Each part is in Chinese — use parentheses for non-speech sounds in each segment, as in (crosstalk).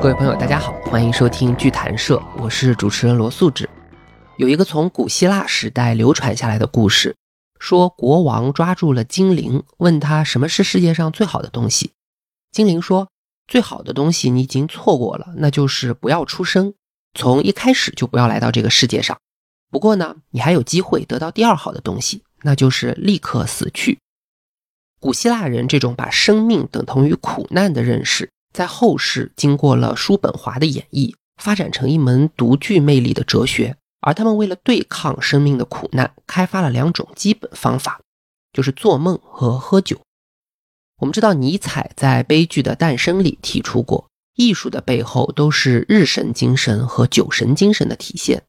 各位朋友，大家好，欢迎收听剧谈社，我是主持人罗素志。有一个从古希腊时代流传下来的故事，说国王抓住了精灵，问他什么是世界上最好的东西。精灵说：“最好的东西你已经错过了，那就是不要出生，从一开始就不要来到这个世界上。不过呢，你还有机会得到第二好的东西，那就是立刻死去。”古希腊人这种把生命等同于苦难的认识。在后世，经过了叔本华的演绎，发展成一门独具魅力的哲学。而他们为了对抗生命的苦难，开发了两种基本方法，就是做梦和喝酒。我们知道，尼采在《悲剧的诞生》里提出过，艺术的背后都是日神精神和酒神精神的体现。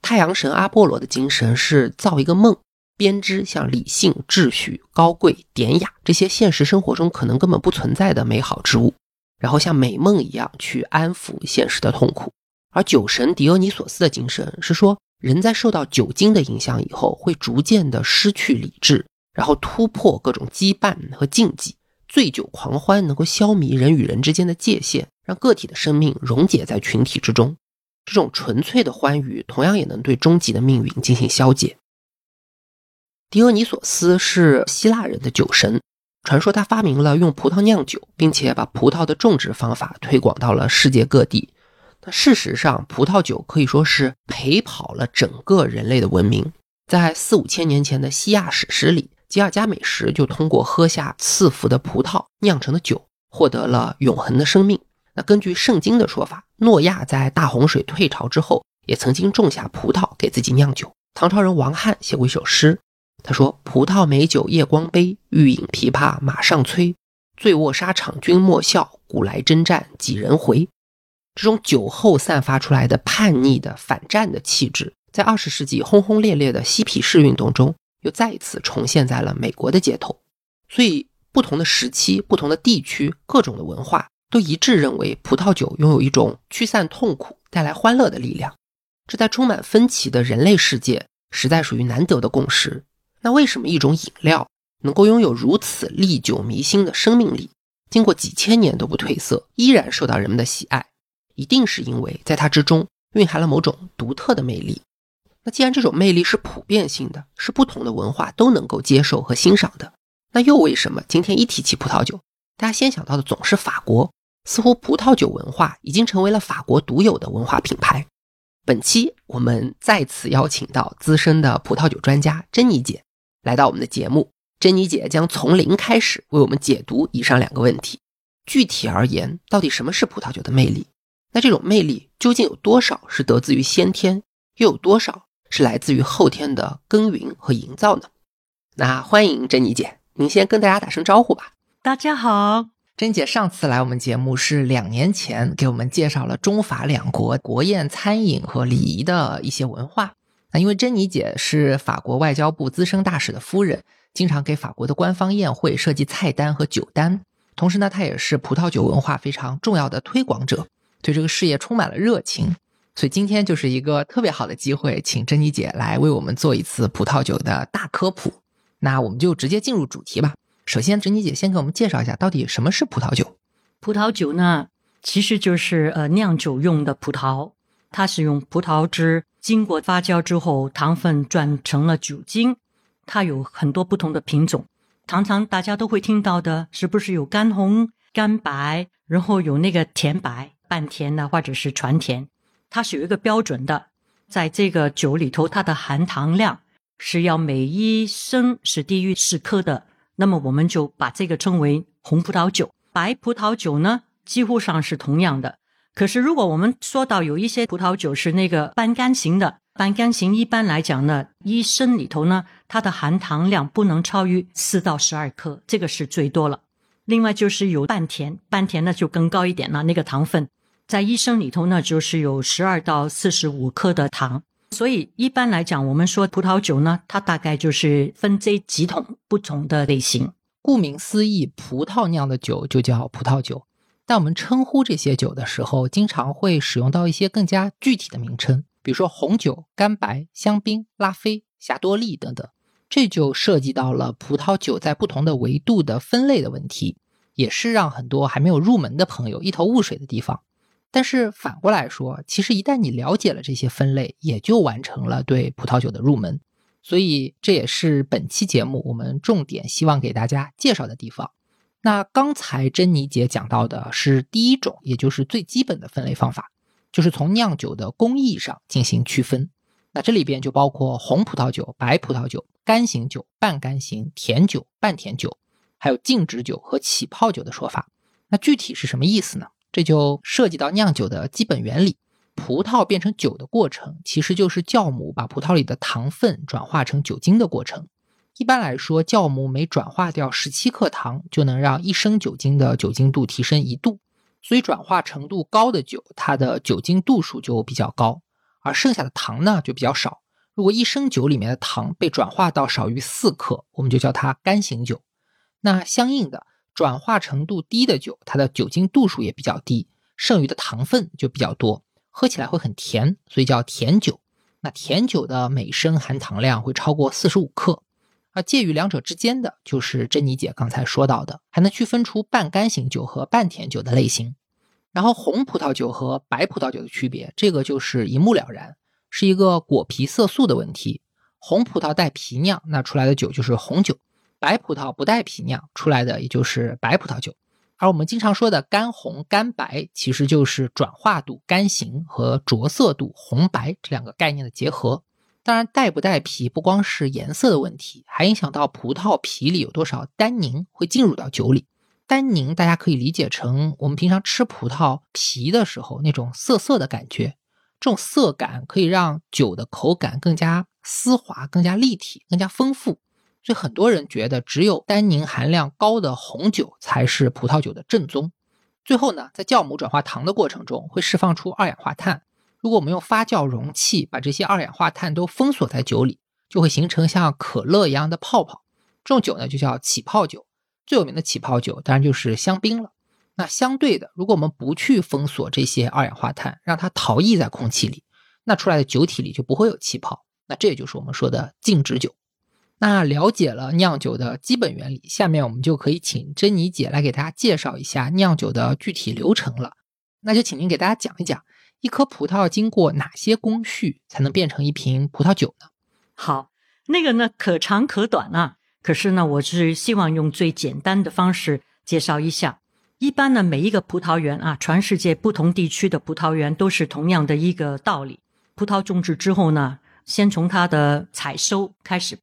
太阳神阿波罗的精神是造一个梦，编织像理性、秩序、高贵、典雅这些现实生活中可能根本不存在的美好之物。然后像美梦一样去安抚现实的痛苦，而酒神狄俄尼索斯的精神是说，人在受到酒精的影响以后，会逐渐的失去理智，然后突破各种羁绊和禁忌。醉酒狂欢能够消弭人与人之间的界限，让个体的生命溶解在群体之中。这种纯粹的欢愉，同样也能对终极的命运进行消解。狄俄尼索斯是希腊人的酒神。传说他发明了用葡萄酿酒，并且把葡萄的种植方法推广到了世界各地。那事实上，葡萄酒可以说是陪跑了整个人类的文明。在四五千年前的西亚史诗里，吉尔加美什就通过喝下赐福的葡萄酿成的酒，获得了永恒的生命。那根据圣经的说法，诺亚在大洪水退潮之后，也曾经种下葡萄给自己酿酒。唐朝人王翰写过一首诗。他说：“葡萄美酒夜光杯，欲饮琵琶马上催。醉卧沙场君莫笑，古来征战几人回。”这种酒后散发出来的叛逆的反战的气质，在二十世纪轰轰烈烈的嬉皮士运动中，又再一次重现在了美国的街头。所以，不同的时期、不同的地区、各种的文化，都一致认为葡萄酒拥有一种驱散痛苦、带来欢乐的力量。这在充满分歧的人类世界，实在属于难得的共识。那为什么一种饮料能够拥有如此历久弥新的生命力，经过几千年都不褪色，依然受到人们的喜爱？一定是因为在它之中蕴含了某种独特的魅力。那既然这种魅力是普遍性的，是不同的文化都能够接受和欣赏的，那又为什么今天一提起葡萄酒，大家先想到的总是法国？似乎葡萄酒文化已经成为了法国独有的文化品牌。本期我们再次邀请到资深的葡萄酒专家珍妮姐。来到我们的节目，珍妮姐将从零开始为我们解读以上两个问题。具体而言，到底什么是葡萄酒的魅力？那这种魅力究竟有多少是得自于先天，又有多少是来自于后天的耕耘和营造呢？那欢迎珍妮姐，您先跟大家打声招呼吧。大家好，珍姐上次来我们节目是两年前，给我们介绍了中法两国国宴餐饮和礼仪的一些文化。那因为珍妮姐是法国外交部资深大使的夫人，经常给法国的官方宴会设计菜单和酒单。同时呢，她也是葡萄酒文化非常重要的推广者，对这个事业充满了热情。所以今天就是一个特别好的机会，请珍妮姐来为我们做一次葡萄酒的大科普。那我们就直接进入主题吧。首先，珍妮姐先给我们介绍一下，到底什么是葡萄酒？葡萄酒呢，其实就是呃酿酒用的葡萄，它是用葡萄汁。经过发酵之后，糖分转成了酒精。它有很多不同的品种，常常大家都会听到的，是不是有干红、干白，然后有那个甜白、半甜的，或者是纯甜？它是有一个标准的，在这个酒里头，它的含糖量是要每一升是低于十克的。那么我们就把这个称为红葡萄酒。白葡萄酒呢，几乎上是同样的。可是，如果我们说到有一些葡萄酒是那个半干型的，半干型一般来讲呢，一升里头呢，它的含糖量不能超于四到十二克，这个是最多了。另外就是有半甜，半甜呢就更高一点了，那个糖分在一升里头呢，就是有十二到四十五克的糖。所以一般来讲，我们说葡萄酒呢，它大概就是分这几种不同的类型。顾名思义，葡萄酿的酒就叫葡萄酒。但我们称呼这些酒的时候，经常会使用到一些更加具体的名称，比如说红酒、干白、香槟、拉菲、霞多丽等等。这就涉及到了葡萄酒在不同的维度的分类的问题，也是让很多还没有入门的朋友一头雾水的地方。但是反过来说，其实一旦你了解了这些分类，也就完成了对葡萄酒的入门。所以这也是本期节目我们重点希望给大家介绍的地方。那刚才珍妮姐讲到的是第一种，也就是最基本的分类方法，就是从酿酒的工艺上进行区分。那这里边就包括红葡萄酒、白葡萄酒、干型酒、半干型、甜酒、半甜酒，还有静止酒和起泡酒的说法。那具体是什么意思呢？这就涉及到酿酒的基本原理。葡萄变成酒的过程，其实就是酵母把葡萄里的糖分转化成酒精的过程。一般来说，酵母每转化掉十七克糖，就能让一升酒精的酒精度提升一度。所以，转化程度高的酒，它的酒精度数就比较高，而剩下的糖呢就比较少。如果一升酒里面的糖被转化到少于四克，我们就叫它干型酒。那相应的。转化程度低的酒，它的酒精度数也比较低，剩余的糖分就比较多，喝起来会很甜，所以叫甜酒。那甜酒的每升含糖量会超过四十五克，而介于两者之间的就是珍妮姐刚才说到的，还能区分出半干型酒和半甜酒的类型。然后红葡萄酒和白葡萄酒的区别，这个就是一目了然，是一个果皮色素的问题。红葡萄带皮酿，那出来的酒就是红酒。白葡萄不带皮酿出来的，也就是白葡萄酒。而我们经常说的干红、干白，其实就是转化度、干型和着色度红白这两个概念的结合。当然，带不带皮不光是颜色的问题，还影响到葡萄皮里有多少单宁会进入到酒里。单宁大家可以理解成我们平常吃葡萄皮的时候那种涩涩的感觉，这种涩感可以让酒的口感更加丝滑、更加立体、更加丰富。所以很多人觉得只有单宁含量高的红酒才是葡萄酒的正宗。最后呢，在酵母转化糖的过程中会释放出二氧化碳。如果我们用发酵容器把这些二氧化碳都封锁在酒里，就会形成像可乐一样的泡泡。这种酒呢就叫起泡酒。最有名的起泡酒当然就是香槟了。那相对的，如果我们不去封锁这些二氧化碳，让它逃逸在空气里，那出来的酒体里就不会有气泡。那这也就是我们说的静止酒。那了解了酿酒的基本原理，下面我们就可以请珍妮姐来给大家介绍一下酿酒的具体流程了。那就请您给大家讲一讲，一颗葡萄经过哪些工序才能变成一瓶葡萄酒呢？好，那个呢可长可短啊。可是呢，我是希望用最简单的方式介绍一下。一般呢，每一个葡萄园啊，全世界不同地区的葡萄园都是同样的一个道理。葡萄种植之后呢，先从它的采收开始。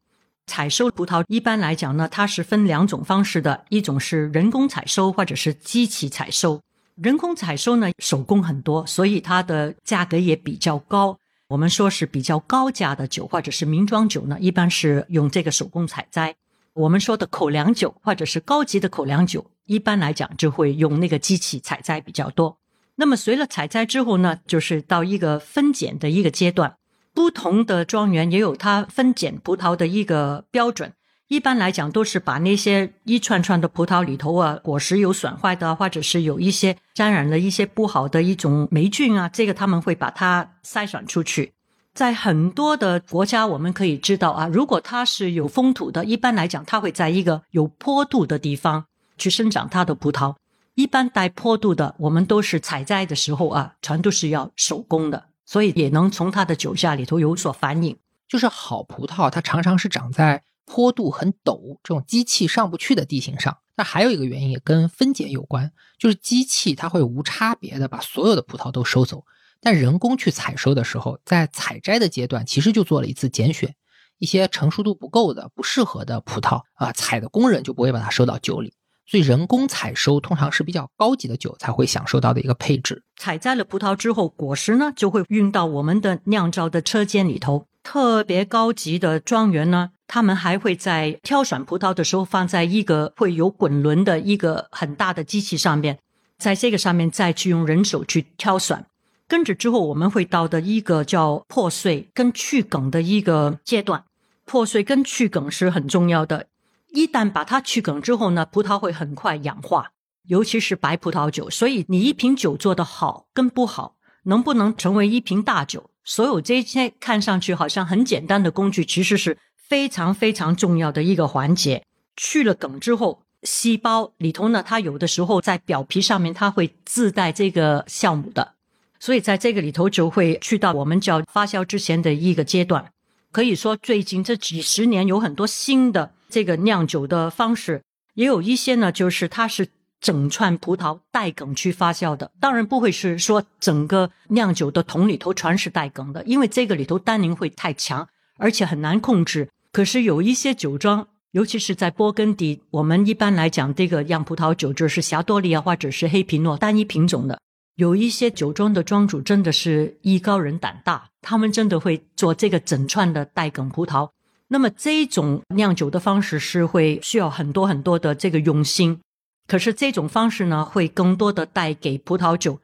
采收葡萄一般来讲呢，它是分两种方式的，一种是人工采收，或者是机器采收。人工采收呢，手工很多，所以它的价格也比较高。我们说是比较高价的酒，或者是名庄酒呢，一般是用这个手工采摘。我们说的口粮酒，或者是高级的口粮酒，一般来讲就会用那个机器采摘比较多。那么随了采摘之后呢，就是到一个分拣的一个阶段。不同的庄园也有它分拣葡萄的一个标准。一般来讲，都是把那些一串串的葡萄里头啊，果实有损坏的，或者是有一些沾染了一些不好的一种霉菌啊，这个他们会把它筛选出去。在很多的国家，我们可以知道啊，如果它是有风土的，一般来讲，它会在一个有坡度的地方去生长它的葡萄。一般带坡度的，我们都是采摘的时候啊，全都是要手工的。所以也能从它的酒下里头有所反映，就是好葡萄它常常是长在坡度很陡、这种机器上不去的地形上。那还有一个原因也跟分拣有关，就是机器它会无差别的把所有的葡萄都收走，但人工去采收的时候，在采摘的阶段其实就做了一次拣选，一些成熟度不够的、不适合的葡萄啊，采的工人就不会把它收到酒里。所以人工采收通常是比较高级的酒才会享受到的一个配置。采摘了葡萄之后，果实呢就会运到我们的酿造的车间里头。特别高级的庄园呢，他们还会在挑选葡萄的时候放在一个会有滚轮的一个很大的机器上面，在这个上面再去用人手去挑选。跟着之后，我们会到的一个叫破碎跟去梗的一个阶段。破碎跟去梗是很重要的。一旦把它去梗之后呢，葡萄会很快氧化，尤其是白葡萄酒。所以你一瓶酒做得好跟不好，能不能成为一瓶大酒，所有这些看上去好像很简单的工具，其实是非常非常重要的一个环节。去了梗之后，细胞里头呢，它有的时候在表皮上面，它会自带这个酵母的。所以在这个里头就会去到我们叫发酵之前的一个阶段。可以说，最近这几十年有很多新的这个酿酒的方式，也有一些呢，就是它是整串葡萄带梗去发酵的。当然不会是说整个酿酒的桶里头全是带梗的，因为这个里头单宁会太强，而且很难控制。可是有一些酒庄，尤其是在波根第，我们一般来讲这个酿葡萄酒就是霞多丽啊，或者是黑皮诺单一品种的。有一些酒庄的庄主真的是艺高人胆大，他们真的会做这个整串的带梗葡萄。那么这种酿酒的方式是会需要很多很多的这个用心，可是这种方式呢，会更多的带给葡萄酒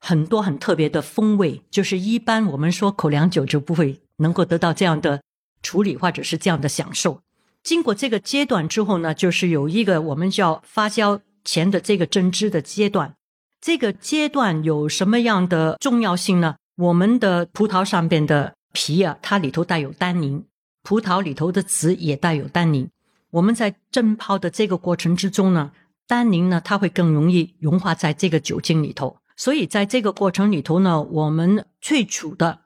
很多很特别的风味。就是一般我们说口粮酒就不会能够得到这样的处理或者是这样的享受。经过这个阶段之后呢，就是有一个我们叫发酵前的这个蒸汁的阶段。这个阶段有什么样的重要性呢？我们的葡萄上边的皮啊，它里头带有单宁，葡萄里头的籽也带有单宁。我们在蒸泡的这个过程之中呢，单宁呢，它会更容易融化在这个酒精里头。所以在这个过程里头呢，我们萃取的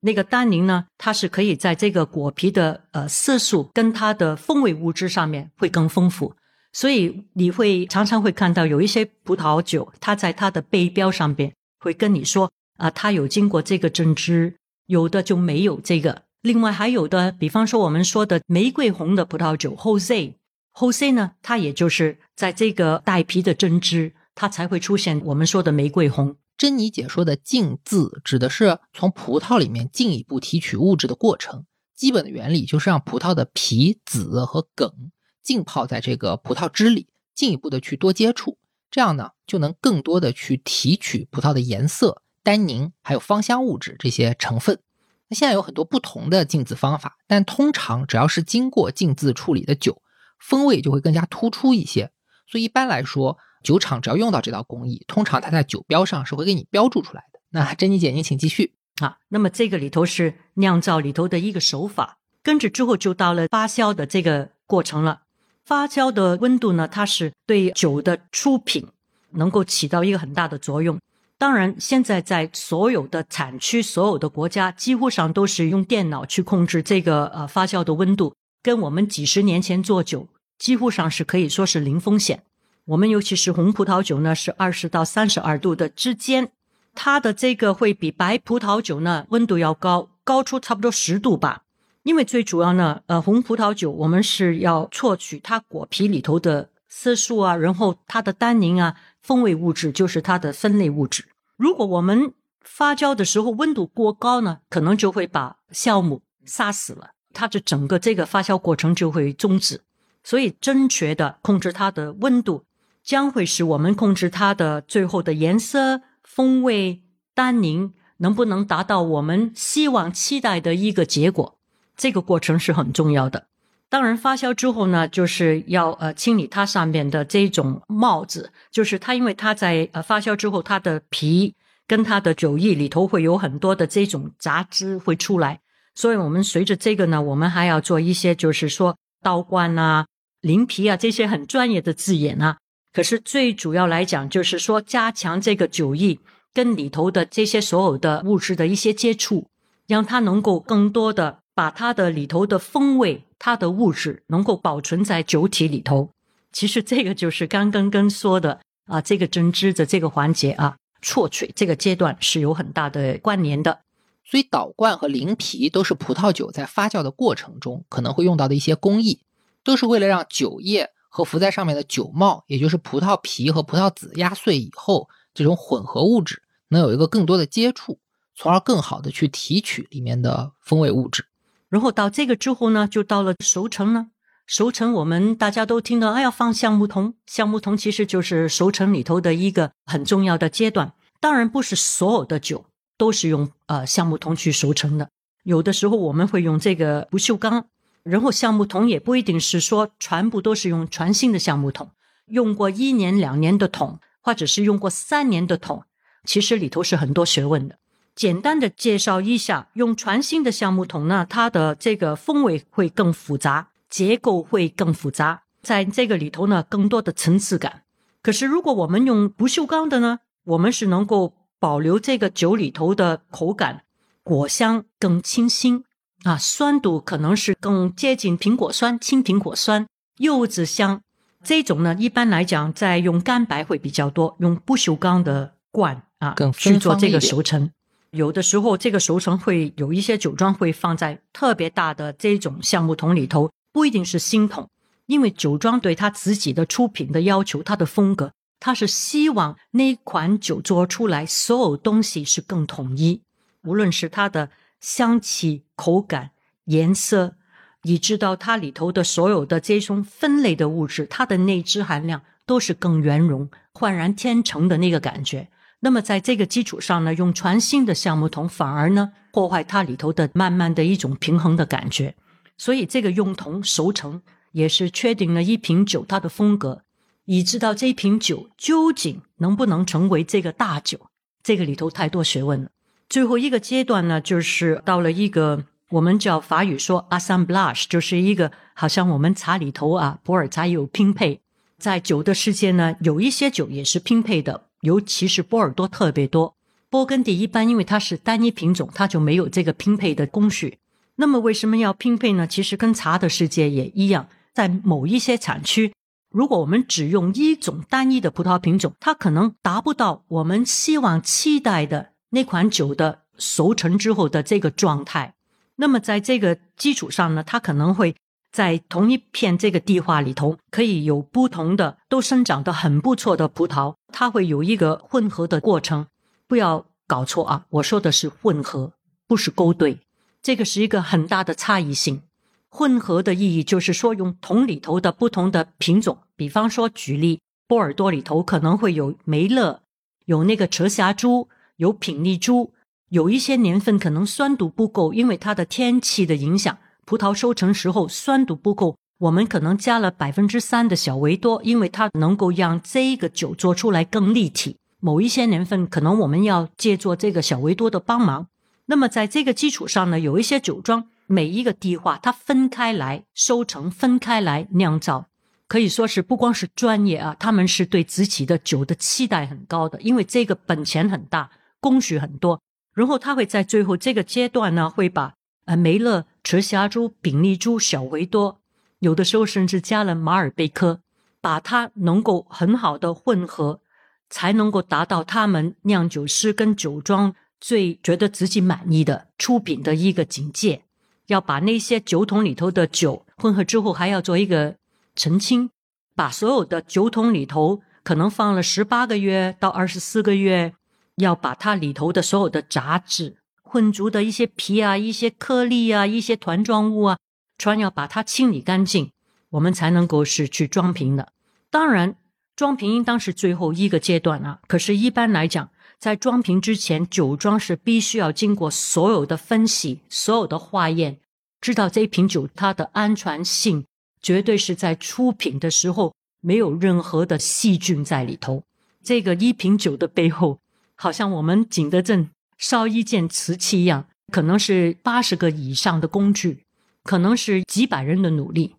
那个单宁呢，它是可以在这个果皮的呃色素跟它的风味物质上面会更丰富。所以你会常常会看到有一些葡萄酒，它在它的背标上边会跟你说啊，它有经过这个蒸汁，有的就没有这个。另外还有的，比方说我们说的玫瑰红的葡萄酒 Jose，Jose 呢，它也就是在这个带皮的蒸汁，它才会出现我们说的玫瑰红。珍妮姐说的浸渍指的是从葡萄里面进一步提取物质的过程，基本的原理就是让葡萄的皮、籽和梗。浸泡在这个葡萄汁里，进一步的去多接触，这样呢就能更多的去提取葡萄的颜色、单宁还有芳香物质这些成分。那现在有很多不同的浸渍方法，但通常只要是经过浸渍处理的酒，风味就会更加突出一些。所以一般来说，酒厂只要用到这道工艺，通常它在酒标上是会给你标注出来的。那珍妮姐，您请继续啊。那么这个里头是酿造里头的一个手法，跟着之后就到了发酵的这个过程了。发酵的温度呢，它是对酒的出品能够起到一个很大的作用。当然，现在在所有的产区、所有的国家，几乎上都是用电脑去控制这个呃发酵的温度，跟我们几十年前做酒几乎上是可以说是零风险。我们尤其是红葡萄酒呢，是二十到三十二度的之间，它的这个会比白葡萄酒呢温度要高，高出差不多十度吧。因为最主要呢，呃，红葡萄酒我们是要萃取它果皮里头的色素啊，然后它的单宁啊，风味物质就是它的分类物质。如果我们发酵的时候温度过高呢，可能就会把酵母杀死了，它的整个这个发酵过程就会终止。所以，正确的控制它的温度，将会使我们控制它的最后的颜色、风味、单宁能不能达到我们希望期待的一个结果。这个过程是很重要的。当然，发酵之后呢，就是要呃清理它上面的这种帽子，就是它因为它在呃发酵之后，它的皮跟它的酒液里头会有很多的这种杂质会出来，所以我们随着这个呢，我们还要做一些就是说倒灌啊、鳞皮啊这些很专业的字眼啊。可是最主要来讲，就是说加强这个酒液跟里头的这些所有的物质的一些接触，让它能够更多的。把它的里头的风味、它的物质能够保存在酒体里头，其实这个就是刚刚跟说的啊，这个针织的这个环节啊，萃取这个阶段是有很大的关联的。所以倒灌和鳞皮都是葡萄酒在发酵的过程中可能会用到的一些工艺，都是为了让酒液和浮在上面的酒帽，也就是葡萄皮和葡萄籽压碎以后这种混合物质能有一个更多的接触，从而更好的去提取里面的风味物质。然后到这个之后呢，就到了熟成呢。熟成我们大家都听到，哎，要放橡木桶。橡木桶其实就是熟成里头的一个很重要的阶段。当然不是所有的酒都是用呃橡木桶去熟成的，有的时候我们会用这个不锈钢。然后橡木桶也不一定是说全部都是用全新的橡木桶，用过一年两年的桶，或者是用过三年的桶，其实里头是很多学问的。简单的介绍一下，用全新的橡木桶呢，它的这个风味会更复杂，结构会更复杂，在这个里头呢，更多的层次感。可是如果我们用不锈钢的呢，我们是能够保留这个酒里头的口感，果香更清新啊，酸度可能是更接近苹果酸、青苹果酸、柚子香。这种呢，一般来讲，在用干白会比较多，用不锈钢的罐啊更去做这个熟成。有的时候，这个熟成会有一些酒庄会放在特别大的这种橡木桶里头，不一定是新桶，因为酒庄对他自己的出品的要求，它的风格，他是希望那款酒做出来所有东西是更统一，无论是它的香气、口感、颜色，以知道它里头的所有的这种分类的物质，它的内脂含量都是更圆融、焕然天成的那个感觉。那么在这个基础上呢，用全新的橡木桶，反而呢破坏它里头的慢慢的一种平衡的感觉。所以这个用铜熟成也是确定了一瓶酒它的风格，以知道这瓶酒究竟能不能成为这个大酒。这个里头太多学问了。最后一个阶段呢，就是到了一个我们叫法语说 assemblage，就是一个好像我们茶里头啊，普洱茶有拼配，在酒的世界呢，有一些酒也是拼配的，尤其是波尔多特别多。勃艮第一般因为它是单一品种，它就没有这个拼配的工序。那么为什么要拼配呢？其实跟茶的世界也一样，在某一些产区，如果我们只用一种单一的葡萄品种，它可能达不到我们希望期待的那款酒的熟成之后的这个状态。那么在这个基础上呢，它可能会在同一片这个地化里头，可以有不同的都生长得很不错的葡萄，它会有一个混合的过程。不要搞错啊，我说的是混合，不是勾兑。这个是一个很大的差异性。混合的意义就是说，用桶里头的不同的品种，比方说举例，波尔多里头可能会有梅勒，有那个车霞珠，有品丽珠，有一些年份可能酸度不够，因为它的天气的影响，葡萄收成时候酸度不够，我们可能加了百分之三的小维多，因为它能够让这个酒做出来更立体。某一些年份可能我们要借助这个小维多的帮忙。那么在这个基础上呢，有一些酒庄每一个地化它分开来收成，分开来酿造，可以说是不光是专业啊，他们是对自己的酒的期待很高的，因为这个本钱很大，工序很多。然后他会在最后这个阶段呢，会把呃梅勒、车霞珠、丙丽珠、小维多，有的时候甚至加了马尔贝克，把它能够很好的混合，才能够达到他们酿酒师跟酒庄最觉得自己满意的出品的一个境界。要把那些酒桶里头的酒混合之后，还要做一个澄清，把所有的酒桶里头可能放了十八个月到二十四个月，要把它里头的所有的杂质、混浊的一些皮啊、一些颗粒啊、一些团状物啊，全要把它清理干净，我们才能够是去装瓶的。当然，装瓶应当是最后一个阶段啊。可是，一般来讲，在装瓶之前，酒庄是必须要经过所有的分析、所有的化验，知道这一瓶酒它的安全性，绝对是在出品的时候没有任何的细菌在里头。这个一瓶酒的背后，好像我们景德镇烧一件瓷器一样，可能是八十个以上的工具，可能是几百人的努力。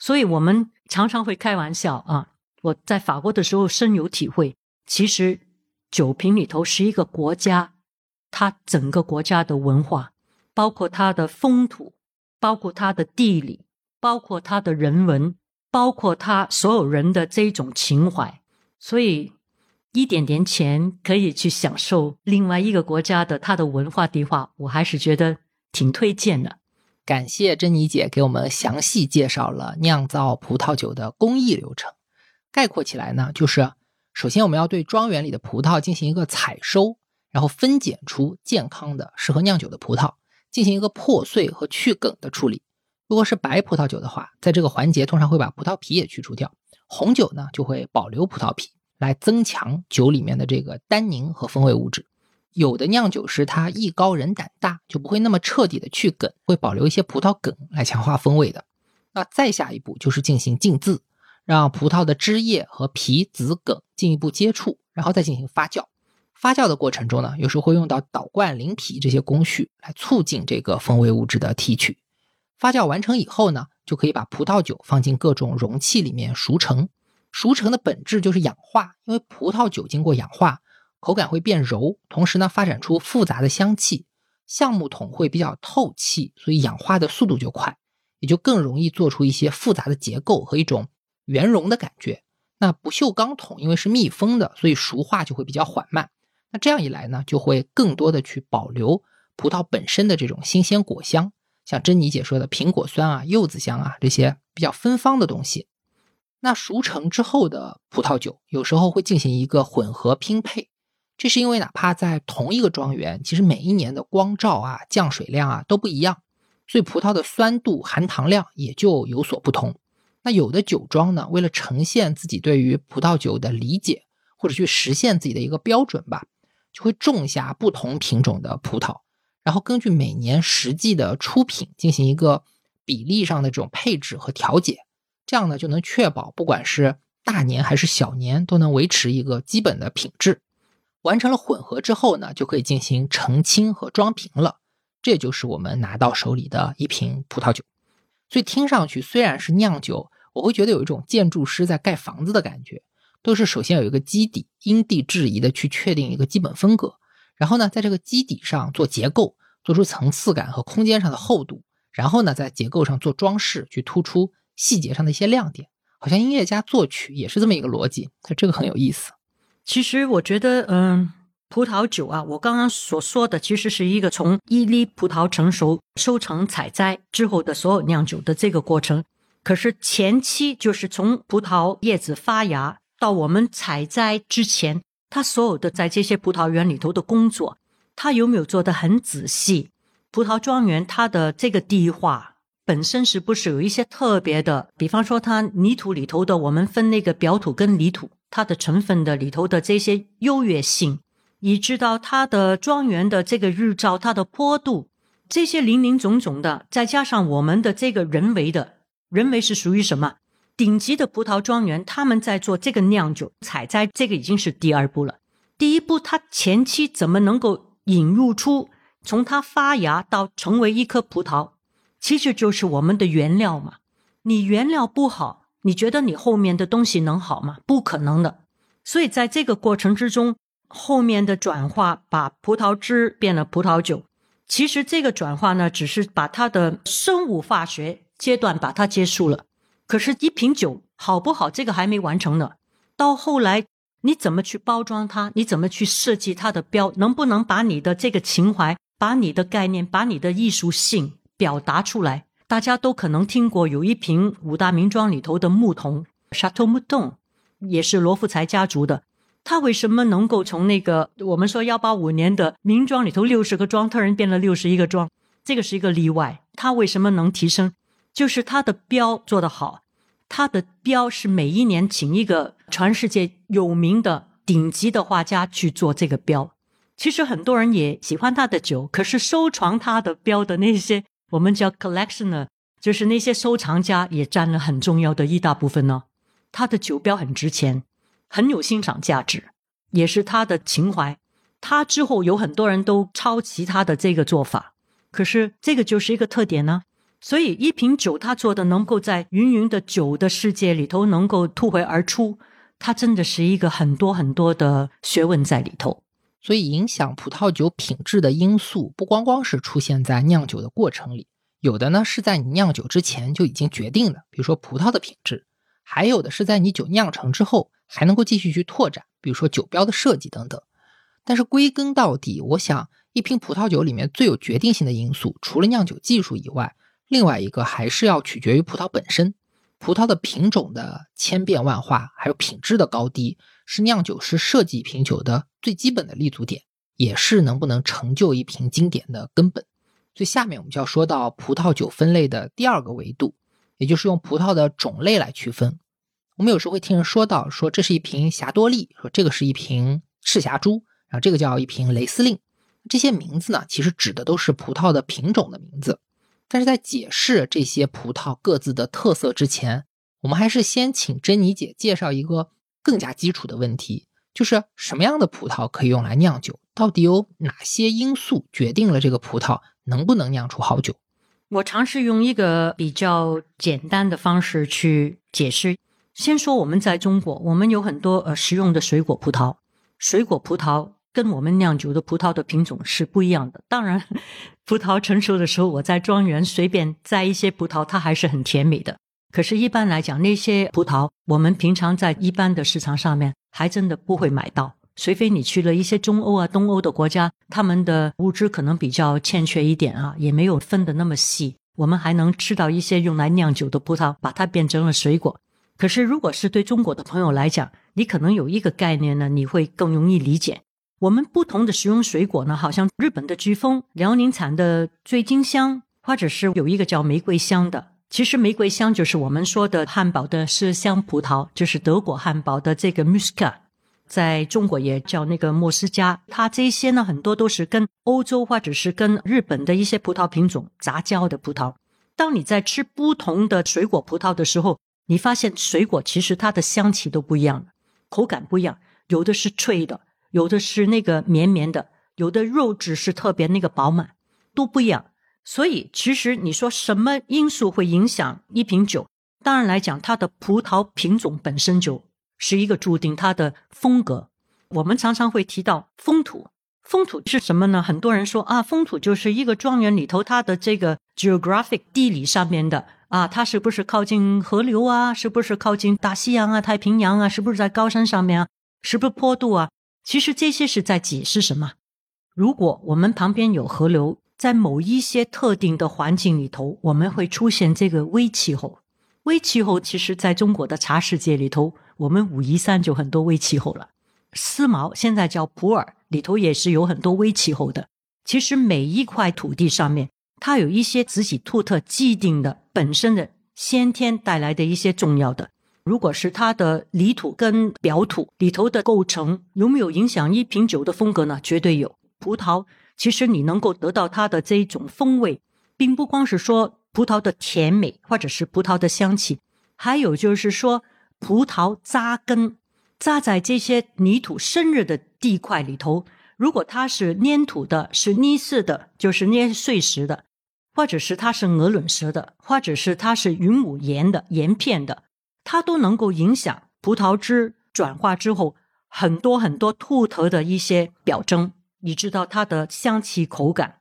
所以我们常常会开玩笑啊，我在法国的时候深有体会，其实。酒瓶里头是一个国家，它整个国家的文化，包括它的风土，包括它的地理，包括它的人文，包括它所有人的这种情怀。所以，一点点钱可以去享受另外一个国家的它的文化地化，我还是觉得挺推荐的。感谢珍妮姐给我们详细介绍了酿造葡萄酒的工艺流程。概括起来呢，就是首先我们要对庄园里的葡萄进行一个采收，然后分拣出健康的、适合酿酒的葡萄，进行一个破碎和去梗的处理。如果是白葡萄酒的话，在这个环节通常会把葡萄皮也去除掉。红酒呢就会保留葡萄皮，来增强酒里面的这个单宁和风味物质。有的酿酒师他艺高人胆大，就不会那么彻底的去梗，会保留一些葡萄梗来强化风味的。那再下一步就是进行浸渍，让葡萄的汁液和皮、籽、梗进一步接触，然后再进行发酵。发酵的过程中呢，有时候会用到导灌、淋皮这些工序来促进这个风味物质的提取。发酵完成以后呢，就可以把葡萄酒放进各种容器里面熟成。熟成的本质就是氧化，因为葡萄酒经过氧化，口感会变柔，同时呢发展出复杂的香气。橡木桶会比较透气，所以氧化的速度就快，也就更容易做出一些复杂的结构和一种圆融的感觉。那不锈钢桶因为是密封的，所以熟化就会比较缓慢。那这样一来呢，就会更多的去保留葡萄本身的这种新鲜果香，像珍妮姐说的苹果酸啊、柚子香啊这些比较芬芳的东西。那熟成之后的葡萄酒，有时候会进行一个混合拼配。这是因为哪怕在同一个庄园，其实每一年的光照啊、降水量啊都不一样，所以葡萄的酸度、含糖量也就有所不同。那有的酒庄呢，为了呈现自己对于葡萄酒的理解，或者去实现自己的一个标准吧，就会种下不同品种的葡萄，然后根据每年实际的出品进行一个比例上的这种配置和调节，这样呢就能确保不管是大年还是小年都能维持一个基本的品质。完成了混合之后呢，就可以进行澄清和装瓶了。这就是我们拿到手里的一瓶葡萄酒。所以听上去虽然是酿酒，我会觉得有一种建筑师在盖房子的感觉。都是首先有一个基底，因地制宜的去确定一个基本风格，然后呢，在这个基底上做结构，做出层次感和空间上的厚度，然后呢，在结构上做装饰，去突出细节上的一些亮点。好像音乐家作曲也是这么一个逻辑，它这个很有意思。其实我觉得，嗯，葡萄酒啊，我刚刚所说的其实是一个从一粒葡萄成熟、收成、采摘之后的所有酿酒的这个过程。可是前期就是从葡萄叶子发芽到我们采摘之前，它所有的在这些葡萄园里头的工作，它有没有做得很仔细？葡萄庄园它的这个地化本身是不是有一些特别的？比方说，它泥土里头的，我们分那个表土跟泥土。它的成分的里头的这些优越性，以知道它的庄园的这个日照、它的坡度，这些林林总总的，再加上我们的这个人为的，人为是属于什么？顶级的葡萄庄园，他们在做这个酿酒、采摘，这个已经是第二步了。第一步，它前期怎么能够引入出从它发芽到成为一颗葡萄，其实就是我们的原料嘛。你原料不好。你觉得你后面的东西能好吗？不可能的。所以在这个过程之中，后面的转化把葡萄汁变了葡萄酒，其实这个转化呢，只是把它的生物化学阶段把它结束了。可是，一瓶酒好不好，这个还没完成呢。到后来，你怎么去包装它？你怎么去设计它的标？能不能把你的这个情怀、把你的概念、把你的艺术性表达出来？大家都可能听过，有一瓶五大名庄里头的牧童 Chateau Mouton，也是罗富才家族的。他为什么能够从那个我们说幺八五年的名庄里头六十个庄，突然变了六十一个庄？这个是一个例外。他为什么能提升？就是他的标做得好。他的标是每一年请一个全世界有名的顶级的画家去做这个标。其实很多人也喜欢他的酒，可是收藏他的标的那些。我们叫 collectioner，就是那些收藏家也占了很重要的一大部分呢。他的酒标很值钱，很有欣赏价值，也是他的情怀。他之后有很多人都抄袭他的这个做法，可是这个就是一个特点呢。所以一瓶酒他做的能够在芸芸的酒的世界里头能够突围而出，他真的是一个很多很多的学问在里头。所以，影响葡萄酒品质的因素不光光是出现在酿酒的过程里，有的呢是在你酿酒之前就已经决定的，比如说葡萄的品质；还有的是在你酒酿成之后还能够继续去拓展，比如说酒标的设计等等。但是归根到底，我想一瓶葡萄酒里面最有决定性的因素，除了酿酒技术以外，另外一个还是要取决于葡萄本身，葡萄的品种的千变万化，还有品质的高低。是酿酒师设计一瓶酒的最基本的立足点，也是能不能成就一瓶经典的根本。所以下面我们就要说到葡萄酒分类的第二个维度，也就是用葡萄的种类来区分。我们有时候会听人说到，说这是一瓶霞多丽，说这个是一瓶赤霞珠，然后这个叫一瓶雷司令。这些名字呢，其实指的都是葡萄的品种的名字。但是在解释这些葡萄各自的特色之前，我们还是先请珍妮姐介绍一个。更加基础的问题就是什么样的葡萄可以用来酿酒？到底有哪些因素决定了这个葡萄能不能酿出好酒？我尝试用一个比较简单的方式去解释。先说我们在中国，我们有很多呃食用的水果葡萄，水果葡萄跟我们酿酒的葡萄的品种是不一样的。当然，葡萄成熟的时候，我在庄园随便摘一些葡萄，它还是很甜美的。可是，一般来讲，那些葡萄我们平常在一般的市场上面还真的不会买到，除非你去了一些中欧啊、东欧的国家，他们的物质可能比较欠缺一点啊，也没有分的那么细，我们还能吃到一些用来酿酒的葡萄，把它变成了水果。可是，如果是对中国的朋友来讲，你可能有一个概念呢，你会更容易理解。我们不同的食用水果呢，好像日本的飓风、辽宁产的醉金香，或者是有一个叫玫瑰香的。其实玫瑰香就是我们说的汉堡的麝香葡萄，就是德国汉堡的这个 m u s c a 在中国也叫那个莫斯加。它这些呢，很多都是跟欧洲或者是跟日本的一些葡萄品种杂交的葡萄。当你在吃不同的水果葡萄的时候，你发现水果其实它的香气都不一样，口感不一样，有的是脆的，有的是那个绵绵的，有的肉质是特别那个饱满，都不一样。所以，其实你说什么因素会影响一瓶酒？当然来讲，它的葡萄品种本身就是一个注定它的风格。我们常常会提到风土，风土是什么呢？很多人说啊，风土就是一个庄园里头它的这个 geographic 地理上面的啊，它是不是靠近河流啊？是不是靠近大西洋啊、太平洋啊？是不是在高山上面啊？是不是坡度啊？其实这些是在解释什么？如果我们旁边有河流。在某一些特定的环境里头，我们会出现这个微气候。微气候其实在中国的茶世界里头，我们武夷山就很多微气候了。思茅现在叫普洱里头也是有很多微气候的。其实每一块土地上面，它有一些自己独特既定的本身的先天带来的一些重要的。如果是它的泥土跟表土里头的构成有没有影响一瓶酒的风格呢？绝对有。葡萄。其实你能够得到它的这一种风味，并不光是说葡萄的甜美，或者是葡萄的香气，还有就是说葡萄扎根扎在这些泥土深热的地块里头。如果它是粘土的，是泥似的，就是捏碎石的，或者是它是鹅卵石的，或者是它是云母岩的岩片的，它都能够影响葡萄汁转化之后很多很多兔头的一些表征。你知道它的香气口感。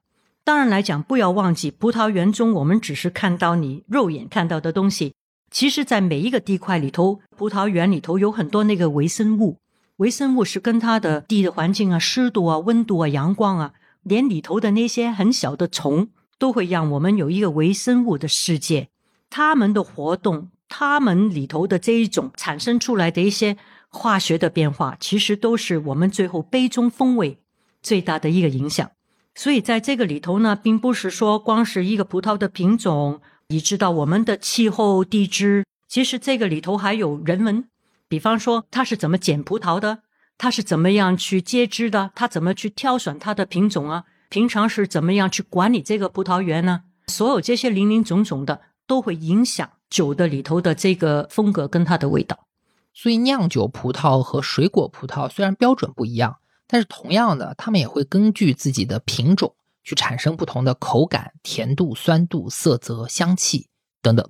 当然来讲，不要忘记葡萄园中，我们只是看到你肉眼看到的东西。其实，在每一个地块里头，葡萄园里头有很多那个微生物。微生物是跟它的地的环境啊、湿度啊、温度啊、阳光啊，连里头的那些很小的虫，都会让我们有一个微生物的世界。它们的活动，它们里头的这一种产生出来的一些化学的变化，其实都是我们最后杯中风味。最大的一个影响，所以在这个里头呢，并不是说光是一个葡萄的品种，你知道我们的气候地质，其实这个里头还有人文，比方说他是怎么捡葡萄的，他是怎么样去接枝的，他怎么去挑选它的品种啊，平常是怎么样去管理这个葡萄园呢？所有这些林林总总的，都会影响酒的里头的这个风格跟它的味道。所以酿酒葡萄和水果葡萄虽然标准不一样。但是同样的，它们也会根据自己的品种去产生不同的口感、甜度、酸度、色泽、香气等等。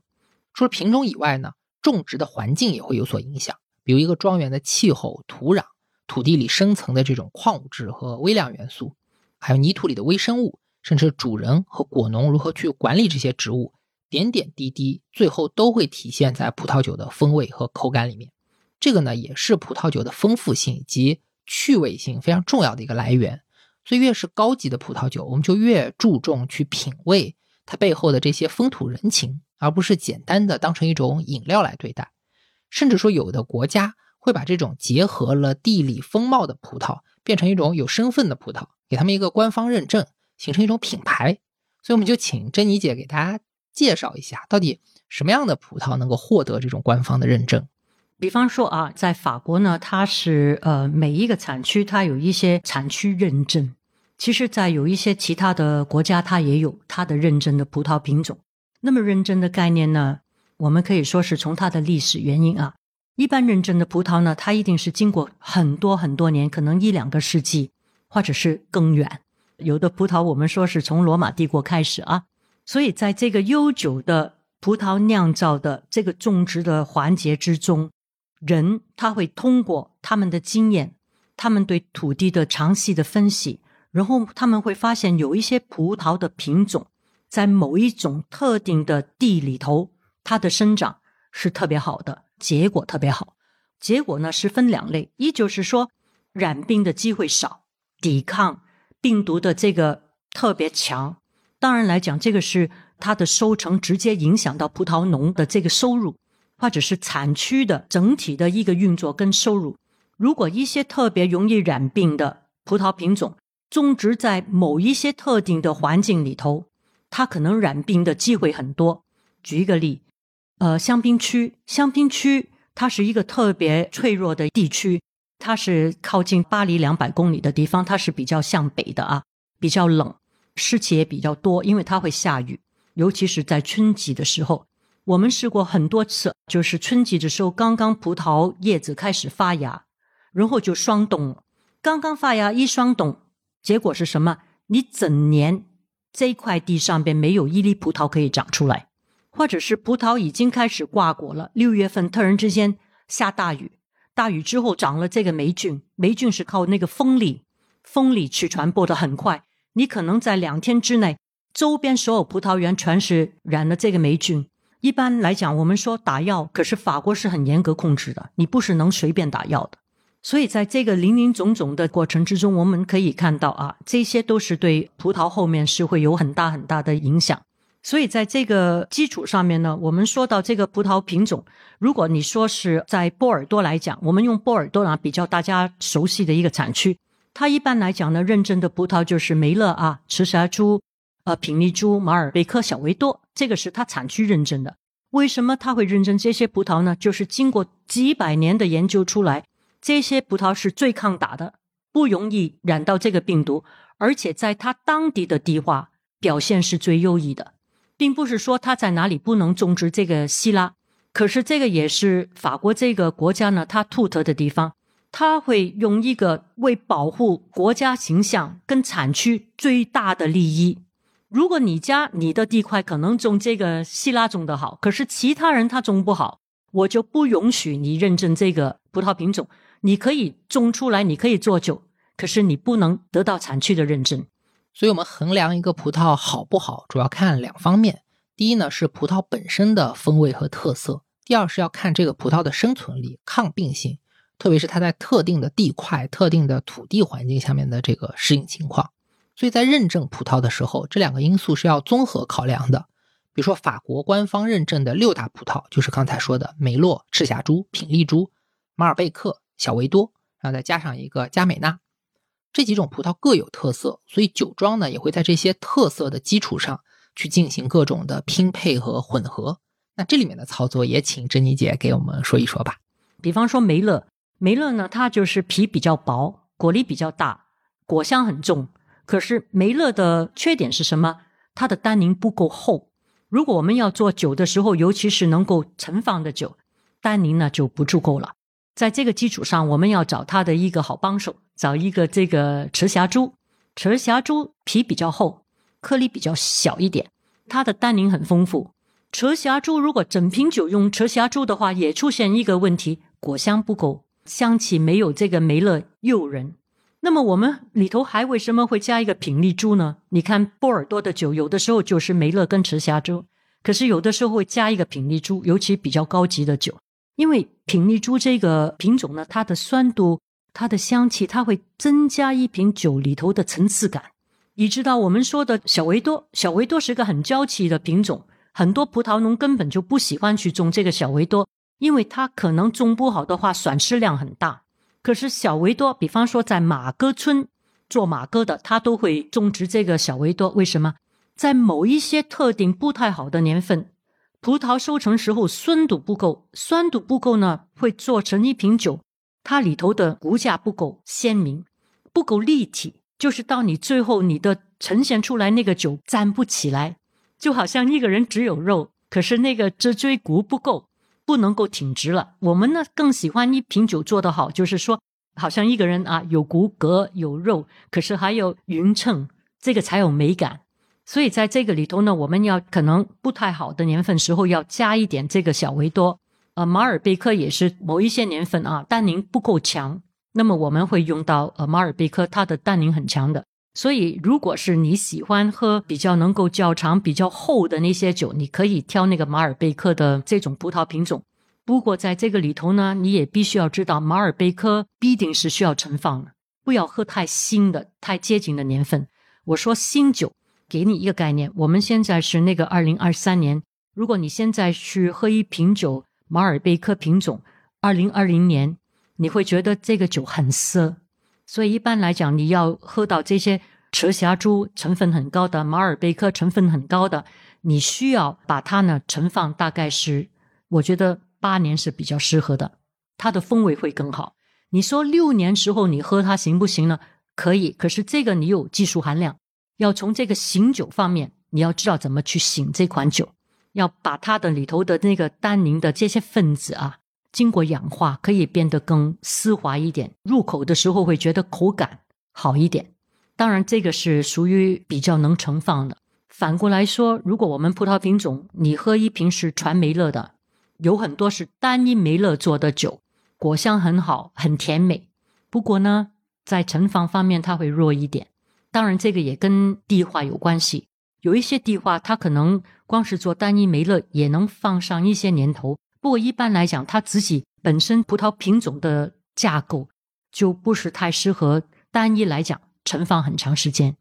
除了品种以外呢，种植的环境也会有所影响。比如一个庄园的气候、土壤、土地里深层的这种矿物质和微量元素，还有泥土里的微生物，甚至主人和果农如何去管理这些植物，点点滴滴，最后都会体现在葡萄酒的风味和口感里面。这个呢，也是葡萄酒的丰富性以及。趣味性非常重要的一个来源，所以越是高级的葡萄酒，我们就越注重去品味它背后的这些风土人情，而不是简单的当成一种饮料来对待。甚至说，有的国家会把这种结合了地理风貌的葡萄变成一种有身份的葡萄，给他们一个官方认证，形成一种品牌。所以，我们就请珍妮姐给大家介绍一下，到底什么样的葡萄能够获得这种官方的认证。比方说啊，在法国呢，它是呃每一个产区它有一些产区认证。其实，在有一些其他的国家，它也有它的认证的葡萄品种。那么，认证的概念呢，我们可以说是从它的历史原因啊。一般认证的葡萄呢，它一定是经过很多很多年，可能一两个世纪，或者是更远。有的葡萄我们说是从罗马帝国开始啊，所以在这个悠久的葡萄酿造的这个种植的环节之中。人他会通过他们的经验，他们对土地的长期的分析，然后他们会发现有一些葡萄的品种在某一种特定的地里头，它的生长是特别好的，结果特别好。结果呢是分两类，一就是说染病的机会少，抵抗病毒的这个特别强。当然来讲，这个是它的收成直接影响到葡萄农的这个收入，或者是产区的整体的一个运作跟收入。如果一些特别容易染病的葡萄品种种植在某一些特定的环境里头，它可能染病的机会很多。举一个例，呃，香槟区，香槟区它是一个特别脆弱的地区，它是靠近巴黎两百公里的地方，它是比较向北的啊，比较冷，湿气也比较多，因为它会下雨，尤其是在春季的时候。我们试过很多次，就是春季的时候，刚刚葡萄叶子开始发芽。然后就霜冻了，刚刚发芽一霜冻，结果是什么？你整年这块地上边没有一粒葡萄可以长出来，或者是葡萄已经开始挂果了。六月份突然之间下大雨，大雨之后长了这个霉菌，霉菌是靠那个风力，风力去传播的很快。你可能在两天之内，周边所有葡萄园全是染了这个霉菌。一般来讲，我们说打药，可是法国是很严格控制的，你不是能随便打药的。所以，在这个林林总总的过程之中，我们可以看到啊，这些都是对葡萄后面是会有很大很大的影响。所以，在这个基础上面呢，我们说到这个葡萄品种，如果你说是在波尔多来讲，我们用波尔多啊比较大家熟悉的一个产区，它一般来讲呢，认证的葡萄就是梅勒啊、赤霞珠、呃品丽珠、马尔贝克、小维多，这个是它产区认证的。为什么它会认证这些葡萄呢？就是经过几百年的研究出来。这些葡萄是最抗打的，不容易染到这个病毒，而且在它当地的地化表现是最优异的，并不是说它在哪里不能种植这个希拉，可是这个也是法国这个国家呢，它独特的地方，它会用一个为保护国家形象跟产区最大的利益。如果你家你的地块可能种这个希拉种的好，可是其他人他种不好，我就不允许你认证这个葡萄品种。你可以种出来，你可以做酒，可是你不能得到产区的认证。所以，我们衡量一个葡萄好不好，主要看两方面。第一呢，是葡萄本身的风味和特色；第二是要看这个葡萄的生存力、抗病性，特别是它在特定的地块、特定的土地环境下面的这个适应情况。所以在认证葡萄的时候，这两个因素是要综合考量的。比如说，法国官方认证的六大葡萄，就是刚才说的梅洛、赤霞珠、品丽珠、马尔贝克。小维多，然后再加上一个加美纳，这几种葡萄各有特色，所以酒庄呢也会在这些特色的基础上去进行各种的拼配和混合。那这里面的操作也请珍妮姐给我们说一说吧。比方说梅勒，梅勒呢它就是皮比较薄，果粒比较大，果香很重。可是梅勒的缺点是什么？它的单宁不够厚。如果我们要做酒的时候，尤其是能够存放的酒，单宁呢就不足够了。在这个基础上，我们要找它的一个好帮手，找一个这个赤霞珠。赤霞珠皮比较厚，颗粒比较小一点，它的单宁很丰富。赤霞珠如果整瓶酒用赤霞珠的话，也出现一个问题，果香不够，香气没有这个梅勒诱人。那么我们里头还为什么会加一个品丽珠呢？你看波尔多的酒，有的时候就是梅勒跟赤霞珠，可是有的时候会加一个品丽珠，尤其比较高级的酒。因为品丽珠这个品种呢，它的酸度、它的香气，它会增加一瓶酒里头的层次感。你知道，我们说的小维多，小维多是个很娇气的品种，很多葡萄农根本就不喜欢去种这个小维多，因为它可能种不好的话，损失量很大。可是小维多，比方说在马哥村做马哥的，他都会种植这个小维多。为什么？在某一些特定不太好的年份。葡萄收成时候酸度不够，酸度不够呢，会做成一瓶酒，它里头的骨架不够鲜明，不够立体，就是到你最后你的呈现出来那个酒站不起来，就好像一个人只有肉，可是那个脊椎骨不够，不能够挺直了。我们呢更喜欢一瓶酒做得好，就是说好像一个人啊有骨骼有肉，可是还有匀称，这个才有美感。所以在这个里头呢，我们要可能不太好的年份时候要加一点这个小维多，呃，马尔贝克也是某一些年份啊，单宁不够强，那么我们会用到呃马尔贝克，它的单宁很强的。所以，如果是你喜欢喝比较能够较长、比较厚的那些酒，你可以挑那个马尔贝克的这种葡萄品种。不过，在这个里头呢，你也必须要知道，马尔贝克必定是需要陈放的，不要喝太新的、太接近的年份。我说新酒，给你一个概念，我们现在是那个二零二三年，如果你现在去喝一瓶酒，马尔贝克品种，二零二零年，你会觉得这个酒很涩。所以一般来讲，你要喝到这些赤霞珠成分很高的、马尔贝克成分很高的，你需要把它呢存放，大概是我觉得八年是比较适合的，它的风味会更好。你说六年之后你喝它行不行呢？可以，可是这个你有技术含量，要从这个醒酒方面，你要知道怎么去醒这款酒，要把它的里头的那个单宁的这些分子啊。经过氧化，可以变得更丝滑一点，入口的时候会觉得口感好一点。当然，这个是属于比较能盛放的。反过来说，如果我们葡萄品种，你喝一瓶是传梅勒的，有很多是单一梅勒做的酒，果香很好，很甜美。不过呢，在盛放方面它会弱一点。当然，这个也跟地化有关系。有一些地化，它可能光是做单一梅勒也能放上一些年头。不过一般来讲，它自己本身葡萄品种的架构就不是太适合单一来讲存放很长时间。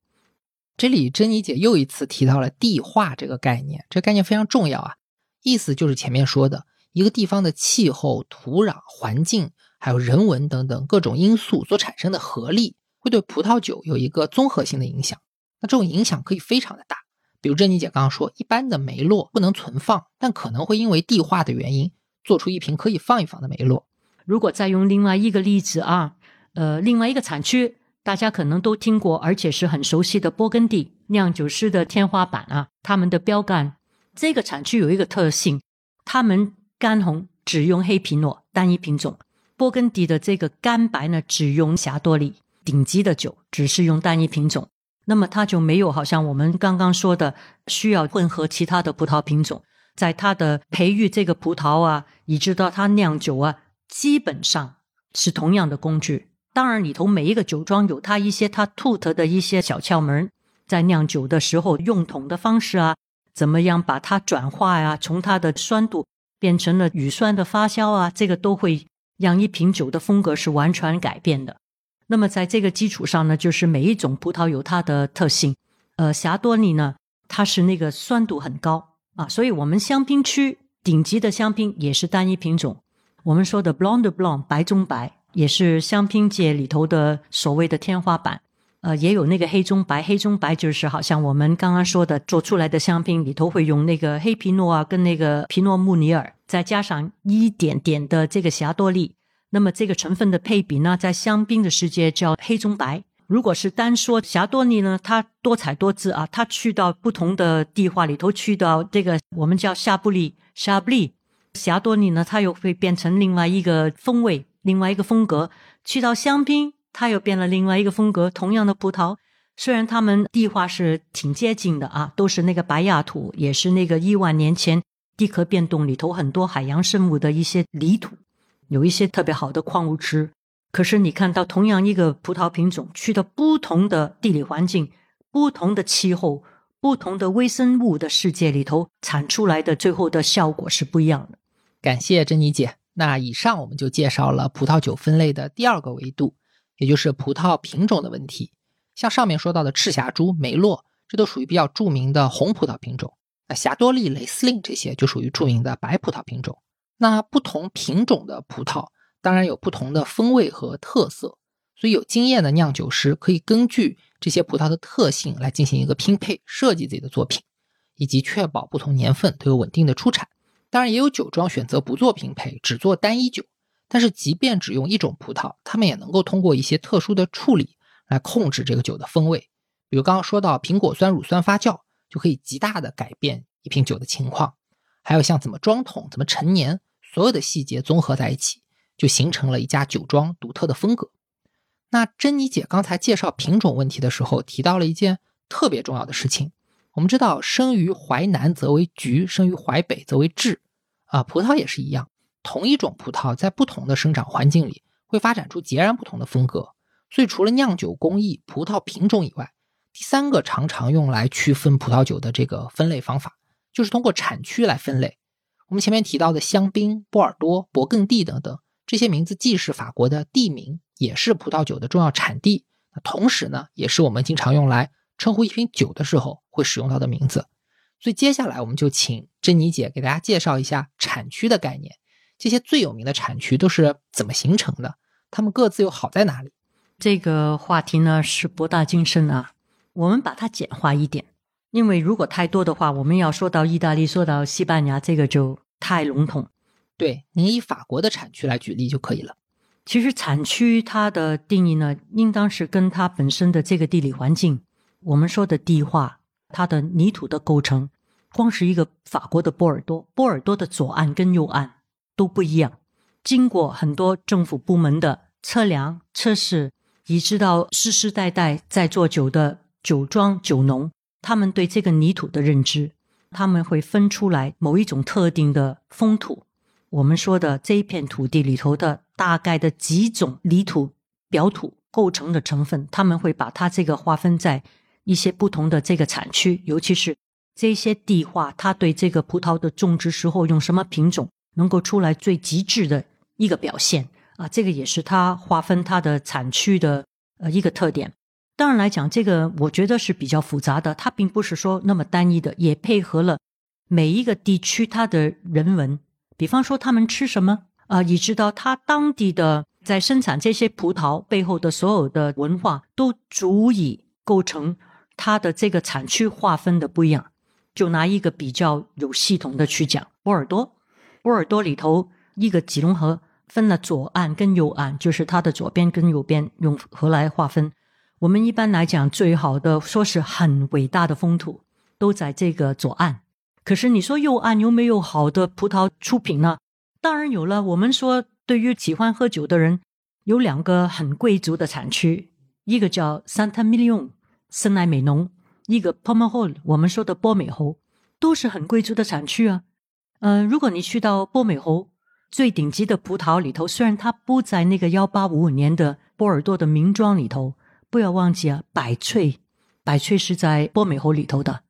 这里珍妮姐又一次提到了地化这个概念，这个概念非常重要啊，意思就是前面说的一个地方的气候、土壤、环境，还有人文等等各种因素所产生的合力，会对葡萄酒有一个综合性的影响。那这种影响可以非常的大。比如珍妮姐刚刚说，一般的梅洛不能存放，但可能会因为地化的原因，做出一瓶可以放一放的梅洛。如果再用另外一个例子啊，呃，另外一个产区，大家可能都听过，而且是很熟悉的波根第酿酒师的天花板啊，他们的标杆。这个产区有一个特性，他们干红只用黑皮诺单一品种，波根第的这个干白呢只用霞多丽，顶级的酒只是用单一品种。那么它就没有好像我们刚刚说的需要混合其他的葡萄品种，在它的培育这个葡萄啊，以至到它酿酒啊，基本上是同样的工具。当然里头每一个酒庄有它一些它独特的一些小窍门，在酿酒的时候用桶的方式啊，怎么样把它转化呀，从它的酸度变成了乳酸的发酵啊，这个都会让一瓶酒的风格是完全改变的。那么在这个基础上呢，就是每一种葡萄有它的特性。呃，霞多丽呢，它是那个酸度很高啊，所以我们香槟区顶级的香槟也是单一品种。我们说的 Blanc de Blanc 白中白，也是香槟界里头的所谓的天花板。呃，也有那个黑中白，黑中白就是好像我们刚刚说的做出来的香槟里头会用那个黑皮诺啊，跟那个皮诺穆尼尔，再加上一点点的这个霞多丽。那么这个成分的配比呢，在香槟的世界叫黑中白。如果是单说霞多丽呢，它多彩多姿啊，它去到不同的地化里头，去到这个我们叫夏布利、夏布利。霞多丽呢，它又会变成另外一个风味、另外一个风格。去到香槟，它又变了另外一个风格。同样的葡萄，虽然它们地化是挺接近的啊，都是那个白亚土，也是那个亿万年前地壳变动里头很多海洋生物的一些泥土。有一些特别好的矿物质，可是你看到同样一个葡萄品种，去到不同的地理环境、不同的气候、不同的微生物的世界里头，产出来的最后的效果是不一样的。感谢珍妮姐。那以上我们就介绍了葡萄酒分类的第二个维度，也就是葡萄品种的问题。像上面说到的赤霞珠、梅洛，这都属于比较著名的红葡萄品种。那霞多丽、雷司令这些就属于著名的白葡萄品种。那不同品种的葡萄当然有不同的风味和特色，所以有经验的酿酒师可以根据这些葡萄的特性来进行一个拼配，设计自己的作品，以及确保不同年份都有稳定的出产。当然，也有酒庄选择不做拼配，只做单一酒。但是，即便只用一种葡萄，他们也能够通过一些特殊的处理来控制这个酒的风味。比如刚刚说到苹果酸乳酸发酵，就可以极大的改变一瓶酒的情况。还有像怎么装桶、怎么陈年。所有的细节综合在一起，就形成了一家酒庄独特的风格。那珍妮姐刚才介绍品种问题的时候，提到了一件特别重要的事情。我们知道，生于淮南则为橘，生于淮北则为枳。啊，葡萄也是一样，同一种葡萄在不同的生长环境里，会发展出截然不同的风格。所以，除了酿酒工艺、葡萄品种以外，第三个常常用来区分葡萄酒的这个分类方法，就是通过产区来分类。我们前面提到的香槟、波尔多、勃艮第等等这些名字，既是法国的地名，也是葡萄酒的重要产地。那同时呢，也是我们经常用来称呼一瓶酒的时候会使用到的名字。所以，接下来我们就请珍妮姐给大家介绍一下产区的概念。这些最有名的产区都是怎么形成的？它们各自又好在哪里？这个话题呢是博大精深啊，我们把它简化一点，因为如果太多的话，我们要说到意大利，说到西班牙，这个就太笼统。对，您以法国的产区来举例就可以了。其实产区它的定义呢，应当是跟它本身的这个地理环境，我们说的地化，它的泥土的构成，光是一个法国的波尔多，波尔多的左岸跟右岸都不一样，经过很多政府部门的测量测试。以知道世世代代在做酒的酒庄酒农，他们对这个泥土的认知，他们会分出来某一种特定的风土。我们说的这一片土地里头的大概的几种泥土表土构成的成分，他们会把它这个划分在一些不同的这个产区，尤其是这些地化，它对这个葡萄的种植时候用什么品种能够出来最极致的一个表现。啊，这个也是它划分它的产区的呃一个特点。当然来讲，这个我觉得是比较复杂的，它并不是说那么单一的，也配合了每一个地区它的人文。比方说他们吃什么啊，以知道他当地的在生产这些葡萄背后的所有的文化，都足以构成它的这个产区划分的不一样。就拿一个比较有系统的去讲，波尔多，波尔多里头一个吉隆河。分了左岸跟右岸，就是它的左边跟右边用河来划分。我们一般来讲，最好的说是很伟大的风土都在这个左岸。可是你说右岸有没有好的葡萄出品呢？当然有了。我们说，对于喜欢喝酒的人，有两个很贵族的产区，一个叫 Santa m i l i o n 圣奈美浓，一个 Pomerol，我们说的波美侯，都是很贵族的产区啊。嗯，如果你去到波美侯。最顶级的葡萄里头，虽然它不在那个幺八五五年的波尔多的名庄里头，不要忘记啊，百翠，百翠是在波美侯里头的，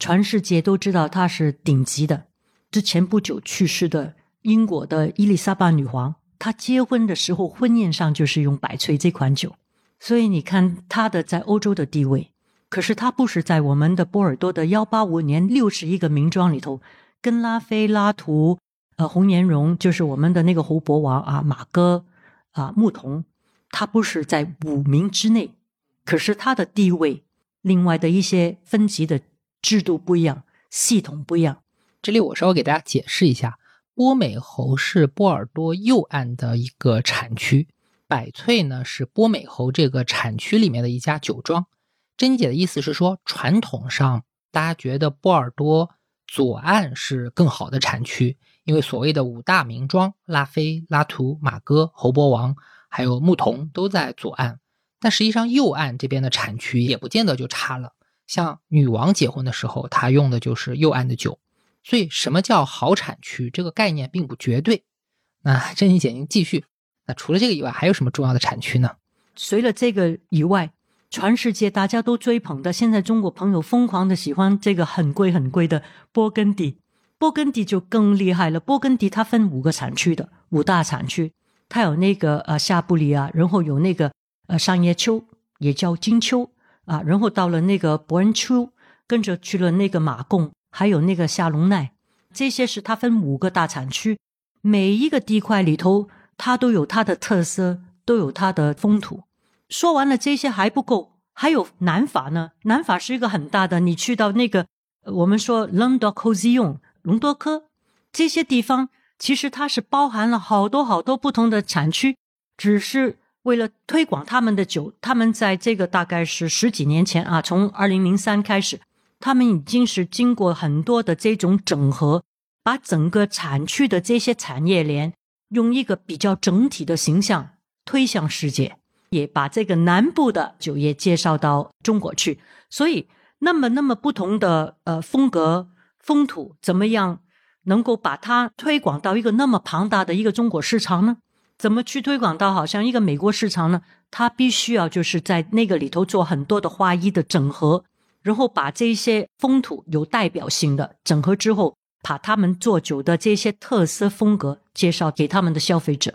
全世界都知道她是顶级的。之前不久去世的英国的伊丽莎白女皇，她结婚的时候婚宴上就是用百翠这款酒，所以你看她的在欧洲的地位。可是它不是在我们的波尔多的幺八五年六十一个名庄里头，跟拉菲、拉图。呃，红颜绒就是我们的那个胡博王啊，马哥啊，牧童，他不是在五名之内，可是他的地位，另外的一些分级的制度不一样，系统不一样。这里我稍微给大家解释一下，波美侯是波尔多右岸的一个产区，百翠呢是波美侯这个产区里面的一家酒庄。珍姐的意思是说，传统上大家觉得波尔多左岸是更好的产区。因为所谓的五大名庄拉菲、拉图、马哥、侯伯王，还有牧童都在左岸，但实际上右岸这边的产区也不见得就差了。像女王结婚的时候，她用的就是右岸的酒。所以，什么叫好产区？这个概念并不绝对。那珍妮姐，您继续。那除了这个以外，还有什么重要的产区呢？除了这个以外，全世界大家都追捧的，现在中国朋友疯狂的喜欢这个很贵很贵的波根第。波根第就更厉害了。波根第它分五个产区的五大产区，它有那个呃夏布里啊，然后有那个呃商业丘，也叫金丘啊，然后到了那个伯恩丘，跟着去了那个马贡，还有那个夏隆奈，这些是它分五个大产区。每一个地块里头，它都有它的特色，都有它的风土。说完了这些还不够，还有南法呢。南法是一个很大的，你去到那个我们说 Languedoc-Roussillon。隆多科这些地方，其实它是包含了好多好多不同的产区，只是为了推广他们的酒，他们在这个大概是十几年前啊，从二零零三开始，他们已经是经过很多的这种整合，把整个产区的这些产业链用一个比较整体的形象推向世界，也把这个南部的酒业介绍到中国去，所以那么那么不同的呃风格。风土怎么样能够把它推广到一个那么庞大的一个中国市场呢？怎么去推广到好像一个美国市场呢？它必须要就是在那个里头做很多的花艺的整合，然后把这些风土有代表性的整合之后，把他们做酒的这些特色风格介绍给他们的消费者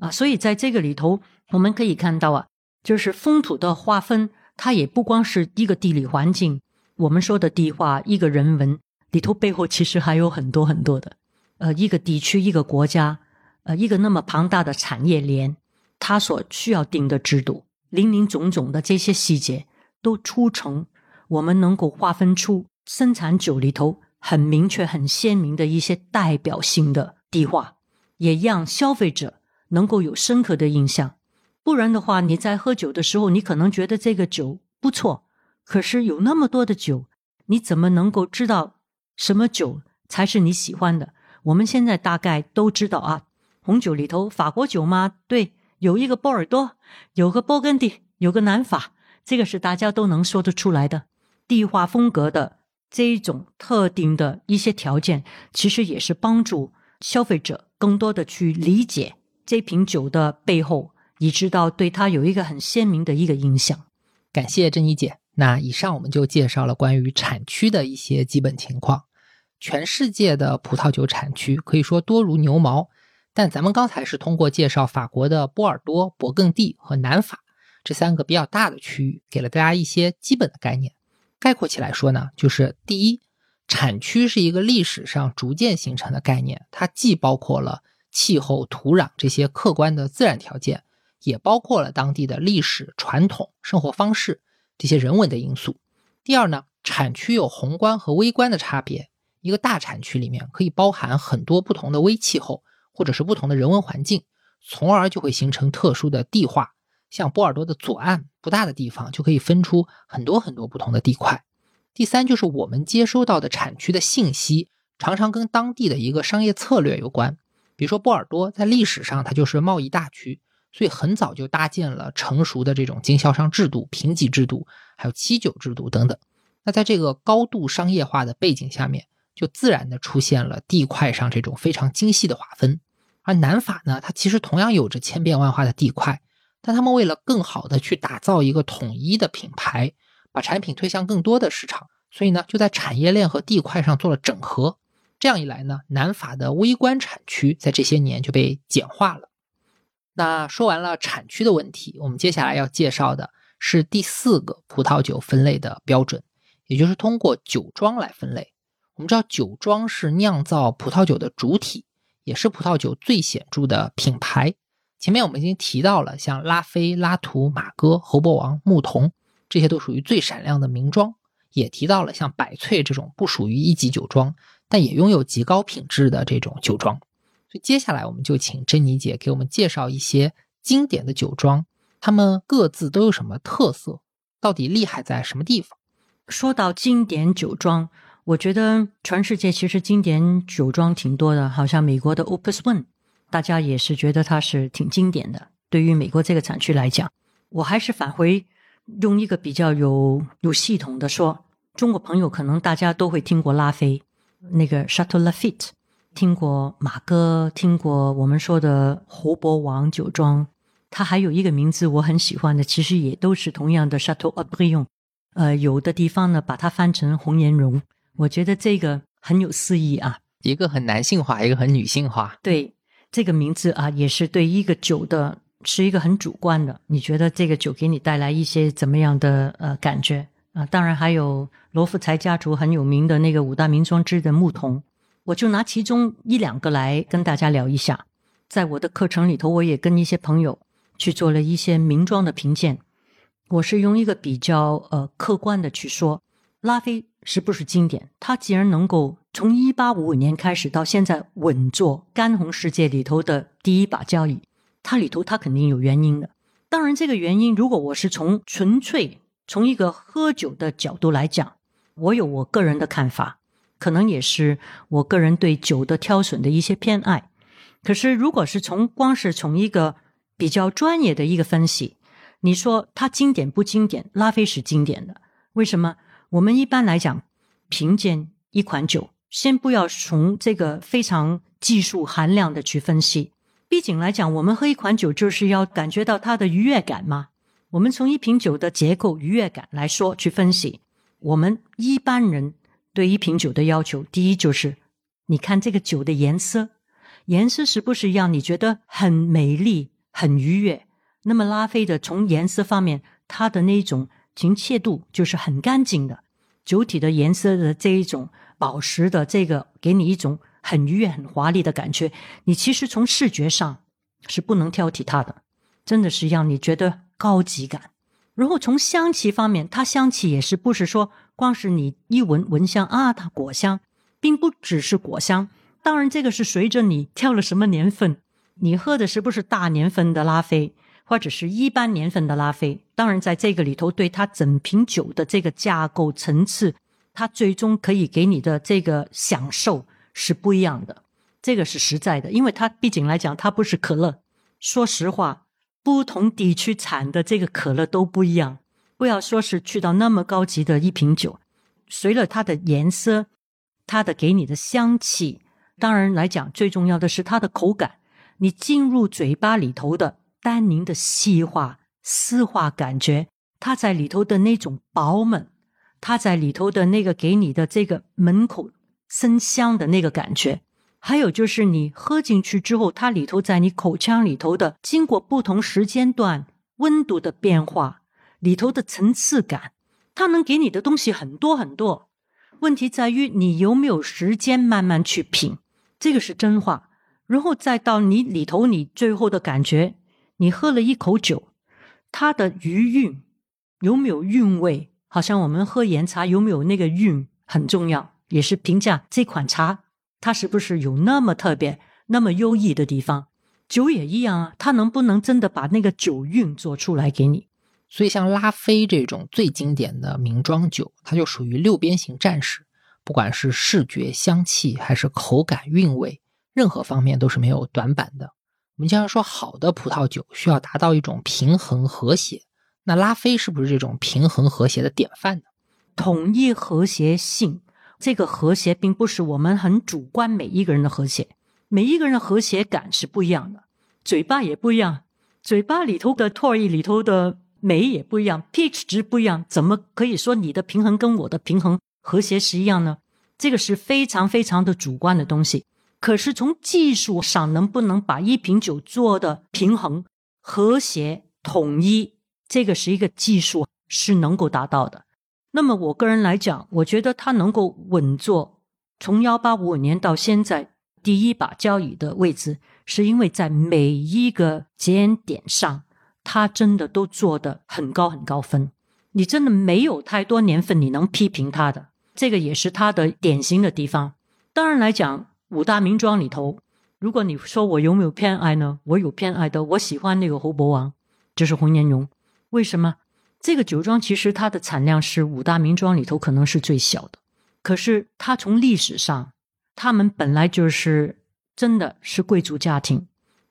啊。所以在这个里头，我们可以看到啊，就是风土的划分，它也不光是一个地理环境，我们说的地化一个人文里头背后其实还有很多很多的，呃，一个地区一个国家，呃，一个那么庞大的产业链。它所需要定的制度，林林总总的这些细节，都促成我们能够划分出生产酒里头很明确、很鲜明的一些代表性的地化，也让消费者能够有深刻的印象。不然的话，你在喝酒的时候，你可能觉得这个酒不错，可是有那么多的酒，你怎么能够知道什么酒才是你喜欢的？我们现在大概都知道啊，红酒里头法国酒吗？对。有一个波尔多，有个勃艮第，有个南法，这个是大家都能说得出来的地化风格的这一种特定的一些条件，其实也是帮助消费者更多的去理解这瓶酒的背后，以知道对它有一个很鲜明的一个印象。感谢珍妮姐。那以上我们就介绍了关于产区的一些基本情况。全世界的葡萄酒产区可以说多如牛毛。但咱们刚才是通过介绍法国的波尔多、勃艮第和南法这三个比较大的区域，给了大家一些基本的概念。概括起来说呢，就是第一，产区是一个历史上逐渐形成的概念，它既包括了气候、土壤这些客观的自然条件，也包括了当地的历史、传统、生活方式这些人文的因素。第二呢，产区有宏观和微观的差别，一个大产区里面可以包含很多不同的微气候。或者是不同的人文环境，从而就会形成特殊的地化。像波尔多的左岸不大的地方，就可以分出很多很多不同的地块。第三，就是我们接收到的产区的信息，常常跟当地的一个商业策略有关。比如说波尔多在历史上它就是贸易大区，所以很早就搭建了成熟的这种经销商制度、评级制度，还有七九制度等等。那在这个高度商业化的背景下面，就自然的出现了地块上这种非常精细的划分。而南法呢，它其实同样有着千变万化的地块，但他们为了更好的去打造一个统一的品牌，把产品推向更多的市场，所以呢，就在产业链和地块上做了整合。这样一来呢，南法的微观产区在这些年就被简化了。那说完了产区的问题，我们接下来要介绍的是第四个葡萄酒分类的标准，也就是通过酒庄来分类。我们知道酒庄是酿造葡萄酒的主体。也是葡萄酒最显著的品牌。前面我们已经提到了，像拉菲、拉图、马哥、侯伯王、牧童，这些都属于最闪亮的名庄。也提到了像百翠这种不属于一级酒庄，但也拥有极高品质的这种酒庄。所以接下来我们就请珍妮姐给我们介绍一些经典的酒庄，他们各自都有什么特色，到底厉害在什么地方？说到经典酒庄。我觉得全世界其实经典酒庄挺多的，好像美国的 Opus One，大家也是觉得它是挺经典的。对于美国这个产区来讲，我还是返回用一个比较有有系统的说，中国朋友可能大家都会听过拉菲，那个 Chateau Lafite，听过马哥，听过我们说的侯伯王酒庄，它还有一个名字我很喜欢的，其实也都是同样的 Chateau a b r i o n 呃，有的地方呢把它翻成红颜容。我觉得这个很有诗意啊，一个很男性化，一个很女性化。对这个名字啊，也是对一个酒的，是一个很主观的。你觉得这个酒给你带来一些怎么样的呃感觉啊？当然还有罗富才家族很有名的那个五大名庄之的牧童，我就拿其中一两个来跟大家聊一下。在我的课程里头，我也跟一些朋友去做了一些名庄的评鉴，我是用一个比较呃客观的去说拉菲。是不是经典？它既然能够从一八五五年开始到现在稳坐干红世界里头的第一把交椅，它里头它肯定有原因的。当然，这个原因如果我是从纯粹从一个喝酒的角度来讲，我有我个人的看法，可能也是我个人对酒的挑选的一些偏爱。可是，如果是从光是从一个比较专业的一个分析，你说它经典不经典？拉菲是经典的，为什么？我们一般来讲，评鉴一款酒，先不要从这个非常技术含量的去分析，毕竟来讲，我们喝一款酒就是要感觉到它的愉悦感嘛。我们从一瓶酒的结构、愉悦感来说去分析，我们一般人对一瓶酒的要求，第一就是你看这个酒的颜色，颜色是不是让你觉得很美丽、很愉悦？那么拉菲的从颜色方面，它的那种清澈度就是很干净的，酒体的颜色的这一种宝石的这个，给你一种很愉悦、很华丽的感觉。你其实从视觉上是不能挑剔它的，真的是让你觉得高级感。然后从香气方面，它香气也是不是说光是你一闻闻香啊，它果香，并不只是果香。当然，这个是随着你挑了什么年份，你喝的是不是大年份的拉菲。或者是一般年份的拉菲，当然在这个里头，对它整瓶酒的这个架构层次，它最终可以给你的这个享受是不一样的。这个是实在的，因为它毕竟来讲，它不是可乐。说实话，不同地区产的这个可乐都不一样。不要说是去到那么高级的一瓶酒，随了它的颜色，它的给你的香气，当然来讲，最重要的是它的口感，你进入嘴巴里头的。丹宁的细化、丝滑感觉，它在里头的那种饱满，它在里头的那个给你的这个门口生香的那个感觉，还有就是你喝进去之后，它里头在你口腔里头的经过不同时间段温度的变化，里头的层次感，它能给你的东西很多很多。问题在于你有没有时间慢慢去品，这个是真话。然后再到你里头，你最后的感觉。你喝了一口酒，它的余韵有没有韵味？好像我们喝岩茶有没有那个韵很重要，也是评价这款茶它是不是有那么特别、那么优异的地方。酒也一样啊，它能不能真的把那个酒韵做出来给你？所以像拉菲这种最经典的名庄酒，它就属于六边形战士，不管是视觉、香气还是口感、韵味，任何方面都是没有短板的。我们经常说，好的葡萄酒需要达到一种平衡和谐。那拉菲是不是这种平衡和谐的典范呢？统一和谐性，这个和谐并不是我们很主观每一个人的和谐，每一个人的和谐感是不一样的，嘴巴也不一样，嘴巴里头的唾液里头的酶也不一样，pH 值不一样，怎么可以说你的平衡跟我的平衡和谐是一样呢？这个是非常非常的主观的东西。可是从技术上，能不能把一瓶酒做的平衡、和谐、统一，这个是一个技术是能够达到的。那么我个人来讲，我觉得它能够稳坐从幺八五五年到现在第一把交椅的位置，是因为在每一个节点上，它真的都做的很高很高分。你真的没有太多年份你能批评它的，这个也是它的典型的地方。当然来讲。五大名庄里头，如果你说我有没有偏爱呢？我有偏爱的，我喜欢那个侯伯王，就是红颜绒。为什么？这个酒庄其实它的产量是五大名庄里头可能是最小的，可是它从历史上，他们本来就是真的是贵族家庭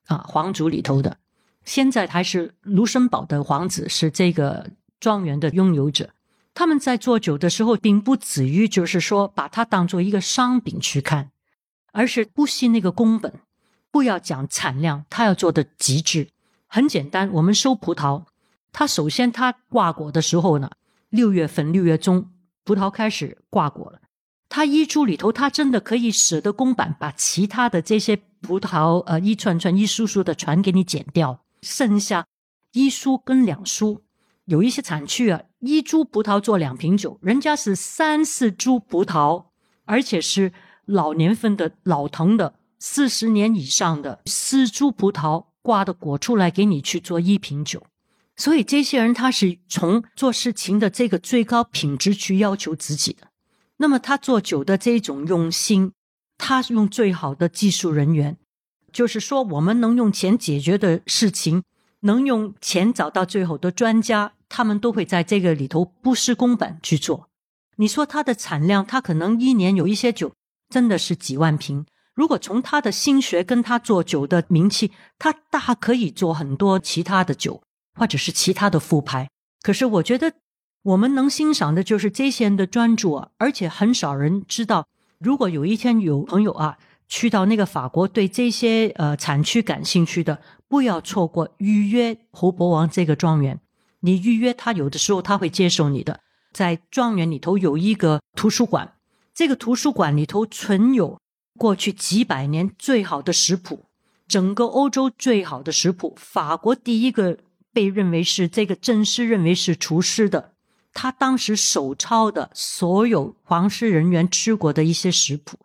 啊，皇族里头的。现在还是卢森堡的皇子是这个庄园的拥有者。他们在做酒的时候，并不止于就是说把它当做一个商品去看。而是不惜那个工本，不要讲产量，他要做的极致。很简单，我们收葡萄，他首先他挂果的时候呢，六月份六月中，葡萄开始挂果了。他一株里头，他真的可以舍得公板，把其他的这些葡萄呃一串串一束束的全给你剪掉，剩下一束跟两束。有一些产区啊，一株葡萄做两瓶酒，人家是三四株葡萄，而且是。老年份的老藤的四十年以上的四株葡萄挂的果出来给你去做一瓶酒，所以这些人他是从做事情的这个最高品质去要求自己的。那么他做酒的这种用心，他用最好的技术人员，就是说我们能用钱解决的事情，能用钱找到最好的专家，他们都会在这个里头不施工本去做。你说它的产量，它可能一年有一些酒。真的是几万瓶。如果从他的心学跟他做酒的名气，他大可以做很多其他的酒，或者是其他的副牌。可是我觉得我们能欣赏的就是这些人的专注啊，而且很少人知道。如果有一天有朋友啊，去到那个法国，对这些呃产区感兴趣的，不要错过预约侯伯王这个庄园。你预约他，有的时候他会接受你的。在庄园里头有一个图书馆，这个图书馆里头存有过去几百年最好的食谱，整个欧洲最好的食谱。法国第一个被认为是这个正式认为是厨师的，他当时手抄的所有皇室人员吃过的一些食谱。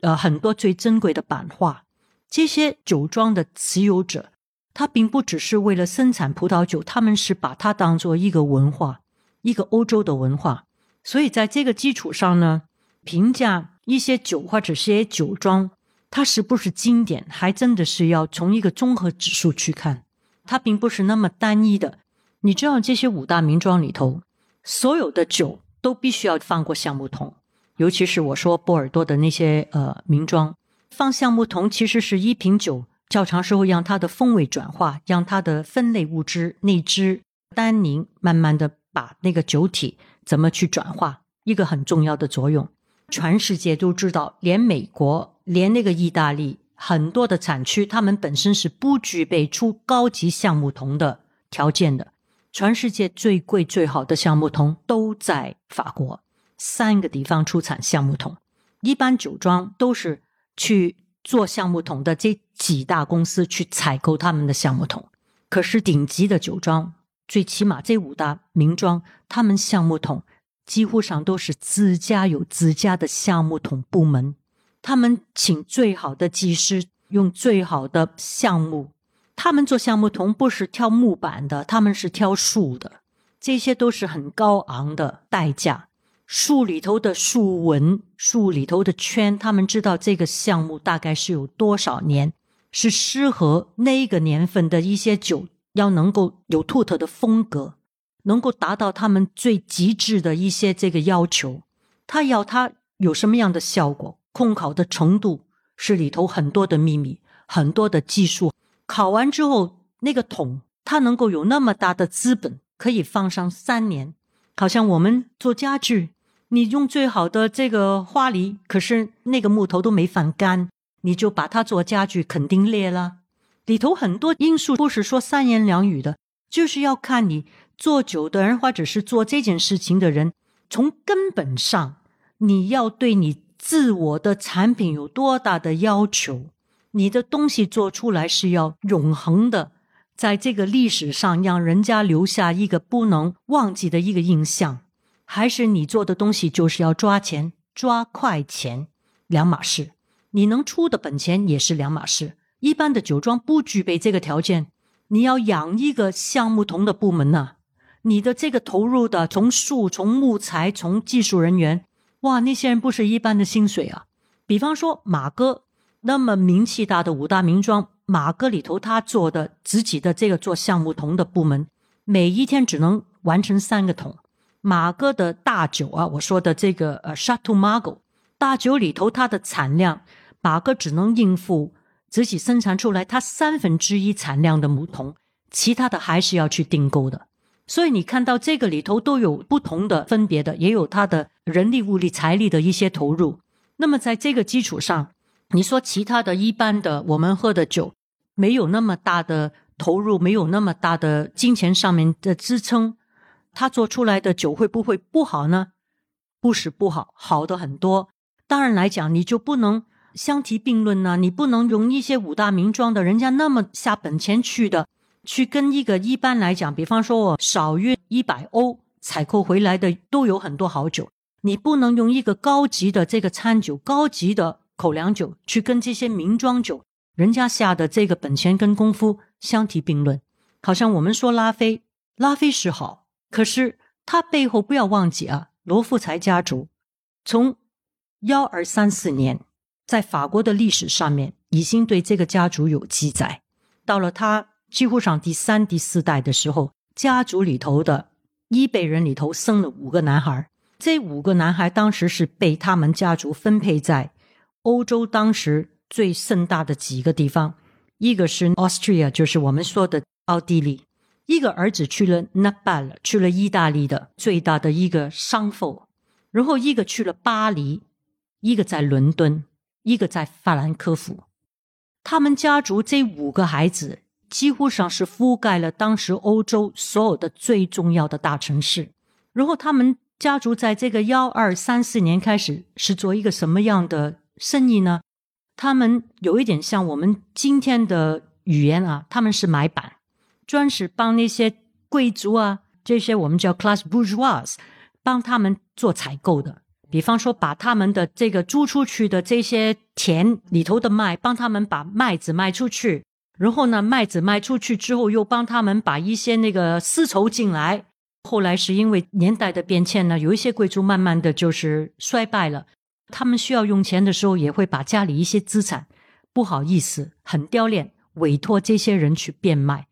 呃，很多最珍贵的版画，这些酒庄的持有者，他并不只是为了生产葡萄酒，他们是把它当做一个文化，一个欧洲的文化。所以在这个基础上呢，评价一些酒或者是些酒庄，它是不是经典，还真的是要从一个综合指数去看，它并不是那么单一的。你知道，这些五大名庄里头，所有的酒都必须要放过橡木桶。尤其是我说波尔多的那些呃名庄，放橡木桶其实是一瓶酒较长时候让它的风味转化，让它的分类物质内脂、单宁慢慢的把那个酒体怎么去转化，一个很重要的作用。全世界都知道，连美国、连那个意大利很多的产区，他们本身是不具备出高级橡木桶的条件的。全世界最贵最好的橡木桶都在法国。三个地方出产橡木桶，一般酒庄都是去做橡木桶的这几大公司去采购他们的橡木桶。可是顶级的酒庄，最起码这五大名庄，他们橡木桶几乎上都是自家有自家的橡木桶部门，他们请最好的技师，用最好的橡木。他们做橡木桶不是挑木板的，他们是挑树的，这些都是很高昂的代价。树里头的树纹，树里头的圈，他们知道这个项目大概是有多少年，是适合那个年份的一些酒，要能够有独特的风格，能够达到他们最极致的一些这个要求。他要它有什么样的效果，控烤的程度是里头很多的秘密，很多的技术。烤完之后，那个桶它能够有那么大的资本，可以放上三年。好像我们做家具，你用最好的这个花梨，可是那个木头都没放干，你就把它做家具，肯定裂了。里头很多因素不是说三言两语的，就是要看你做酒的人，或者是做这件事情的人，从根本上，你要对你自我的产品有多大的要求，你的东西做出来是要永恒的。在这个历史上，让人家留下一个不能忘记的一个印象，还是你做的东西就是要抓钱、抓快钱，两码事。你能出的本钱也是两码事。一般的酒庄不具备这个条件，你要养一个橡木桶的部门呢，你的这个投入的，从树、从木材、从技术人员，哇，那些人不是一般的薪水啊。比方说马哥，那么名气大的五大名庄。马哥里头，他做的自己的这个做橡木桶的部门，每一天只能完成三个桶。马哥的大酒啊，我说的这个呃，Chateau Margaux 大酒里头，它的产量，马哥只能应付自己生产出来它三分之一产量的木桶，其他的还是要去订购的。所以你看到这个里头都有不同的分别的，也有他的人力、物力、财力的一些投入。那么在这个基础上。你说其他的一般的我们喝的酒，没有那么大的投入，没有那么大的金钱上面的支撑，他做出来的酒会不会不好呢？不是不好，好的很多。当然来讲，你就不能相提并论呢。你不能用一些五大名庄的人家那么下本钱去的，去跟一个一般来讲，比方说我少于一百欧采购回来的都有很多好酒，你不能用一个高级的这个餐酒，高级的。口粮酒去跟这些名庄酒，人家下的这个本钱跟功夫相提并论，好像我们说拉菲，拉菲是好，可是他背后不要忘记啊，罗富才家族从幺二三四年在法国的历史上面已经对这个家族有记载，到了他几乎上第三、第四代的时候，家族里头的一辈人里头生了五个男孩，这五个男孩当时是被他们家族分配在。欧洲当时最盛大的几个地方，一个是 Austria，就是我们说的奥地利；一个儿子去了 Naples，去了意大利的最大的一个商埠；然后一个去了巴黎，一个在伦敦，一个在法兰克福。他们家族这五个孩子几乎上是覆盖了当时欧洲所有的最重要的大城市。然后他们家族在这个幺二三四年开始是做一个什么样的生意呢？他们有一点像我们今天的语言啊，他们是买板，专是帮那些贵族啊，这些我们叫 class bourgeois，帮他们做采购的。比方说，把他们的这个租出去的这些田里头的麦，帮他们把麦子卖出去，然后呢，麦子卖出去之后，又帮他们把一些那个丝绸进来。后来是因为年代的变迁呢，有一些贵族慢慢的就是衰败了，他们需要用钱的时候，也会把家里一些资产，不好意思，很丢脸，委托这些人去变卖。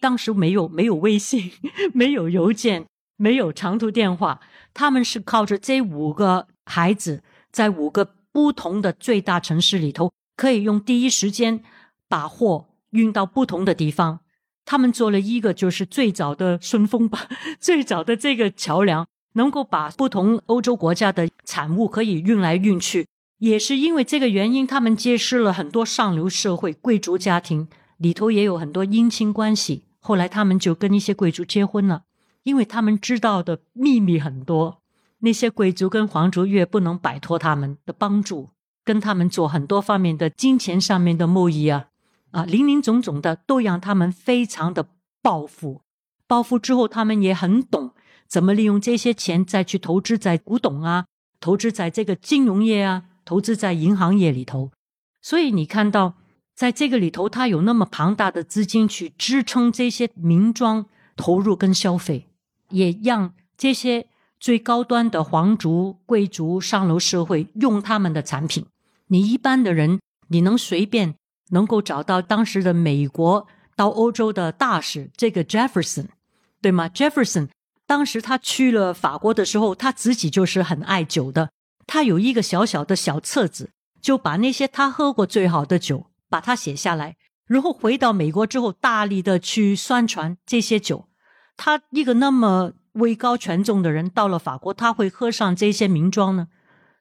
当时没有没有微信，(laughs) 没有邮件。没有长途电话，他们是靠着这五个孩子，在五个不同的最大城市里头，可以用第一时间把货运到不同的地方。他们做了一个就是最早的顺丰吧，(laughs) 最早的这个桥梁，能够把不同欧洲国家的产物可以运来运去。也是因为这个原因，他们结识了很多上流社会贵族家庭，里头也有很多姻亲关系。后来他们就跟一些贵族结婚了。因为他们知道的秘密很多，那些贵族跟皇族越不能摆脱他们的帮助，跟他们做很多方面的金钱上面的贸易啊，啊，林林总总的都让他们非常的暴富。暴富之后，他们也很懂怎么利用这些钱再去投资在古董啊，投资在这个金融业啊，投资在银行业里头。所以你看到，在这个里头，他有那么庞大的资金去支撑这些名庄投入跟消费。也让这些最高端的皇族、贵族、上流社会用他们的产品。你一般的人，你能随便能够找到当时的美国到欧洲的大使，这个 Jefferson，对吗？Jefferson 当时他去了法国的时候，他自己就是很爱酒的。他有一个小小的小册子，就把那些他喝过最好的酒，把它写下来，然后回到美国之后，大力的去宣传这些酒。他一个那么位高权重的人，到了法国，他会喝上这些名庄呢？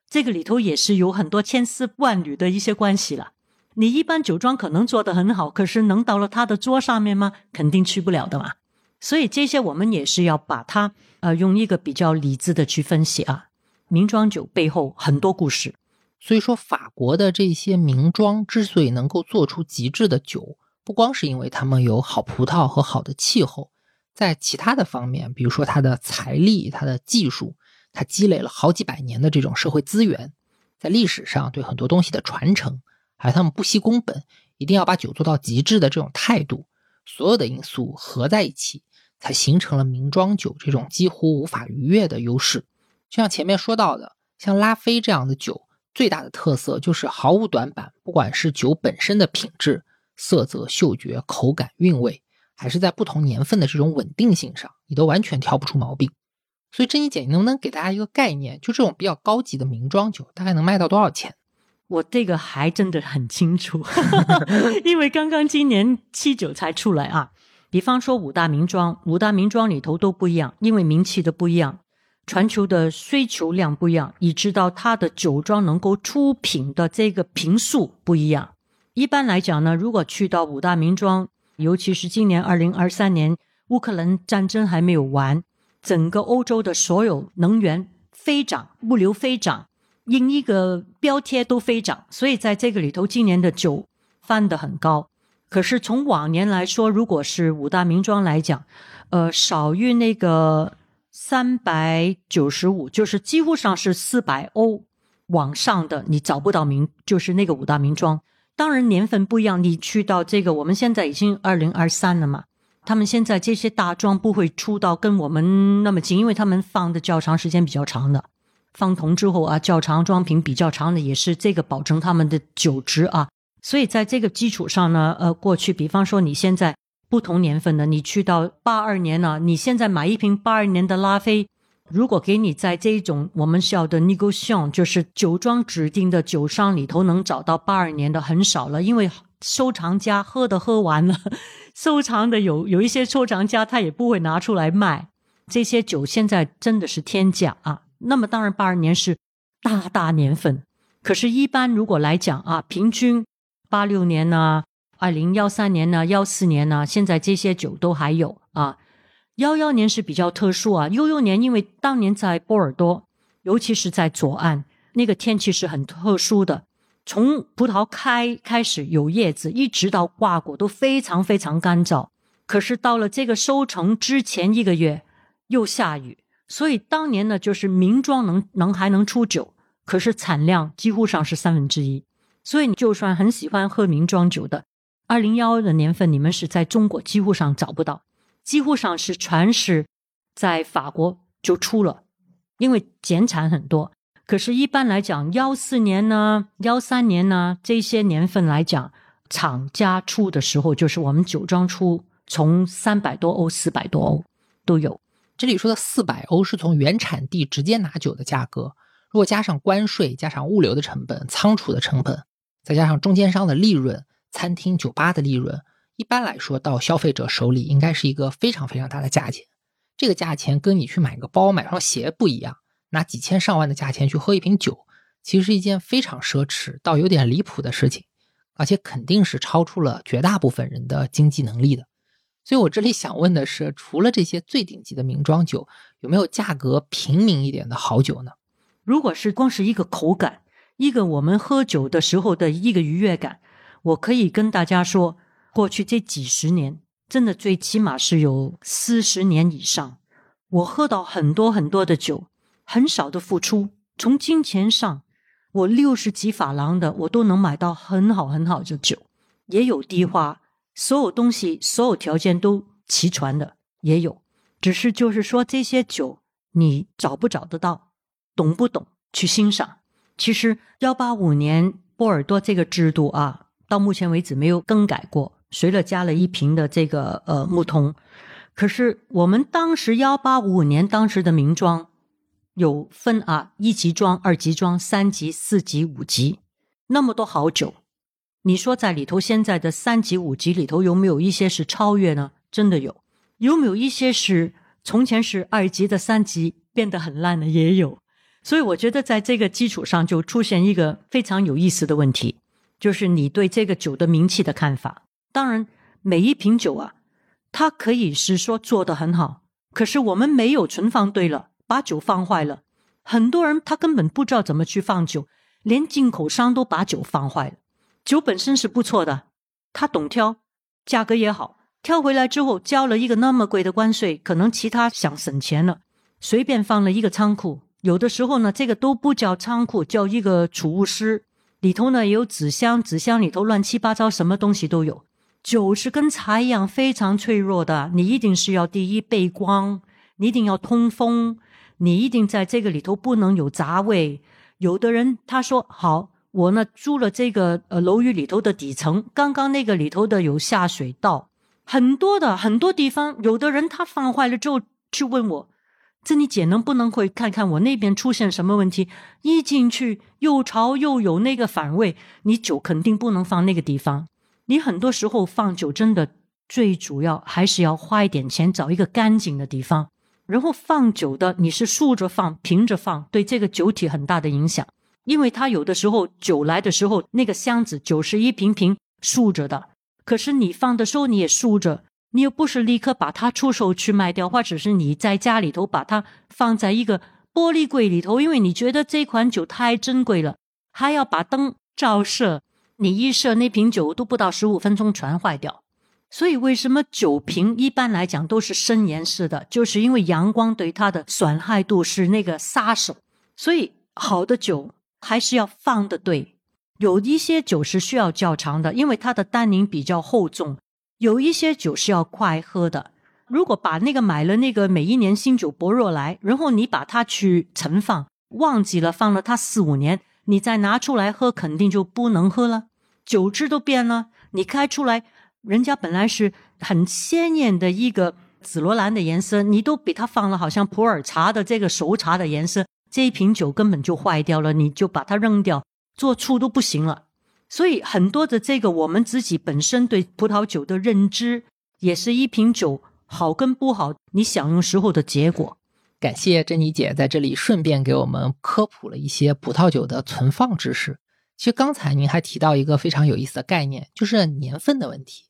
这个里头也是有很多千丝万缕的一些关系了。你一般酒庄可能做得很好，可是能到了他的桌上面吗？肯定去不了的嘛。所以这些我们也是要把它呃用一个比较理智的去分析啊。名庄酒背后很多故事，所以说法国的这些名庄之所以能够做出极致的酒，不光是因为他们有好葡萄和好的气候。在其他的方面，比如说他的财力、他的技术，他积累了好几百年的这种社会资源，在历史上对很多东西的传承，还有他们不惜工本，一定要把酒做到极致的这种态度，所有的因素合在一起，才形成了名庄酒这种几乎无法逾越的优势。就像前面说到的，像拉菲这样的酒，最大的特色就是毫无短板，不管是酒本身的品质、色泽、嗅觉、口感、韵味。还是在不同年份的这种稳定性上，你都完全挑不出毛病。所以珍妮姐，你能不能给大家一个概念？就这种比较高级的名庄酒，大概能卖到多少钱？我这个还真的很清楚，(laughs) 因为刚刚今年七九才出来啊。比方说五大名庄，五大名庄里头都不一样，因为名气的不一样，全球的需求量不一样，以知道它的酒庄能够出品的这个瓶数不一样。一般来讲呢，如果去到五大名庄，尤其是今年二零二三年，乌克兰战争还没有完，整个欧洲的所有能源飞涨，物流飞涨，因一个标贴都飞涨，所以在这个里头，今年的酒翻得很高。可是从往年来说，如果是五大名庄来讲，呃，少于那个三百九十五，就是几乎上是四百欧往上的，你找不到名，就是那个五大名庄。当然年份不一样，你去到这个，我们现在已经二零二三了嘛。他们现在这些大庄不会出到跟我们那么近，因为他们放的较长时间比较长的，放铜之后啊，较长装瓶比较长的，也是这个保证他们的酒值啊。所以在这个基础上呢，呃，过去比方说你现在不同年份的，你去到八二年呢，你现在买一瓶八二年的拉菲。如果给你在这种我们需要的 negotiation，就是酒庄指定的酒商里头能找到八二年的很少了，因为收藏家喝的喝完了，(laughs) 收藏的有有一些收藏家他也不会拿出来卖这些酒，现在真的是天价啊！那么当然八二年是大大年份，可是，一般如果来讲啊，平均八六年呢、二零幺三年呢、幺四年呢，现在这些酒都还有啊。幺幺年是比较特殊啊，幺幺年因为当年在波尔多，尤其是在左岸，那个天气是很特殊的。从葡萄开开始有叶子，一直到挂果都非常非常干燥。可是到了这个收成之前一个月又下雨，所以当年呢就是名庄能能还能出酒，可是产量几乎上是三分之一。所以你就算很喜欢喝名庄酒的，二零幺的年份你们是在中国几乎上找不到，几乎上是全是在法国就出了，因为减产很多。可是，一般来讲，幺四年呢、幺三年呢这些年份来讲，厂家出的时候，就是我们酒庄出，从三百多欧、四百多欧都有。这里说的四百欧是从原产地直接拿酒的价格，如果加上关税、加上物流的成本、仓储的成本，再加上中间商的利润、餐厅、酒吧的利润，一般来说到消费者手里应该是一个非常非常大的价钱。这个价钱跟你去买个包、买双鞋不一样。拿几千上万的价钱去喝一瓶酒，其实是一件非常奢侈到有点离谱的事情，而且肯定是超出了绝大部分人的经济能力的。所以我这里想问的是，除了这些最顶级的名庄酒，有没有价格平民一点的好酒呢？如果是光是一个口感，一个我们喝酒的时候的一个愉悦感，我可以跟大家说，过去这几十年，真的最起码是有四十年以上，我喝到很多很多的酒。很少的付出，从金钱上，我六十几法郎的，我都能买到很好很好的酒，也有低花，所有东西、所有条件都齐全的也有，只是就是说这些酒你找不找得到，懂不懂去欣赏？其实幺八五年波尔多这个制度啊，到目前为止没有更改过，随了加了一瓶的这个呃木桶，可是我们当时幺八五五年当时的名庄。有分啊，一级庄、二级庄、三级、四级、五级，那么多好酒，你说在里头现在的三级、五级里头有没有一些是超越呢？真的有，有没有一些是从前是二级的三级变得很烂的也有。所以我觉得在这个基础上就出现一个非常有意思的问题，就是你对这个酒的名气的看法。当然，每一瓶酒啊，它可以是说做的很好，可是我们没有存放对了。把酒放坏了，很多人他根本不知道怎么去放酒，连进口商都把酒放坏了。酒本身是不错的，他懂挑，价格也好，挑回来之后交了一个那么贵的关税，可能其他想省钱了，随便放了一个仓库。有的时候呢，这个都不叫仓库，叫一个储物室，里头呢有纸箱，纸箱里头乱七八糟什么东西都有。酒是跟茶一样非常脆弱的，你一定是要第一背光，你一定要通风。你一定在这个里头不能有杂味。有的人他说好，我呢租了这个呃楼宇里头的底层，刚刚那个里头的有下水道，很多的很多地方，有的人他放坏了之后去问我，这你姐能不能会看看我那边出现什么问题？一进去又潮又有那个反味，你酒肯定不能放那个地方。你很多时候放酒真的最主要还是要花一点钱找一个干净的地方。然后放酒的，你是竖着放、平着放，对这个酒体很大的影响。因为它有的时候酒来的时候，那个箱子酒是一瓶瓶竖着的，可是你放的时候你也竖着，你又不是立刻把它出手去卖掉，或者是你在家里头把它放在一个玻璃柜里头，因为你觉得这款酒太珍贵了，还要把灯照射，你一射那瓶酒都不到十五分钟全坏掉。所以，为什么酒瓶一般来讲都是深颜色的？就是因为阳光对它的损害度是那个杀手。所以，好的酒还是要放的对。有一些酒是需要较长的，因为它的单宁比较厚重；有一些酒是要快喝的。如果把那个买了那个每一年新酒博若来，然后你把它去存放，忘记了放了它四五年，你再拿出来喝，肯定就不能喝了，酒质都变了。你开出来。人家本来是很鲜艳的一个紫罗兰的颜色，你都比它放了好像普洱茶的这个熟茶的颜色，这一瓶酒根本就坏掉了，你就把它扔掉，做醋都不行了。所以很多的这个我们自己本身对葡萄酒的认知，也是一瓶酒好跟不好，你享用时候的结果。感谢珍妮姐在这里顺便给我们科普了一些葡萄酒的存放知识。其实刚才您还提到一个非常有意思的概念，就是年份的问题。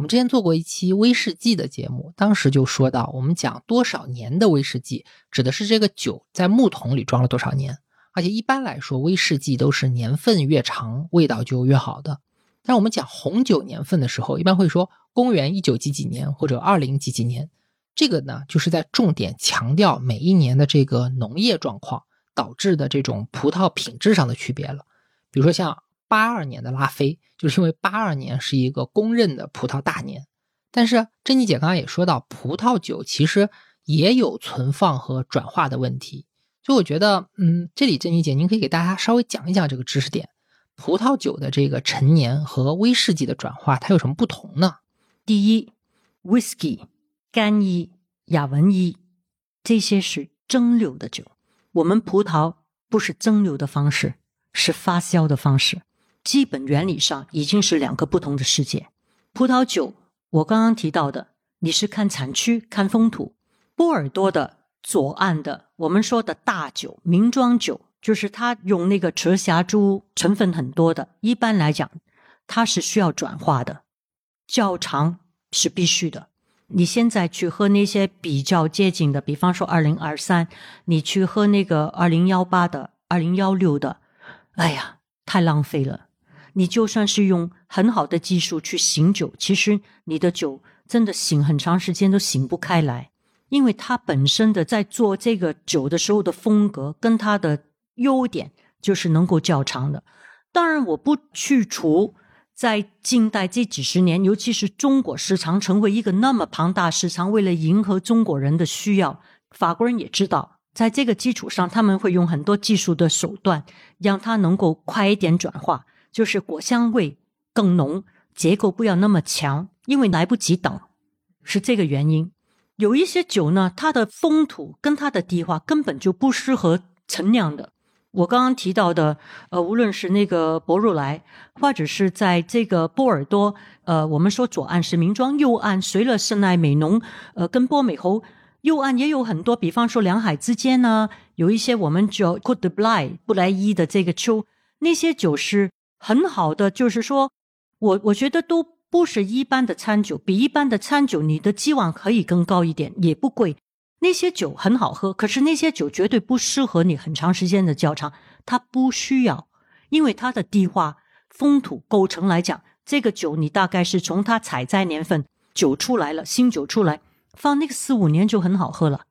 我们之前做过一期威士忌的节目，当时就说到，我们讲多少年的威士忌，指的是这个酒在木桶里装了多少年。而且一般来说，威士忌都是年份越长，味道就越好的。但我们讲红酒年份的时候，一般会说公元一九几几年或者二零几几年。这个呢，就是在重点强调每一年的这个农业状况导致的这种葡萄品质上的区别了。比如说像八二年的拉菲，就是因为八二年是一个公认的葡萄大年。但是珍妮姐刚刚也说到，葡萄酒其实也有存放和转化的问题。所以我觉得，嗯，这里珍妮姐您可以给大家稍微讲一讲这个知识点：葡萄酒的这个陈年和威士忌的转化它有什么不同呢？第一，whisky。干邑、雅文邑，这些是蒸馏的酒。我们葡萄不是蒸馏的方式，是发酵的方式。基本原理上已经是两个不同的世界。葡萄酒，我刚刚提到的，你是看产区、看风土。波尔多的左岸的，我们说的大酒、名庄酒，就是它用那个赤霞珠成分很多的。一般来讲，它是需要转化的，较长是必须的。你现在去喝那些比较接近的，比方说二零二三，你去喝那个二零幺八的、二零幺六的，哎呀，太浪费了。你就算是用很好的技术去醒酒，其实你的酒真的醒很长时间都醒不开来，因为它本身的在做这个酒的时候的风格跟它的优点就是能够较长的。当然，我不去除。在近代这几十年，尤其是中国市场成为一个那么庞大市场，为了迎合中国人的需要，法国人也知道，在这个基础上，他们会用很多技术的手段，让它能够快一点转化，就是果香味更浓，结构不要那么强，因为来不及等，是这个原因。有一些酒呢，它的风土跟它的地化根本就不适合陈酿的。我刚刚提到的，呃，无论是那个博若莱，或者是在这个波尔多，呃，我们说左岸是名庄，右岸随了圣奈美浓，呃，跟波美侯，右岸也有很多，比方说两海之间呢，有一些我们叫 Cote de Bly 布莱伊的这个丘，那些酒是很好的，就是说我我觉得都不是一般的餐酒，比一般的餐酒你的期望可以更高一点，也不贵。那些酒很好喝，可是那些酒绝对不适合你很长时间的窖藏，它不需要，因为它的地化、风土构成来讲，这个酒你大概是从它采摘年份酒出来了，新酒出来放那个四五年就很好喝了。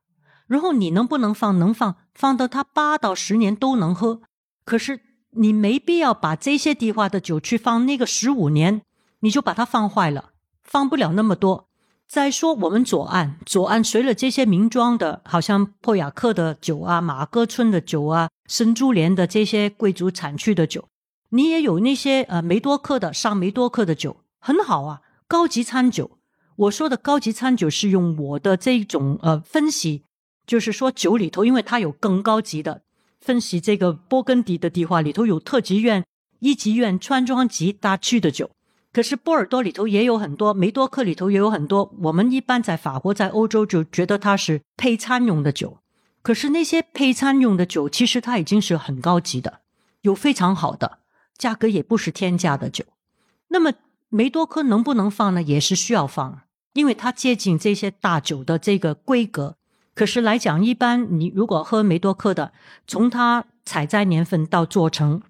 然后你能不能放？能放，放到它八到十年都能喝。可是你没必要把这些地化的酒去放那个十五年，你就把它放坏了，放不了那么多。再说我们左岸，左岸随了这些名庄的，好像珀雅克的酒啊，马戈村的酒啊，圣珠莲的这些贵族产区的酒，你也有那些呃梅多克的上梅多克的酒，很好啊，高级餐酒。我说的高级餐酒是用我的这种呃分析，就是说酒里头，因为它有更高级的分析，这个勃艮第的地话里头有特级院、一级院、川庄级大区的酒。可是波尔多里头也有很多，梅多克里头也有很多。我们一般在法国、在欧洲就觉得它是配餐用的酒。可是那些配餐用的酒，其实它已经是很高级的，有非常好的，价格也不是天价的酒。那么梅多克能不能放呢？也是需要放，因为它接近这些大酒的这个规格。可是来讲，一般你如果喝梅多克的，从它采摘年份到做成，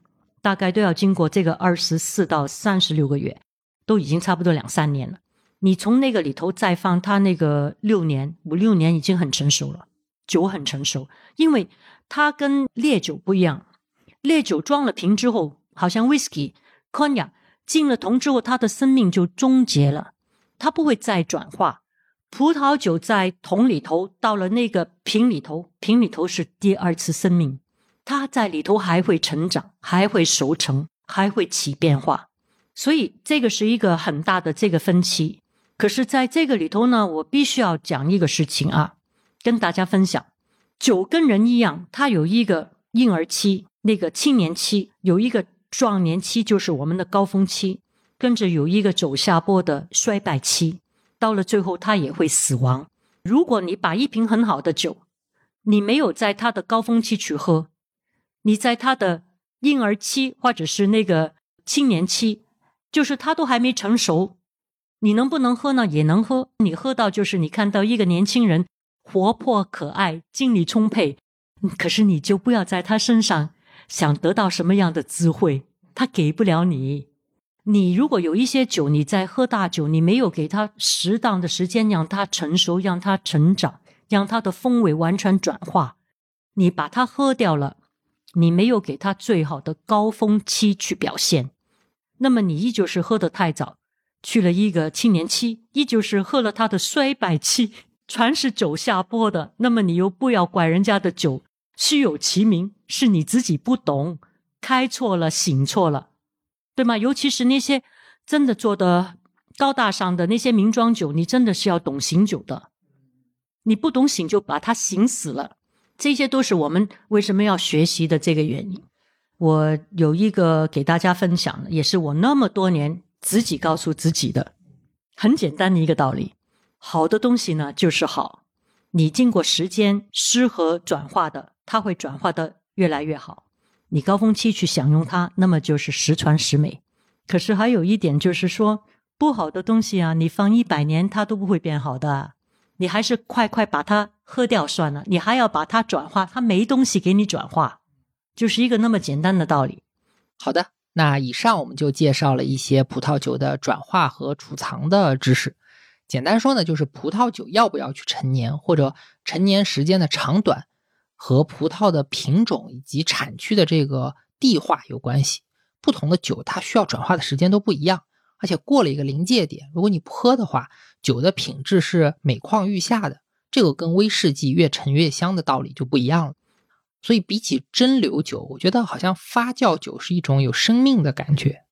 大概都要经过这个二十四到三十六个月。都已经差不多两三年了，你从那个里头再放它那个六年五六年已经很成熟了，酒很成熟，因为它跟烈酒不一样，烈酒装了瓶之后，好像 whisky、cognac 进了桶之后，它的生命就终结了，它不会再转化。葡萄酒在桶里头到了那个瓶里头，瓶里头是第二次生命，它在里头还会成长，还会熟成，还会起变化。所以这个是一个很大的这个分歧，可是在这个里头呢，我必须要讲一个事情啊，跟大家分享。酒跟人一样，它有一个婴儿期，那个青年期，有一个壮年期，就是我们的高峰期，跟着有一个走下坡的衰败期，到了最后它也会死亡。如果你把一瓶很好的酒，你没有在他的高峰期去喝，你在他的婴儿期或者是那个青年期，就是他都还没成熟，你能不能喝呢？也能喝，你喝到就是你看到一个年轻人活泼可爱、精力充沛，可是你就不要在他身上想得到什么样的智慧，他给不了你。你如果有一些酒，你在喝大酒，你没有给他适当的时间让他成熟，让他成长，让他的风味完全转化，你把它喝掉了，你没有给他最好的高峰期去表现，那么你依旧是喝得太早，去了一个青年期，依旧是喝了他的衰败期，全是酒下坡的。那么你又不要怪人家的酒虚有其名，是你自己不懂，开错了，醒错了。对吗？尤其是那些真的做的高大上的那些名庄酒，你真的是要懂醒酒的。你不懂醒，就把它醒死了。这些都是我们为什么要学习的这个原因。我有一个给大家分享的，也是我那么多年自己告诉自己的，很简单的一个道理：好的东西呢，就是好。你经过时间失和转化的，它会转化的越来越好。你高峰期去享用它，那么就是十全十美。可是还有一点就是说，不好的东西啊，你放一百年它都不会变好的。你还是快快把它喝掉算了。你还要把它转化，它没东西给你转化，就是一个那么简单的道理。好的，那以上我们就介绍了一些葡萄酒的转化和储藏的知识。简单说呢，就是葡萄酒要不要去陈年，或者陈年时间的长短。和葡萄的品种以及产区的这个地化有关系，不同的酒它需要转化的时间都不一样，而且过了一个临界点，如果你不喝的话，酒的品质是每况愈下的，这个跟威士忌越陈越香的道理就不一样了。所以比起蒸馏酒，我觉得好像发酵酒是一种有生命的感觉。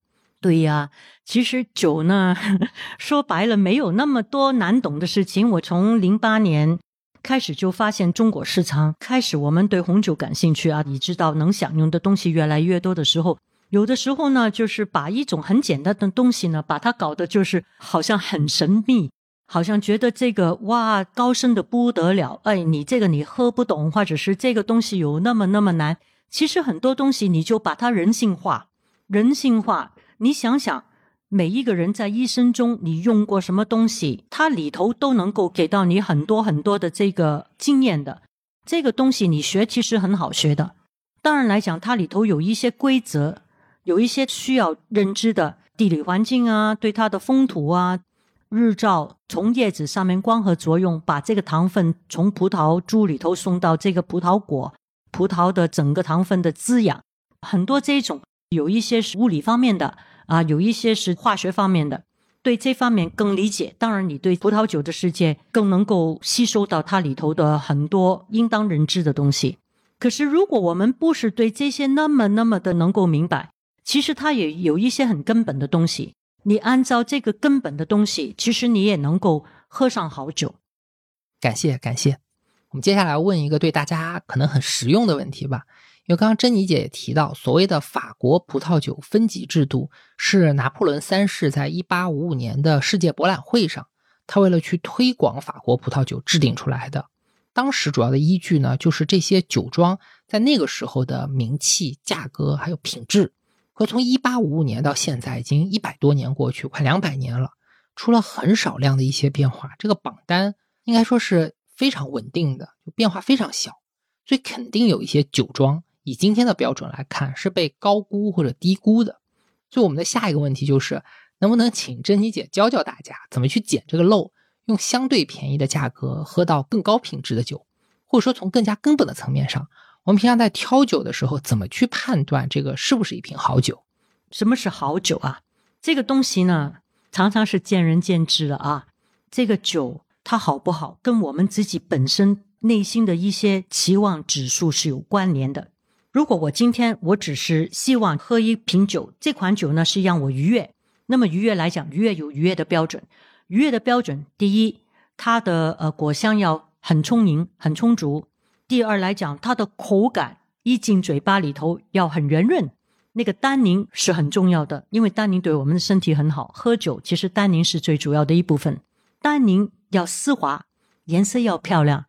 对呀，其实酒呢，(laughs) 说白了没有那么多难懂的事情。我从零八年。开始就发现中国市场开始，我们对红酒感兴趣啊！你知道能享用的东西越来越多的时候，有的时候呢，就是把一种很简单的东西呢，把它搞得就是好像很神秘，好像觉得这个哇高深的不得了。哎，你这个你喝不懂，或者是这个东西有那么那么难。其实很多东西你就把它人性化，人性化。你想想。每一个人在一生中，你用过什么东西，它里头都能够给到你很多很多的这个经验的。这个东西你学其实很好学的。当然来讲，它里头有一些规则，有一些需要认知的地理环境啊，对它的风土啊，日照从叶子上面光合作用，把这个糖分从葡萄株里头送到这个葡萄果，葡萄的整个糖分的滋养，很多这种有一些是物理方面的。啊，有一些是化学方面的，对这方面更理解。当然，你对葡萄酒的世界更能够吸收到它里头的很多应当人知的东西。可是，如果我们不是对这些那么那么的能够明白，其实它也有一些很根本的东西。你按照这个根本的东西，其实你也能够喝上好酒。感谢感谢。我们接下来问一个对大家可能很实用的问题吧。因为刚刚珍妮姐也提到，所谓的法国葡萄酒分级制度是拿破仑三世在一八五五年的世界博览会上，他为了去推广法国葡萄酒制定出来的。当时主要的依据呢，就是这些酒庄在那个时候的名气、价格还有品质。可从一八五五年到现在，已经一百多年过去，快两百年了，出了很少量的一些变化。这个榜单应该说是非常稳定的，就变化非常小，所以肯定有一些酒庄。以今天的标准来看，是被高估或者低估的。所以我们的下一个问题就是，能不能请珍妮姐教教大家怎么去捡这个漏，用相对便宜的价格喝到更高品质的酒，或者说从更加根本的层面上，我们平常在挑酒的时候，怎么去判断这个是不是一瓶好酒？什么是好酒啊？这个东西呢，常常是见仁见智的啊。这个酒它好不好，跟我们自己本身内心的一些期望指数是有关联的。如果我今天我只是希望喝一瓶酒，这款酒呢是让我愉悦，那么愉悦来讲，愉悦有愉悦的标准。愉悦的标准，第一，它的呃果香要很充盈、很充足；第二来讲，它的口感一进嘴巴里头要很圆润。那个单宁是很重要的，因为单宁对我们的身体很好。喝酒其实单宁是最主要的一部分，单宁要丝滑，颜色要漂亮，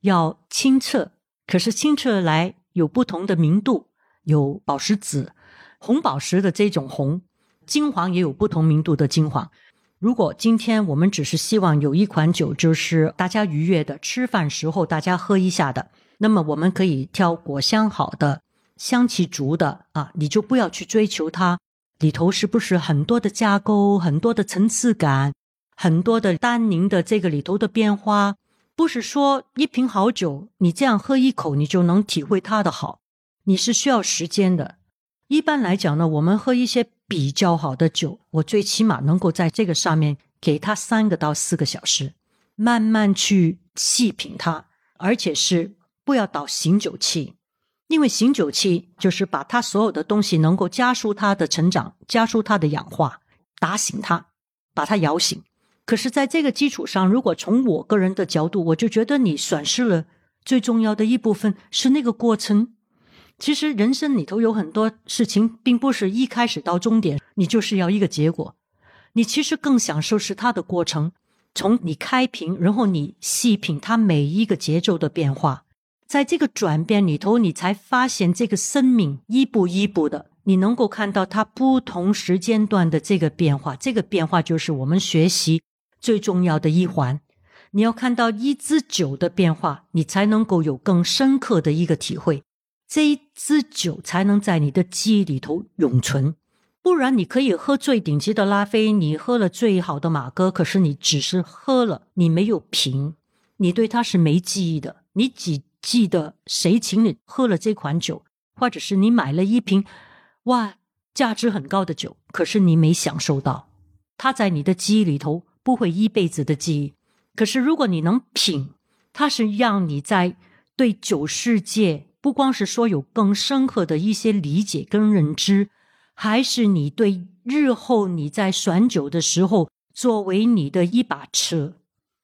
要清澈，可是清澈来有不同的明度，有宝石紫、红宝石的这种红，金黄也有不同明度的金黄。如果今天我们只是希望有一款酒，就是大家愉悦的，吃饭时候大家喝一下的，那么我们可以挑果香好的、香气足的啊，你就不要去追求它里头是不是很多的架构、很多的层次感、很多的单宁的这个里头的变化。不是说一瓶好酒，你这样喝一口，你就能体会它的好，你是需要时间的。一般来讲呢，我们喝一些。比较好的酒，我最起码能够在这个上面给它三个到四个小时，慢慢去细品它，而且是不要倒醒酒器，因为醒酒器就是把它所有的东西能够加速它的成长，加速它的氧化，打醒它，把它摇醒。可是，在这个基础上，如果从我个人的角度，我就觉得你损失了最重要的一部分是那个过程。其实人生里头有很多事情，并不是一开始到终点，你就是要一个结果。你其实更享受是它的过程，从你开瓶，然后你细品它每一个节奏的变化，在这个转变里头，你才发现这个生命一步一步的，你能够看到它不同时间段的这个变化。这个变化就是我们学习最重要的一环。你要看到一支酒的变化，你才能够有更深刻的一个体会。这一支酒才能在你的记忆里头永存，不然你可以喝最顶级的拉菲，你喝了最好的马哥，可是你只是喝了，你没有品，你对它是没记忆的。你只记得谁请你喝了这款酒，或者是你买了一瓶哇价值很高的酒，可是你没享受到，它在你的记忆里头不会一辈子的记忆。可是如果你能品，它是让你在对酒世界。不光是说有更深刻的一些理解跟认知，还是你对日后你在选酒的时候作为你的一把尺，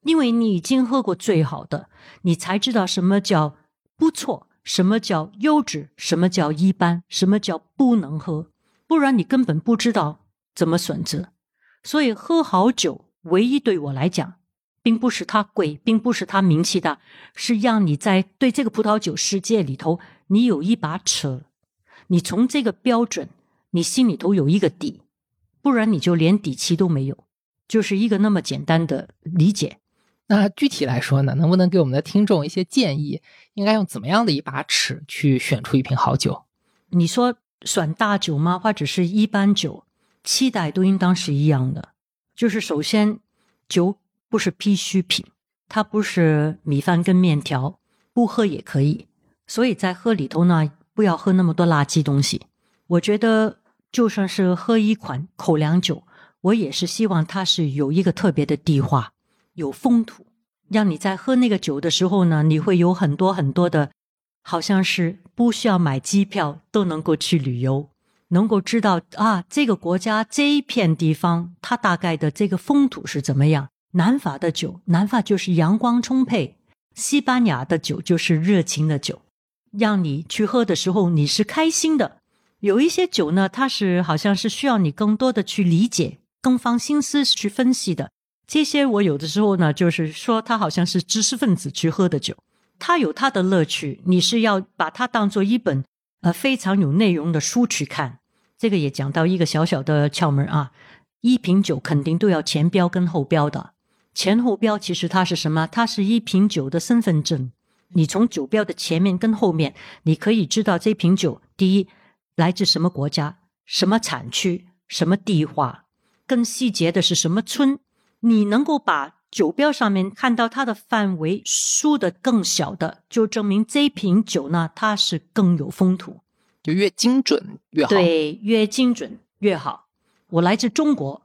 因为你已经喝过最好的，你才知道什么叫不错，什么叫优质，什么叫一般，什么叫不能喝，不然你根本不知道怎么选择。所以喝好酒，唯一对我来讲。并不是它贵，并不是它名气大，是让你在对这个葡萄酒世界里头，你有一把尺，你从这个标准，你心里头有一个底，不然你就连底气都没有，就是一个那么简单的理解。那具体来说呢，能不能给我们的听众一些建议？应该用怎么样的一把尺去选出一瓶好酒？你说选大酒吗？或者是一般酒？期待都应当是一样的，就是首先酒。不是必需品，它不是米饭跟面条，不喝也可以。所以在喝里头呢，不要喝那么多垃圾东西。我觉得就算是喝一款口粮酒，我也是希望它是有一个特别的地化，有风土，让你在喝那个酒的时候呢，你会有很多很多的，好像是不需要买机票都能够去旅游，能够知道啊，这个国家这一片地方它大概的这个风土是怎么样。南法的酒，南法就是阳光充沛；西班牙的酒就是热情的酒，让你去喝的时候你是开心的。有一些酒呢，它是好像是需要你更多的去理解、更放心思去分析的。这些我有的时候呢，就是说它好像是知识分子去喝的酒，它有它的乐趣。你是要把它当做一本呃非常有内容的书去看。这个也讲到一个小小的窍门啊，一瓶酒肯定都要前标跟后标的。前后标其实它是什么？它是一瓶酒的身份证。你从酒标的前面跟后面，你可以知道这瓶酒第一来自什么国家、什么产区、什么地化，更细节的是什么村。你能够把酒标上面看到它的范围缩的更小的，就证明这瓶酒呢，它是更有风土，就越精准越好。对，越精准越好。我来自中国，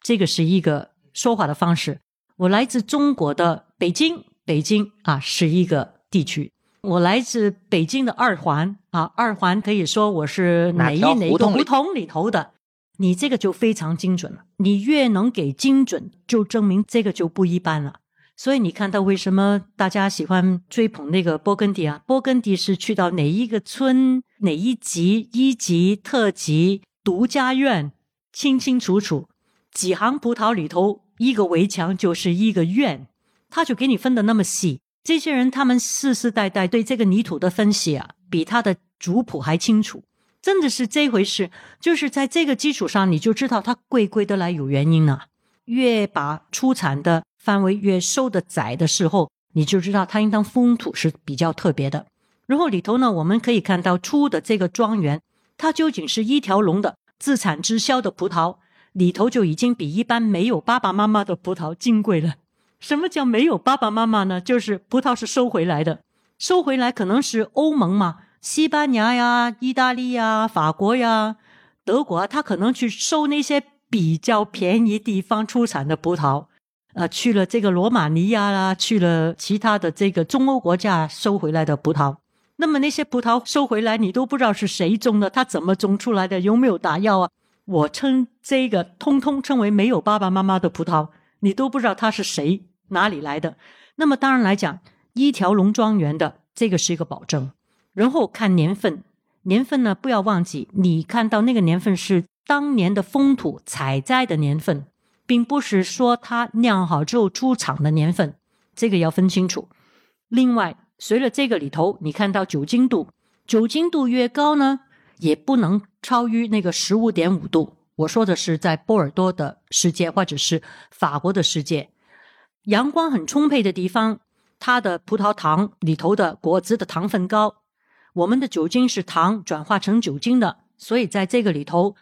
这个是一个说话的方式。我来自中国的北京，北京啊是一个地区。我来自北京的二环啊，二环可以说我是哪一哪个胡同里头的。你这个就非常精准了。你越能给精准，就证明这个就不一般了。所以你看到为什么大家喜欢追捧那个波根第啊？波根第是去到哪一个村、哪一级、一级、特级、独家院，清清楚楚，几行葡萄里头。一个围墙就是一个院，他就给你分的那么细，这些人他们世世代代对这个泥土的分析啊，比他的族谱还清楚，真的是这回事。就是在这个基础上，你就知道它贵贵的来有原因啊。越把出产的范围越收的窄的时候，你就知道它应当风土是比较特别的。然后里头呢，我们可以看到出的这个庄园，它究竟是一条龙的自产自销的葡萄，里头就已经比一般没有爸爸妈妈的葡萄金贵了。什么叫没有爸爸妈妈呢？就是葡萄是收回来的，收回来可能是欧盟嘛，西班牙呀、意大利呀、法国呀、德国啊，他可能去收那些比较便宜地方出产的葡萄。呃，去了这个罗马尼亚啦，去了其他的这个中欧国家收回来的葡萄，那么那些葡萄收回来，你都不知道是谁种的，它怎么种出来的，有没有打药啊？我称这个通通称为没有爸爸妈妈的葡萄，你都不知道它是谁哪里来的。那么当然来讲，一条龙庄园的这个是一个保证，然后看年份，年份呢不要忘记，你看到那个年份是当年的风土采摘的年份。并不是说它酿好之后出厂的年份，这个要分清楚。另外，随着这个里头，你看到酒精度，酒精度越高呢，也不能超于那个十五点五度。我说的是在波尔多的世界，或者是法国的世界，阳光很充沛的地方，它的葡萄糖里头的果汁的糖分高。我们的酒精是糖转化成酒精的，所以在这个里头。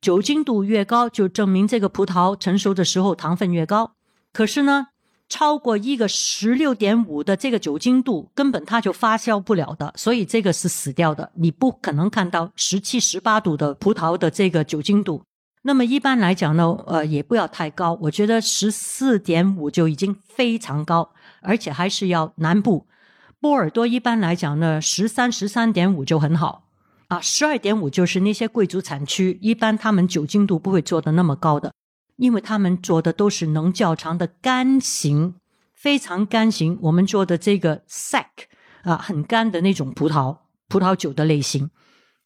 酒精度越高，就证明这个葡萄成熟的时候糖分越高。可是呢，超过一个十六点五的这个酒精度，根本它就发酵不了的，所以这个是死掉的。你不可能看到十七、十八度的葡萄的这个酒精度。那么一般来讲呢，呃，也不要太高。我觉得十四点五就已经非常高，而且还是要南部。波尔多一般来讲呢，十三、十三点五就很好。啊，十二点五就是那些贵族产区，一般他们酒精度不会做的那么高的，因为他们做的都是能较长的干型，非常干型。我们做的这个 sack 啊，很干的那种葡萄葡萄酒的类型。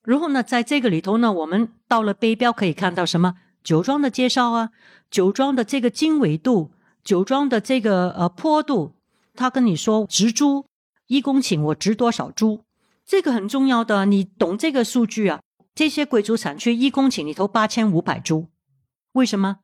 然后呢，在这个里头呢，我们到了杯标可以看到什么酒庄的介绍啊，酒庄的这个经纬度，酒庄的这个呃坡度，他跟你说植株一公顷我植多少株。这个很重要的，你懂这个数据啊？这些贵族产区一公顷里头八千五百株，为什么？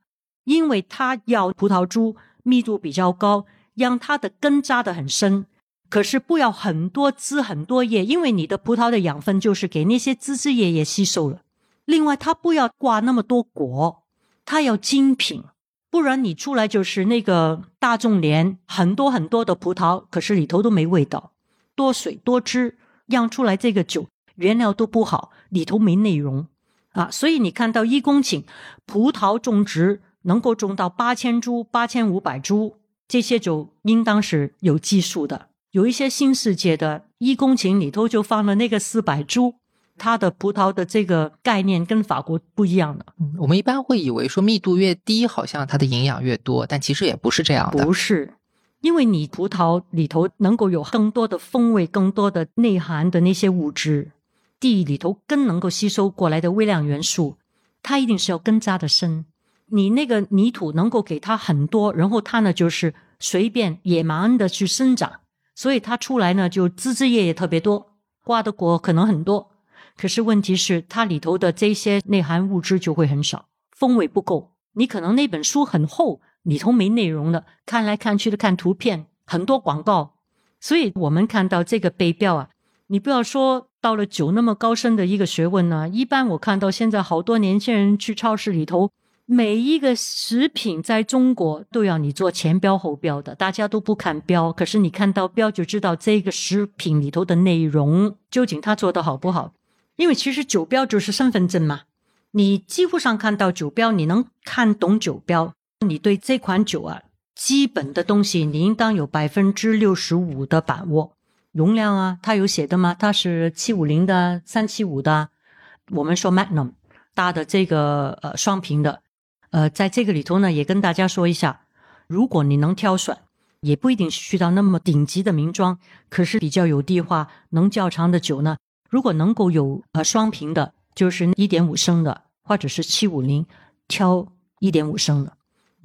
因为它要葡萄株密度比较高，让它的根扎得很深，可是不要很多枝很多叶，因为你的葡萄的养分就是给那些枝枝叶叶吸收了。另外，它不要挂那么多果，它要精品，不然你出来就是那个大众莲，很多很多的葡萄，可是里头都没味道，多水多汁。酿出来这个酒原料都不好，里头没内容啊，所以你看到一公顷葡萄种植能够种到八千株、八千五百株，这些酒应当是有技术的。有一些新世界的一公顷里头就放了那个四百株，它的葡萄的这个概念跟法国不一样的。我们一般会以为说密度越低，好像它的营养越多，但其实也不是这样的。不是。因为你葡萄里头能够有更多的风味、更多的内涵的那些物质，地里头根能够吸收过来的微量元素，它一定是要根扎的深。你那个泥土能够给它很多，然后它呢就是随便野蛮的去生长，所以它出来呢就枝枝叶叶特别多，挂的果可能很多。可是问题是它里头的这些内涵物质就会很少，风味不够。你可能那本书很厚。里头没内容的，看来看去的看图片，很多广告，所以我们看到这个杯标啊，你不要说到了酒那么高深的一个学问呢。一般我看到现在好多年轻人去超市里头，每一个食品在中国都要你做前标后标的，大家都不看标，可是你看到标就知道这个食品里头的内容究竟它做的好不好。因为其实酒标就是身份证嘛，你几乎上看到酒标，你能看懂酒标。你对这款酒啊，基本的东西你应当有百分之六十五的把握。容量啊，它有写的吗？它是七五零的、三七五的。我们说 Magnum 大的这个呃双瓶的，呃，在这个里头呢，也跟大家说一下，如果你能挑选，也不一定需到那么顶级的名庄，可是比较有地化、能较长的酒呢，如果能够有呃双瓶的，就是一点五升的，或者是七五零，挑一点五升的。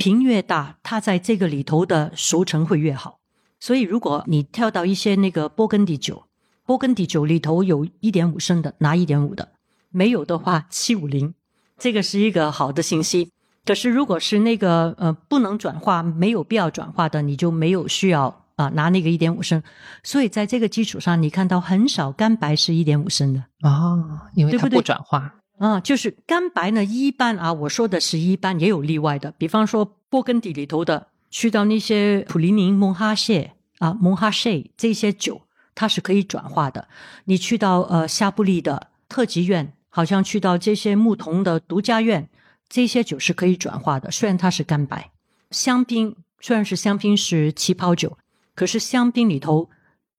瓶越大，它在这个里头的熟成会越好。所以如果你跳到一些那个波根第酒，波根第酒里头有一点五升的，拿一点五的；没有的话，七五零。这个是一个好的信息。可是如果是那个呃不能转化、没有必要转化的，你就没有需要啊拿那个一点五升。所以在这个基础上，你看到很少干白是一点五升的。哦，因为它对不转化。啊，就是干白呢，一般啊，我说的是一般，也有例外的。比方说波根第里头的，去到那些普林尼、蒙哈谢啊、蒙哈谢这些酒，它是可以转化的。你去到呃夏布利的特级院，好像去到这些牧童的独家院，这些酒是可以转化的。虽然它是干白，香槟虽然是香槟是起泡酒，可是香槟里头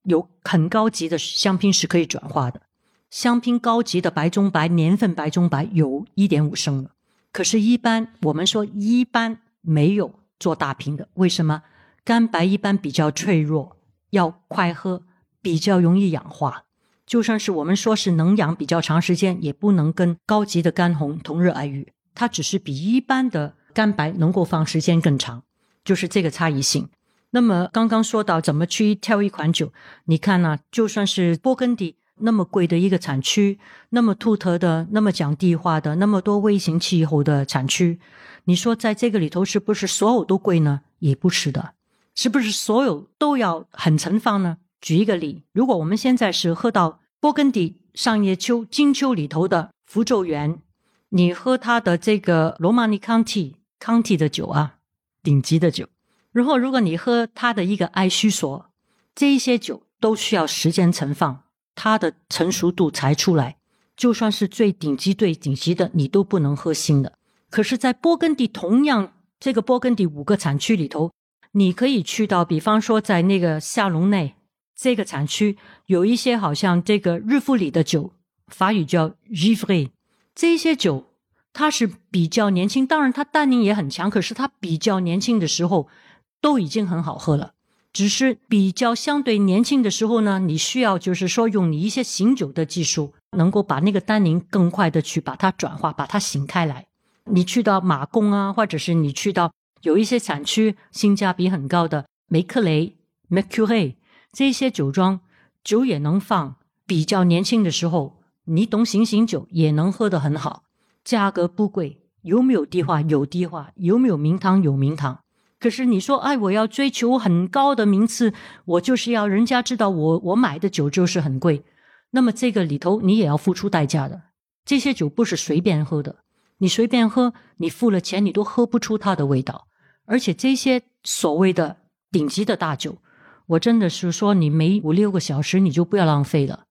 有很高级的香槟是可以转化的。香槟高级的白中白年份白中白有一点五升了，可是，一般我们说一般没有做大瓶的，为什么？干白一般比较脆弱，要快喝，比较容易氧化。就算是我们说是能养比较长时间，也不能跟高级的干红同日而语。它只是比一般的干白能够放时间更长，就是这个差异性。那么刚刚说到怎么去挑一款酒，你看呢、就算是勃艮第。那么贵的一个产区，那么独特的，那么讲地化的，那么多微型气候的产区，你说在这个里头是不是所有都贵呢？也不是的，是不是所有都要很盛放呢？举一个例，如果我们现在是喝到勃艮第上叶丘、金丘里头的福州园，你喝它的这个罗马尼康体康体的酒啊，顶级的酒，然后如果你喝它的一个艾须索，这一些酒都需要时间存放。它的成熟度才出来，就算是最顶级、最顶级的，你都不能喝新的。可是，在勃艮第同样这个勃艮第五个产区里头，你可以去到，比方说在那个夏隆内这个产区，有一些好像这个日夫里的酒，法语叫 g i v r e 这些酒它是比较年轻，当然它单宁也很强，可是它比较年轻的时候都已经很好喝了。只是比较相对年轻的时候呢，你需要就是说用你一些醒酒的技术，能够把那个单宁更快的去把它转化，把它醒开来。你去到马贡啊，或者是你去到有一些产区性价比很高的梅克雷 （Mercury） 这些酒庄，酒也能放。比较年轻的时候，你懂醒醒酒也能喝得很好，价格不贵。有没有低化？有低化。有没有名堂？有名堂。可是你说，哎，我要追求很高的名次，我就是要人家知道我我买的酒就是很贵。那么这个里头你也要付出代价的。这些酒不是随便喝的，你随便喝，你付了钱你都喝不出它的味道。而且这些所谓的顶级的大酒，我真的是说，你没五六个小时你就不要浪费了。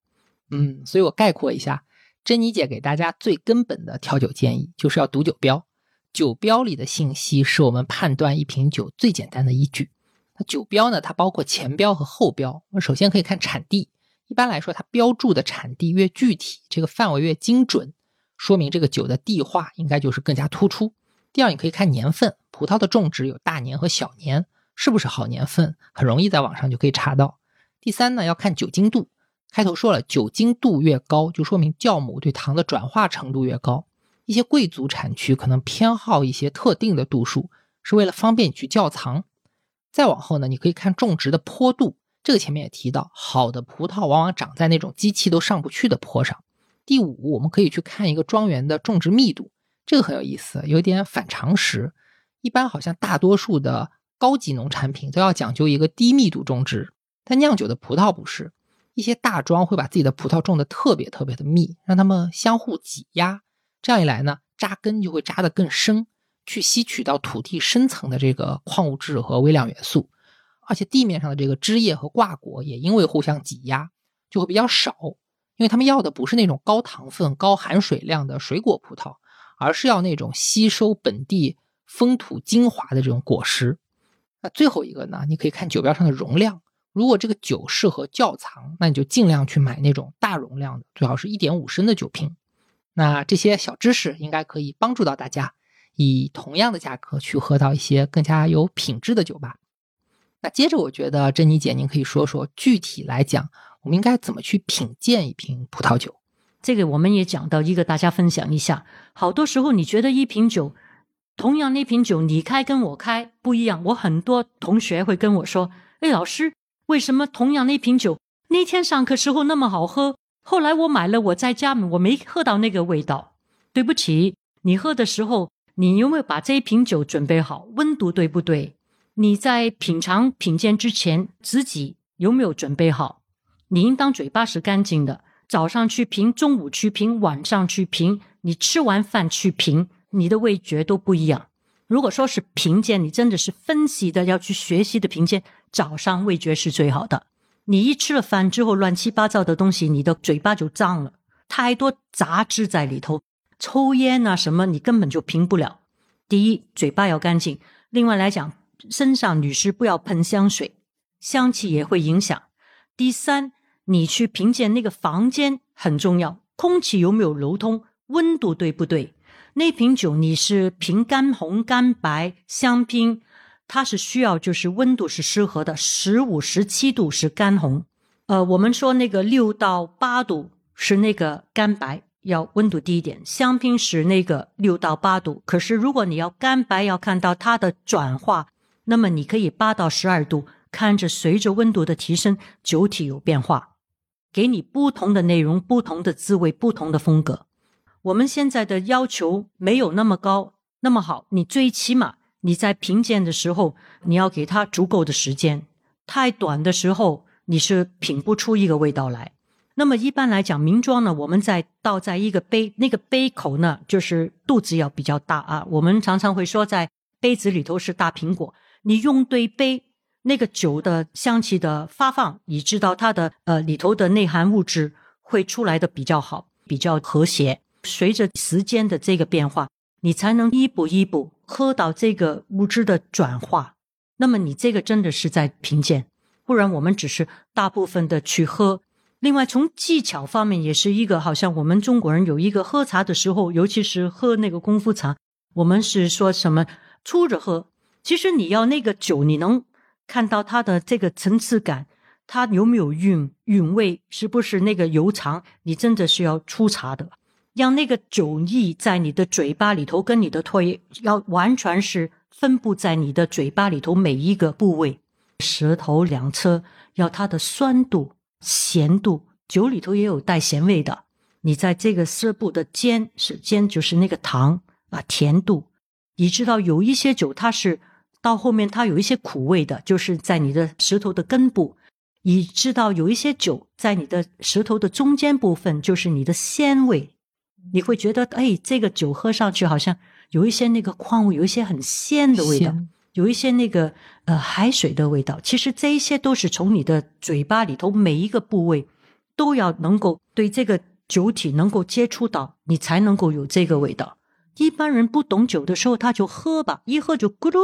嗯，所以我概括一下，珍妮姐给大家最根本的调酒建议就是要读酒标。酒标里的信息是我们判断一瓶酒最简单的依据。那酒标呢？它包括前标和后标。我首先可以看产地，一般来说，它标注的产地越具体，这个范围越精准，说明这个酒的地化应该就是更加突出。第二，你可以看年份，葡萄的种植有大年和小年，是不是好年份？很容易在网上就可以查到。第三呢，要看酒精度。开头说了，酒精度越高，就说明酵母对糖的转化程度越高。一些贵族产区可能偏好一些特定的度数，是为了方便你去窖藏。再往后呢，你可以看种植的坡度，这个前面也提到，好的葡萄往往长在那种机器都上不去的坡上。第五，我们可以去看一个庄园的种植密度，这个很有意思，有点反常识。一般好像大多数的高级农产品都要讲究一个低密度种植，但酿酒的葡萄不是，一些大庄会把自己的葡萄种的特别特别的密，让它们相互挤压。这样一来呢，扎根就会扎得更深，去吸取到土地深层的这个矿物质和微量元素，而且地面上的这个枝叶和挂果也因为互相挤压，就会比较少，因为他们要的不是那种高糖分、高含水量的水果葡萄，而是要那种吸收本地风土精华的这种果实。那最后一个呢，你可以看酒标上的容量，如果这个酒适合窖藏，那你就尽量去买那种大容量的，最好是一点五升的酒瓶。那这些小知识应该可以帮助到大家，以同样的价格去喝到一些更加有品质的酒吧。那接着，我觉得珍妮姐，您可以说说具体来讲，我们应该怎么去品鉴一瓶葡萄酒？这个我们也讲到一个，大家分享一下。好多时候，你觉得一瓶酒，同样那瓶酒，你开跟我开不一样。我很多同学会跟我说：“哎，老师，为什么同样那瓶酒，那天上课时候那么好喝，后来我买了，我在家我没喝到那个味道。对不起，你喝的时候，你有没有把这一瓶酒准备好？温度对不对？你在品尝品鉴之前，自己有没有准备好？你应当嘴巴是干净的。早上去评，中午去评，晚上去评，你吃完饭去评，你的味觉都不一样。如果说是评鉴，你真的是分析的，要去学习的评鉴，早上味觉是最好的。你一吃了饭之后，乱七八糟的东西，你的嘴巴就脏了，太多杂质在里头。抽烟啊什么，你根本就评不了。第一，嘴巴要干净；另外来讲，身上女士不要喷香水，香气也会影响。第三，你去评鉴那个房间很重要，空气有没有流通，温度对不对？那瓶酒你是评干红、干白、香槟，它是需要就是温度是适合的，十五、十七度是干红，呃，我们说那个六到八度是那个干白。要温度低一点，香槟是那个六到八度。可是如果你要干白，要看到它的转化，那么你可以八到十二度，看着随着温度的提升，酒体有变化，给你不同的内容、不同的滋味、不同的风格。我们现在的要求没有那么高，那么好，你最起码你在品鉴的时候，你要给它足够的时间。太短的时候，你是品不出一个味道来。那么一般来讲，名庄呢，我们在倒在一个杯，那个杯口呢，就是肚子要比较大啊。我们常常会说，在杯子里头是大苹果。你用对杯，那个酒的香气的发放，你知道它的呃里头的内含物质会出来的比较好，比较和谐。随着时间的这个变化，你才能一步一步喝到这个物质的转化。那么你这个真的是在品鉴，不然我们只是大部分的去喝。另外，从技巧方面也是一个，好像我们中国人有一个喝茶的时候，尤其是喝那个功夫茶，我们是说什么粗着喝。其实你要那个酒，你能看到它的这个层次感，它有没有韵韵味，是不是那个悠长？你真的是要粗茶的，让那个酒意在你的嘴巴里头，跟你的唾液要完全是分布在你的嘴巴里头每一个部位，舌头两侧要它的酸度。咸度酒里头也有带咸味的，你在这个舌部的尖是尖，就是那个糖啊甜度。你知道有一些酒它是到后面它有一些苦味的，就是在你的舌头的根部。你知道有一些酒在你的舌头的中间部分，就是你的鲜味。你会觉得哎，这个酒喝上去好像有一些那个矿物，有一些很鲜的味道。有一些那个呃海水的味道，其实这一些都是从你的嘴巴里头每一个部位都要能够对这个酒体能够接触到，你才能够有这个味道。一般人不懂酒的时候，他就喝吧，一喝就咕噜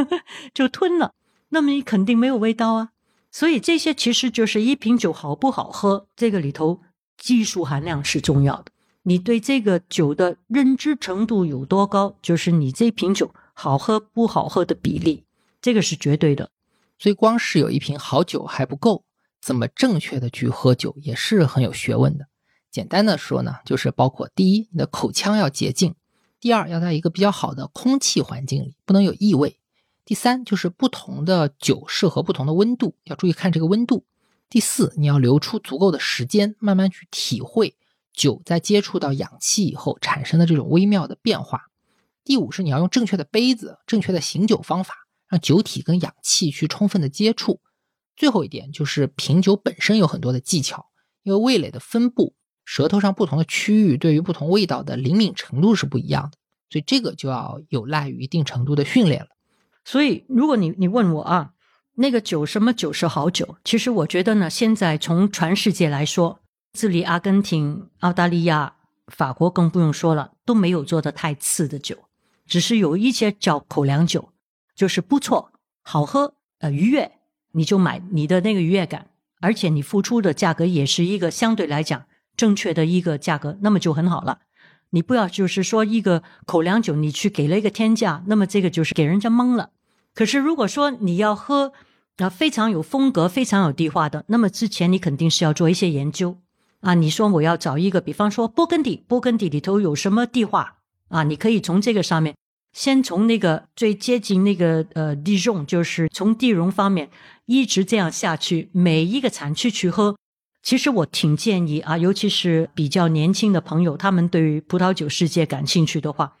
(laughs) 就吞了，那么你肯定没有味道啊。所以这些其实就是一瓶酒好不好喝，这个里头技术含量是重要的。你对这个酒的认知程度有多高，就是你这瓶酒。好喝不好喝的比例，这个是绝对的。所以光是有一瓶好酒还不够，怎么正确的去喝酒也是很有学问的。简单的说呢，就是包括第一，你的口腔要洁净；第二，要在一个比较好的空气环境里，不能有异味；第三，就是不同的酒适合不同的温度，要注意看这个温度；第四，你要留出足够的时间，慢慢去体会酒在接触到氧气以后产生的这种微妙的变化。第五是你要用正确的杯子、正确的醒酒方法，让酒体跟氧气去充分的接触。最后一点就是品酒本身有很多的技巧，因为味蕾的分布、舌头上不同的区域对于不同味道的灵敏程度是不一样的，所以这个就要有赖于一定程度的训练了。所以如果你你问我啊，那个酒什么酒是好酒？其实我觉得呢，现在从全世界来说，智利、阿根廷、澳大利亚、法国更不用说了，都没有做的太次的酒。只是有一些叫口粮酒，就是不错、好喝、呃愉悦，你就买你的那个愉悦感，而且你付出的价格也是一个相对来讲正确的一个价格，那么就很好了。你不要就是说一个口粮酒，你去给了一个天价，那么这个就是给人家懵了。可是如果说你要喝啊非常有风格、非常有地化的，那么之前你肯定是要做一些研究啊。你说我要找一个，比方说波根第，波根第里头有什么地化？啊，你可以从这个上面先从那个最接近那个呃地容，就是从地容方面一直这样下去，每一个产区去喝。其实我挺建议啊，尤其是比较年轻的朋友，他们对于葡萄酒世界感兴趣的话，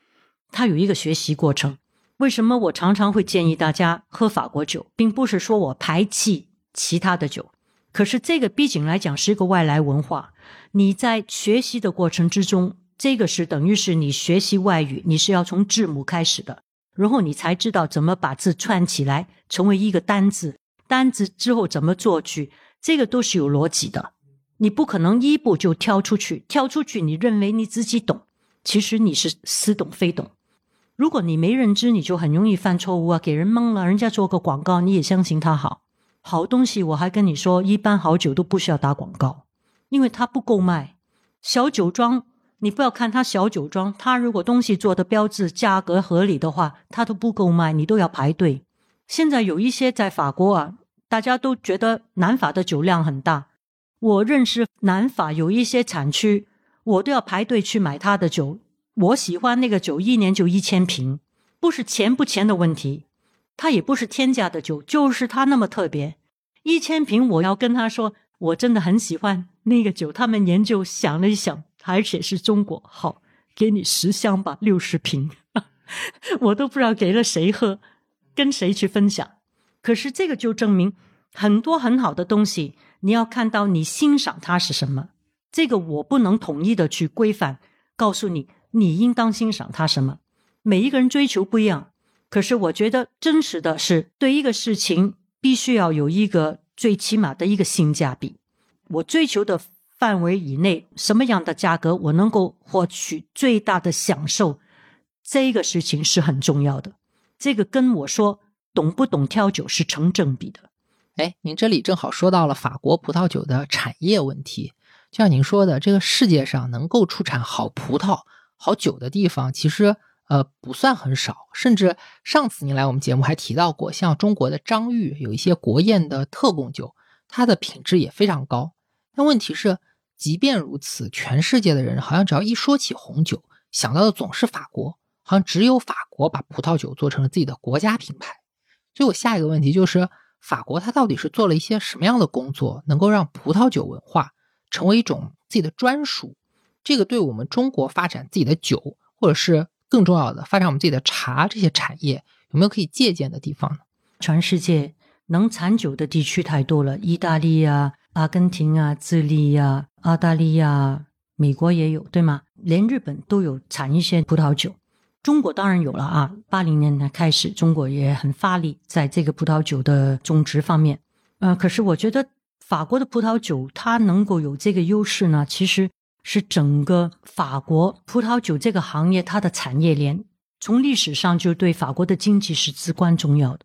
他有一个学习过程。为什么我常常会建议大家喝法国酒，并不是说我排斥其他的酒，可是这个毕竟来讲是一个外来文化，你在学习的过程之中。这个是等于是你学习外语，你是要从字母开始的，然后你才知道怎么把字串起来成为一个单字，单字之后怎么做句，这个都是有逻辑的。你不可能一步就跳出去，跳出去你认为你自己懂，其实你是似懂非懂。如果你没认知，你就很容易犯错误啊，给人蒙了。人家做个广告，你也相信他好，好东西。我还跟你说，一般好酒都不需要打广告，因为它不够卖，小酒庄。你不要看它小酒庄，它如果东西做的标志价格合理的话，它都不够卖，你都要排队。现在有一些在法国啊，大家都觉得南法的酒量很大。我认识南法有一些产区，我都要排队去买他的酒。我喜欢那个酒，一年就一千瓶，不是钱不钱的问题，它也不是天价的酒，就是它那么特别。一千瓶，我要跟他说，我真的很喜欢那个酒。他们研究想了一想。而且是中国好，给你十箱吧，六十瓶，(laughs) 我都不知道给了谁喝，跟谁去分享。可是这个就证明很多很好的东西，你要看到你欣赏它是什么。这个我不能统一的去规范，告诉你你应当欣赏它什么。每一个人追求不一样，可是我觉得真实的是对一个事情必须要有一个最起码的一个性价比。我追求的。范围以内，什么样的价格我能够获取最大的享受，这个事情是很重要的。这个跟我说懂不懂挑酒是成正比的。哎，您这里正好说到了法国葡萄酒的产业问题。就像您说的，这个世界上能够出产好葡萄、好酒的地方，其实呃不算很少。甚至上次您来我们节目还提到过，像中国的张裕有一些国宴的特供酒，它的品质也非常高。但问题是。即便如此，全世界的人好像只要一说起红酒，想到的总是法国，好像只有法国把葡萄酒做成了自己的国家品牌。所以我下一个问题就是：法国它到底是做了一些什么样的工作，能够让葡萄酒文化成为一种自己的专属？这个对我们中国发展自己的酒，或者是更重要的发展我们自己的茶这些产业，有没有可以借鉴的地方呢？全世界能产酒的地区太多了，意大利啊。阿根廷啊，智利呀，澳大利亚、美国也有，对吗？连日本都有产一些葡萄酒。中国当然有了啊，八零年代开始，中国也很发力在这个葡萄酒的种植方面。呃，可是我觉得法国的葡萄酒它能够有这个优势呢，其实是整个法国葡萄酒这个行业它的产业链，从历史上就对法国的经济是至关重要的。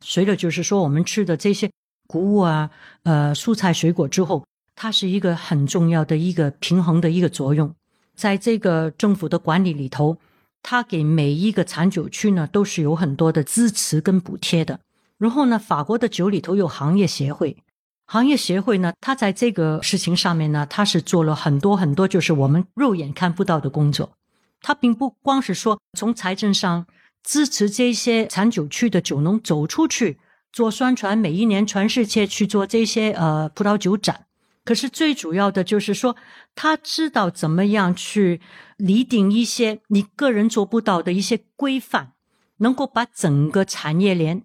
随着就是说我们吃的这些。谷物啊，呃，蔬菜水果之后，它是一个很重要的一个平衡的一个作用。在这个政府的管理里头，它给每一个产酒区呢都是有很多的支持跟补贴的。然后呢，法国的酒里头有行业协会，行业协会呢，它在这个事情上面呢，它是做了很多很多，就是我们肉眼看不到的工作。它并不光是说从财政上支持这些产酒区的酒农走出去。做宣传，每一年全世界去做这些呃葡萄酒展，可是最主要的就是说，他知道怎么样去拟定一些你个人做不到的一些规范，能够把整个产业链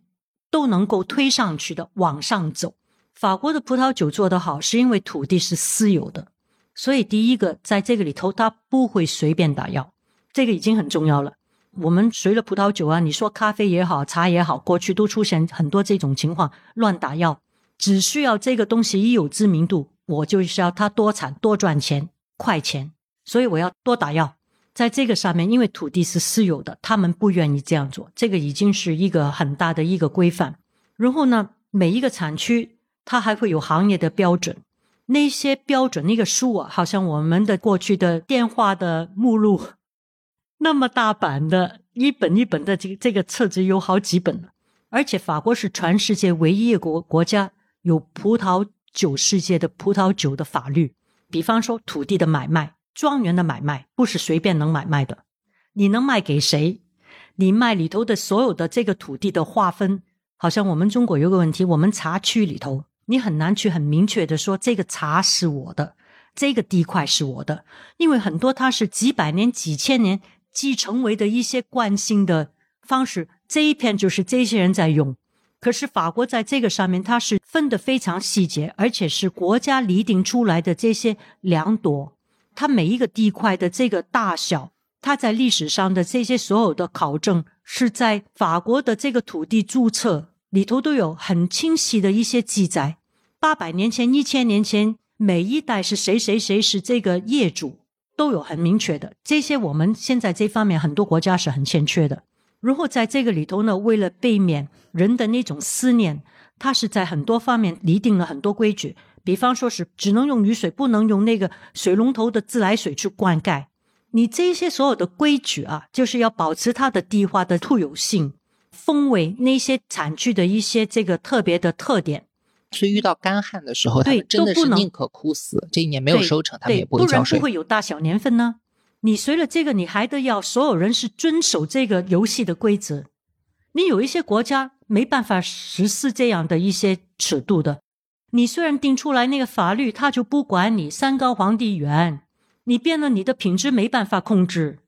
都能够推上去的往上走。法国的葡萄酒做得好，是因为土地是私有的，所以第一个在这个里头，他不会随便打药，这个已经很重要了。我们随了葡萄酒啊，你说咖啡也好，茶也好，过去都出现很多这种情况，乱打药。只需要这个东西一有知名度，我就需要它多产多赚钱快钱，所以我要多打药。在这个上面，因为土地是私有的，他们不愿意这样做，这个已经是一个很大的一个规范。然后呢，每一个产区它还会有行业的标准，那些标准那个书啊，好像我们的过去的电话的目录。(laughs) 那么大版的一本一本的这个这个册子有好几本而且法国是全世界唯一一个国家有葡萄酒世界的葡萄酒的法律。比方说土地的买卖、庄园的买卖，不是随便能买卖的。你能卖给谁？你卖里头的所有的这个土地的划分，好像我们中国有个问题，我们茶区里头，你很难去很明确的说这个茶是我的，这个地块是我的，因为很多它是几百年、几千年继承为的一些惯性的方式，这一片就是这些人在用。可是法国在这个上面，它是分得非常细节，而且是国家拟定出来的这些两朵，它每一个地块的这个大小，它在历史上的这些所有的考证，是在法国的这个土地注册里头都有很清晰的一些记载。八百年前、一千年前，每一代是谁谁谁是这个业主，都有很明确的。这些我们现在这方面很多国家是很欠缺的。如果在这个里头呢，为了避免人的那种思念，他是在很多方面拟定了很多规矩，比方说是只能用雨水，不能用那个水龙头的自来水去灌溉。你这些所有的规矩啊，就是要保持它的地化的特有性、风味，那些产区的一些这个特别的特点。所以遇到干旱的时候，他对们真的是宁可枯死，这一年没有收成，他们也不会浇水不然不。会有大小年份呢。你随了这个，你还得要所有人是遵守这个游戏的规则。你有一些国家没办法实施这样的一些尺度的。你虽然定出来那个法律，他就不管你山高皇帝远，你变了你的品质没办法控制。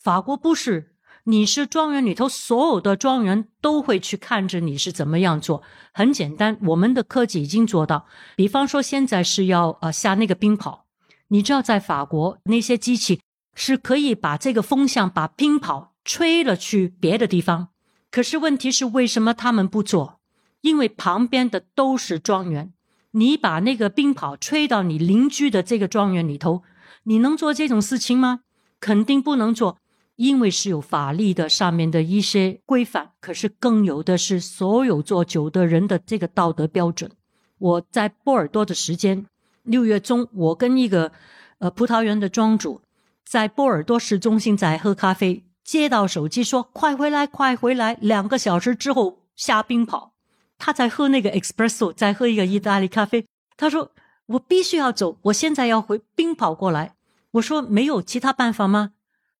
法国不是，你是庄园里头所有的庄园都会去看着你是怎么样做。很简单，我们的科技已经做到。比方说，现在是要呃下那个冰雹，你知道在法国那些机器是可以把这个风向把冰雹吹了去别的地方。可是问题是，为什么他们不做？因为旁边的都是庄园，你把那个冰雹吹到你邻居的这个庄园里头，你能做这种事情吗？肯定不能做，因为是有法律的上面的一些规范，可是更有的是所有做酒的人的这个道德标准。我在波尔多的时间，六月中，我跟一个呃葡萄园的庄主在波尔多市中心在喝咖啡，接到手机说：“快回来，快回来！”两个小时之后下冰雹，他在喝那个 espresso，在喝一个意大利咖啡。他说：“我必须要走，我现在要回冰跑过来。”我说：“没有其他办法吗？”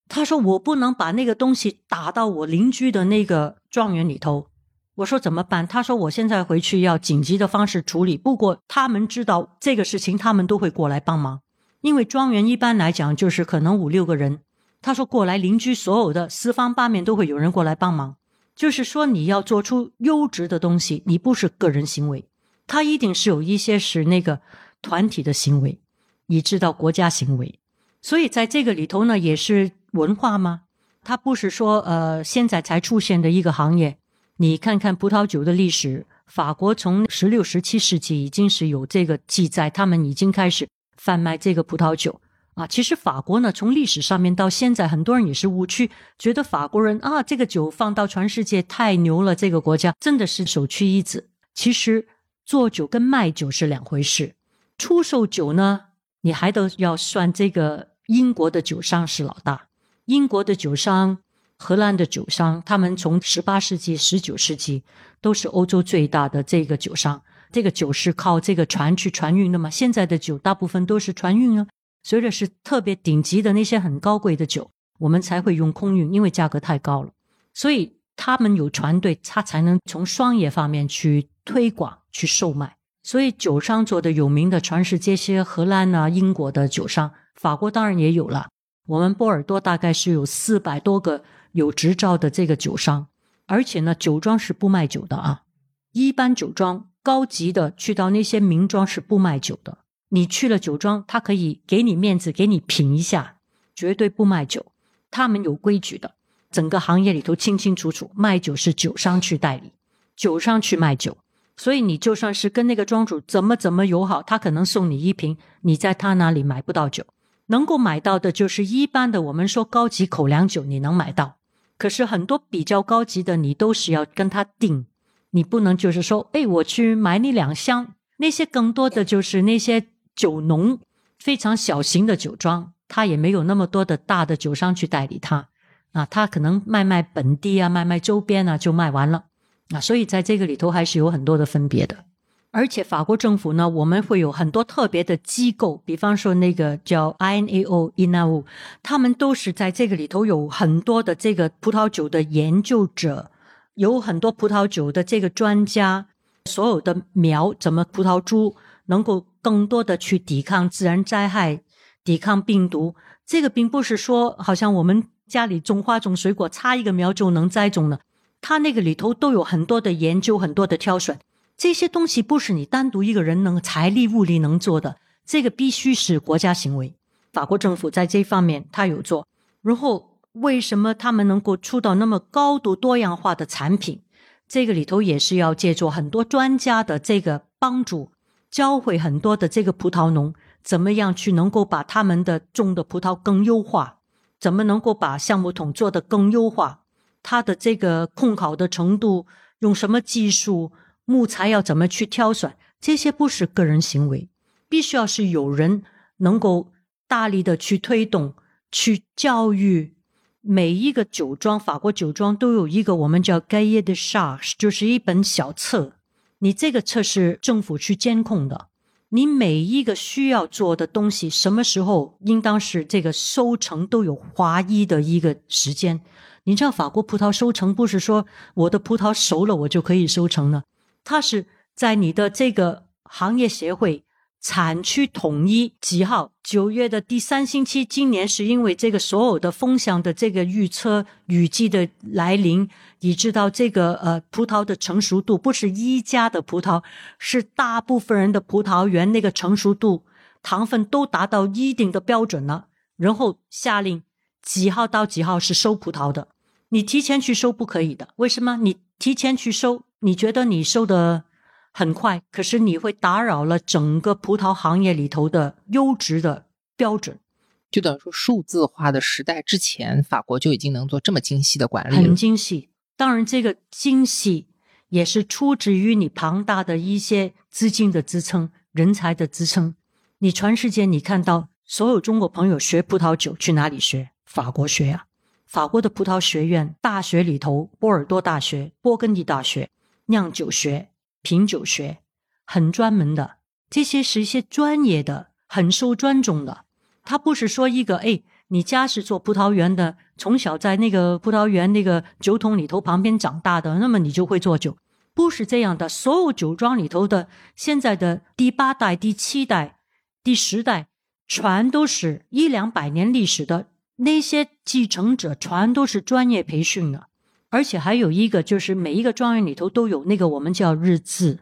他说：“我不能把那个东西打到我邻居的那个庄园里头。”我说：“怎么办？”他说：“我现在回去要紧急的方式处理。不过他们知道这个事情，他们都会过来帮忙，因为庄园一般来讲就是可能五六个人。他说过来，邻居所有的四方八面都会有人过来帮忙。就是说，你要做出优质的东西，你不是个人行为，他一定是有一些是那个团体的行为，以致到国家行为。所以在这个里头呢，也是文化吗？它不是说呃现在才出现的一个行业。你看看葡萄酒的历史，法国从十六、十七世纪已经是有这个记载，他们已经开始贩卖这个葡萄酒啊。其实法国呢，从历史上面到现在，很多人也是误区，觉得法国人啊，这个酒放到全世界太牛了，这个国家真的是首屈一指。其实做酒跟卖酒是两回事，出售酒呢，你还得要算这个英国的酒商是老大，英国的酒商。荷兰的酒商，他们从十八世纪、十九世纪都是欧洲最大的这个酒商。这个酒是靠这个船去船运的嘛？现在的酒大部分都是船运啊。所以是特别顶级的那些很高贵的酒，我们才会用空运，因为价格太高了。所以他们有船队，他才能从商业方面去推广、去售卖。所以酒商做的有名的，全是这些荷兰啊、英国的酒商，法国当然也有了。我们波尔多大概是有四百多个。有执照的这个酒商，而且呢，酒庄是不卖酒的啊。一般酒庄高级的去到那些名庄是不卖酒的。你去了酒庄，他可以给你面子，给你品一下，绝对不卖酒。他们有规矩的，整个行业里头清清楚楚，卖酒是酒商去代理，酒商去卖酒。所以你就算是跟那个庄主怎么怎么友好，他可能送你一瓶，你在他那里买不到酒。能够买到的就是一般的，我们说高级口粮酒，你能买到。可是很多比较高级的，你都是要跟他订，你不能就是说，哎，我去买你两箱。那些更多的就是那些酒农，非常小型的酒庄，他也没有那么多的大的酒商去代理他啊，他可能卖卖本地啊，卖卖周边啊，就卖完了啊。所以在这个里头还是有很多的分别的。而且法国政府呢，我们会有很多特别的机构，比方说那个叫 INAO、INAO，他们都是在这个里头有很多的这个葡萄酒的研究者，有很多葡萄酒的这个专家，所有的苗怎么葡萄株能够更多的去抵抗自然灾害、抵抗病毒。这个并不是说好像我们家里种花种水果，插一个苗就能栽种了，它那个里头都有很多的研究，很多的挑选。这些东西不是你单独一个人能财力物力能做的，这个必须是国家行为。法国政府在这方面他有做，然后为什么他们能够出到那么高度多样化的产品？这个里头也是要借助很多专家的这个帮助，教会很多的这个葡萄农怎么样去能够把他们的种的葡萄更优化，怎么能够把橡木桶做得更优化，它的这个控烤的程度，用什么技术？木材要怎么去挑选？这些不是个人行为，必须要是有人能够大力的去推动、去教育。每一个酒庄，法国酒庄都有一个我们叫 g a i e de charge，就是一本小册。你这个册是政府去监控的。你每一个需要做的东西，什么时候应当是这个收成都有划一的一个时间。你知道法国葡萄收成不是说我的葡萄熟了我就可以收成了。它是在你的这个行业协会产区统一几号九月的第三星期，今年是因为这个所有的风向的这个预测雨季的来临，以致到这个呃葡萄的成熟度不是一家的葡萄，是大部分人的葡萄园那个成熟度糖分都达到一定的标准了，然后下令几号到几号是收葡萄的，你提前去收不可以的，为什么？你提前去收。你觉得你收的很快，可是你会打扰了整个葡萄行业里头的优质的标准。就等于说，数字化的时代之前，法国就已经能做这么精细的管理很精细。当然，这个精细也是出自于你庞大的一些资金的支撑、人才的支撑。你全世界，你看到所有中国朋友学葡萄酒去哪里学？法国学呀！法国的葡萄学院大学里头，波尔多大学、波根第大学。酿酒学、品酒学很专门的，这些是一些专业的、很受尊重的。他不是说一个哎，你家是做葡萄园的，从小在那个葡萄园那个酒桶里头旁边长大的，那么你就会做酒，不是这样的。所有酒庄里头的现在的第八代、第七代、第十代，全都是一两百年历史的那些继承者，全都是专业培训的。而且还有一个，就是每一个庄园里头都有那个我们叫日志，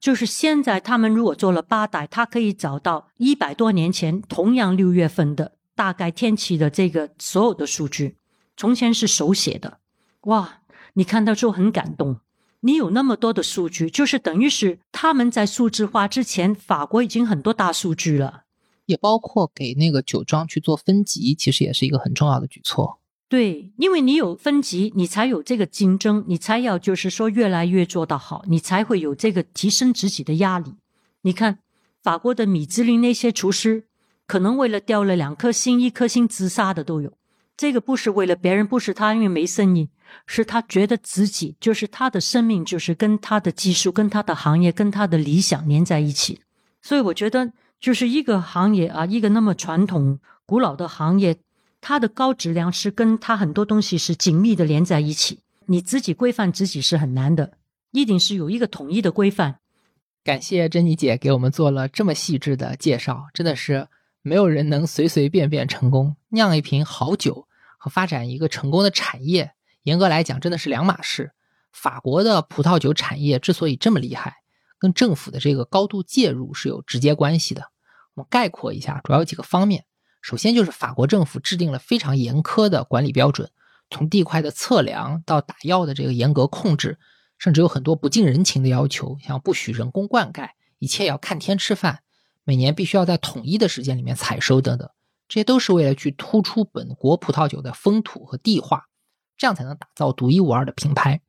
就是现在他们如果做了八代，他可以找到一百多年前同样六月份的大概天气的这个所有的数据。从前是手写的，哇，你看到之后很感动。你有那么多的数据，就是等于是他们在数字化之前，法国已经很多大数据了，也包括给那个酒庄去做分级，其实也是一个很重要的举措。对，因为你有分级，你才有这个竞争，你才要就是说越来越做得好，你才会有这个提升自己的压力。你看法国的米其林那些厨师，可能为了掉了两颗星、一颗星自杀的都有。这个不是为了别人，不是他因为没生意，是他觉得自己就是他的生命，就是跟他的技术、跟他的行业、跟他的理想连在一起。所以我觉得，就是一个行业啊，一个那么传统、古老的行业。它的高质量是跟它很多东西是紧密的连在一起，你自己规范自己是很难的，一定是有一个统一的规范。感谢珍妮姐给我们做了这么细致的介绍，真的是没有人能随随便便成功。酿一瓶好酒和发展一个成功的产业，严格来讲真的是两码事。法国的葡萄酒产业之所以这么厉害，跟政府的这个高度介入是有直接关系的。我概括一下，主要有几个方面。首先就是法国政府制定了非常严苛的管理标准，从地块的测量到打药的这个严格控制，甚至有很多不近人情的要求，像不许人工灌溉，一切要看天吃饭，每年必须要在统一的时间里面采收等等，这些都是为了去突出本国葡萄酒的风土和地化，这样才能打造独一无二的品牌。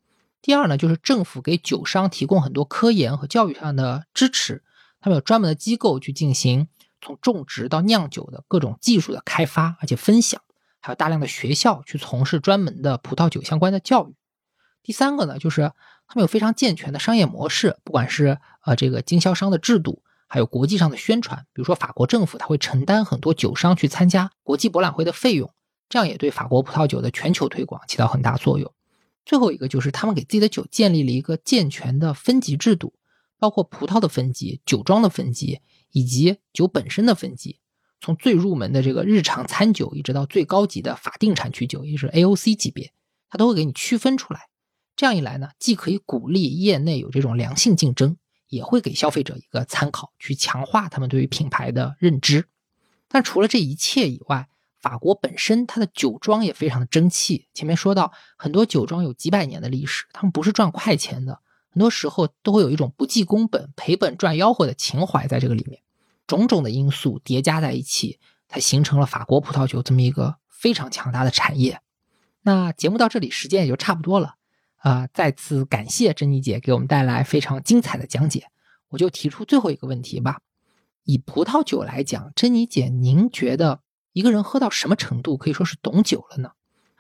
第二呢，就是政府给酒商提供很多科研和教育上的支持，他们有专门的机构去进行。从种植到酿酒的各种技术的开发，而且分享，还有大量的学校去从事专门的葡萄酒相关的教育。第三个呢，就是他们有非常健全的商业模式，不管是呃这个经销商的制度，还有国际上的宣传。比如说法国政府，它会承担很多酒商去参加国际博览会的费用，这样也对法国葡萄酒的全球推广起到很大作用。最后一个就是他们给自己的酒建立了一个健全的分级制度，包括葡萄的分级、酒庄的分级以及酒本身的分级。从最入门的这个日常餐酒，一直到最高级的法定产区酒，也就是 AOC 级别，它都会给你区分出来。这样一来呢，既可以鼓励业内有这种良性竞争，也会给消费者一个参考，去强化他们对于品牌的认知。但除了这一切以外，法国本身它的酒庄也非常的争气。前面说到，很多酒庄有几百年的历史，他们不是赚快钱的，很多时候都会有一种不计工本、赔本赚吆喝的情怀在这个里面。种种的因素叠加在一起，才形成了法国葡萄酒这么一个非常强大的产业。那节目到这里，时间也就差不多了啊！再次感谢珍妮姐给我们带来非常精彩的讲解。我就提出最后一个问题吧：以葡萄酒来讲，珍妮姐，您觉得一个人喝到什么程度可以说是懂酒了呢？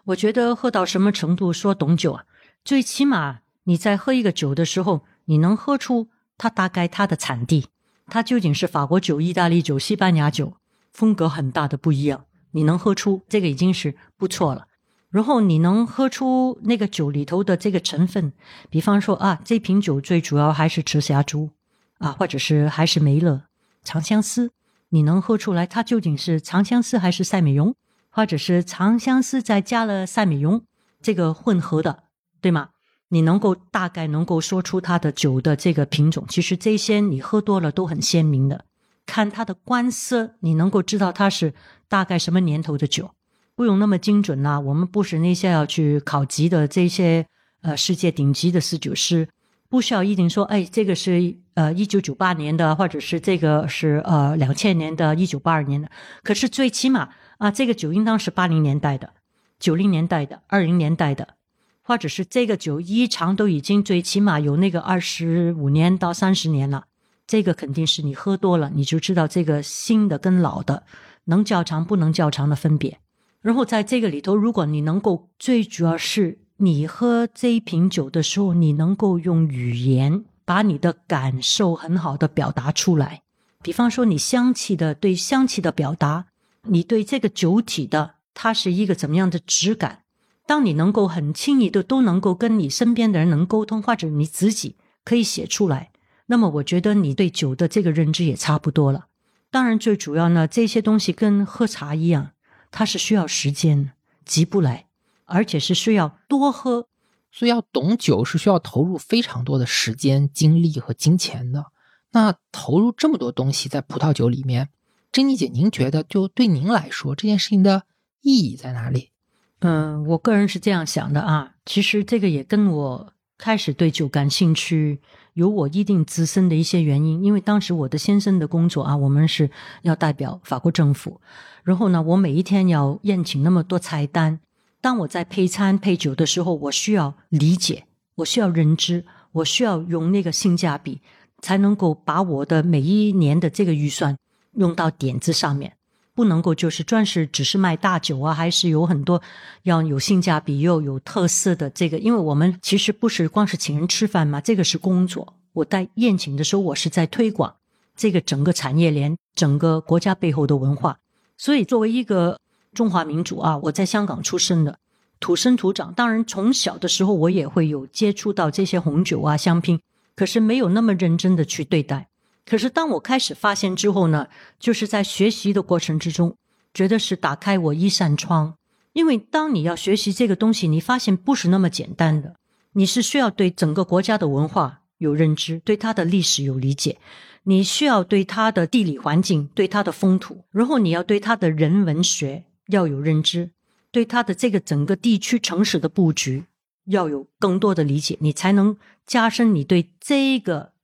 我觉得喝到什么程度说懂酒啊？最起码你在喝一个酒的时候，你能喝出它大概它的产地。它究竟是法国酒、意大利酒、西班牙酒，风格很大的不一样。你能喝出这个已经是不错了。然后你能喝出那个酒里头的这个成分，比方说啊，这瓶酒最主要还是赤霞珠啊，或者是还是梅勒、长相思。你能喝出来它究竟是长相思还是赛美容，或者是长相思再加了赛美容这个混合的，对吗？你能够大概能够说出它的酒的这个品种，其实这些你喝多了都很鲜明的。看它的官色，你能够知道它是大概什么年头的酒，不用那么精准啦。我们不是那些要去考级的这些呃世界顶级的侍酒师，不需要一定说，哎，这个是呃一九九八年的，或者是这个是呃两千年的、一九八二年的。可是最起码啊，这个酒应当是八零年代的、九零年代的、二零年代的。或者是这个酒一长都已经最起码有那个二十五年到三十年了，这个肯定是你喝多了你就知道这个新的跟老的能较长不能较长的分别。然后在这个里头，如果你能够最主要是你喝这一瓶酒的时候，你能够用语言把你的感受很好的表达出来。比方说你香气的对香气的表达，你对这个酒体的它是一个怎么样的质感。当你能够很轻易的都能够跟你身边的人能沟通，或者你自己可以写出来，那么我觉得你对酒的这个认知也差不多了。当然，最主要呢，这些东西跟喝茶一样，它是需要时间，急不来，而且是需要多喝。所以要懂酒是需要投入非常多的时间、精力和金钱的。那投入这么多东西在葡萄酒里面，珍妮姐，您觉得就对您来说这件事情的意义在哪里？嗯，我个人是这样想的啊。其实这个也跟我开始对酒感兴趣有我一定自身的一些原因。因为当时我的先生的工作啊，我们是要代表法国政府，然后呢，我每一天要宴请那么多菜单。当我在配餐配酒的时候，我需要理解，我需要认知，我需要用那个性价比，才能够把我的每一年的这个预算用到点子上面。不能够就是专是只是卖大酒啊，还是有很多要有性价比又有特色的这个，因为我们其实不是光是请人吃饭嘛，这个是工作。我在宴请的时候，我是在推广这个整个产业链、整个国家背后的文化。所以作为一个中华民族啊，我在香港出生的，土生土长。当然从小的时候我也会有接触到这些红酒啊、香槟，可是没有那么认真的去对待。可是当我开始发现之后呢，就是在学习的过程之中，觉得是打开我一扇窗。因为当你要学习这个东西，你发现不是那么简单的，你是需要对整个国家的文化有认知，对它的历史有理解，你需要对它的地理环境、对它的风土，然后你要对它的人文学要有认知，对它的这个整个地区城市的布局要有更多的理解，你才能加深你对这个。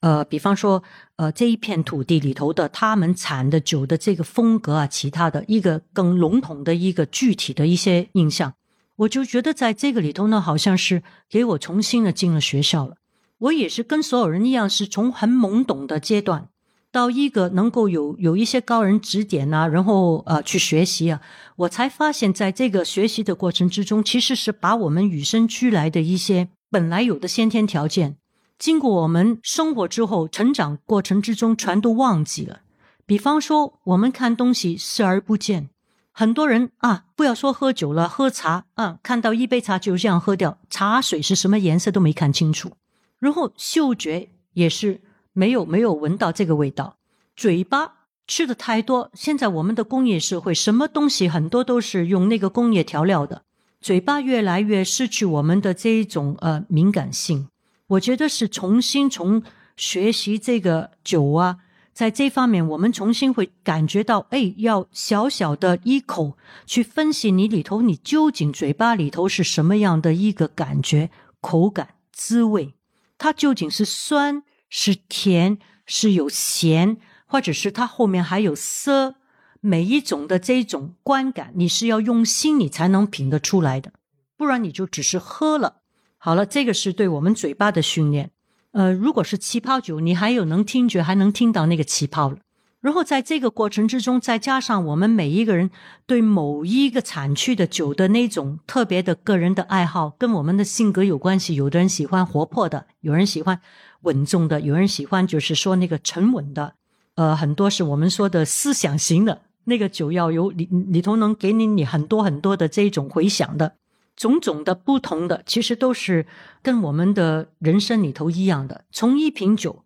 呃，比方说，呃，这一片土地里头的他们产的酒的这个风格啊，其他的一个更笼统的一个具体的一些印象，我就觉得在这个里头呢，好像是给我重新的进了学校了。我也是跟所有人一样，是从很懵懂的阶段，到一个能够有有一些高人指点啊，然后呃去学习啊，我才发现，在这个学习的过程之中，其实是把我们与生俱来的一些本来有的先天条件。经过我们生活之后，成长过程之中，全都忘记了。比方说，我们看东西视而不见，很多人啊，不要说喝酒了，喝茶啊，看到一杯茶就这样喝掉，茶水是什么颜色都没看清楚。然后嗅觉也是没有没有闻到这个味道，嘴巴吃的太多。现在我们的工业社会，什么东西很多都是用那个工业调料的，嘴巴越来越失去我们的这一种呃敏感性。我觉得是重新从学习这个酒啊，在这方面，我们重新会感觉到，哎，要小小的一口去分析你里头，你究竟嘴巴里头是什么样的一个感觉、口感、滋味，它究竟是酸、是甜、是有咸，或者是它后面还有涩，每一种的这种观感，你是要用心，你才能品得出来的，不然你就只是喝了。好了，这个是对我们嘴巴的训练。呃，如果是气泡酒，你还有能听觉，还能听到那个气泡。然后在这个过程之中，再加上我们每一个人对某一个产区的酒的那种特别的个人的爱好，跟我们的性格有关系。有的人喜欢活泼的，有人喜欢稳重的，有人喜欢就是说那个沉稳的。呃，很多是我们说的思想型的那个酒，要有里里头能给你你很多很多的这种回响的。种种的不同的，其实都是跟我们的人生里头一样的。从一瓶酒，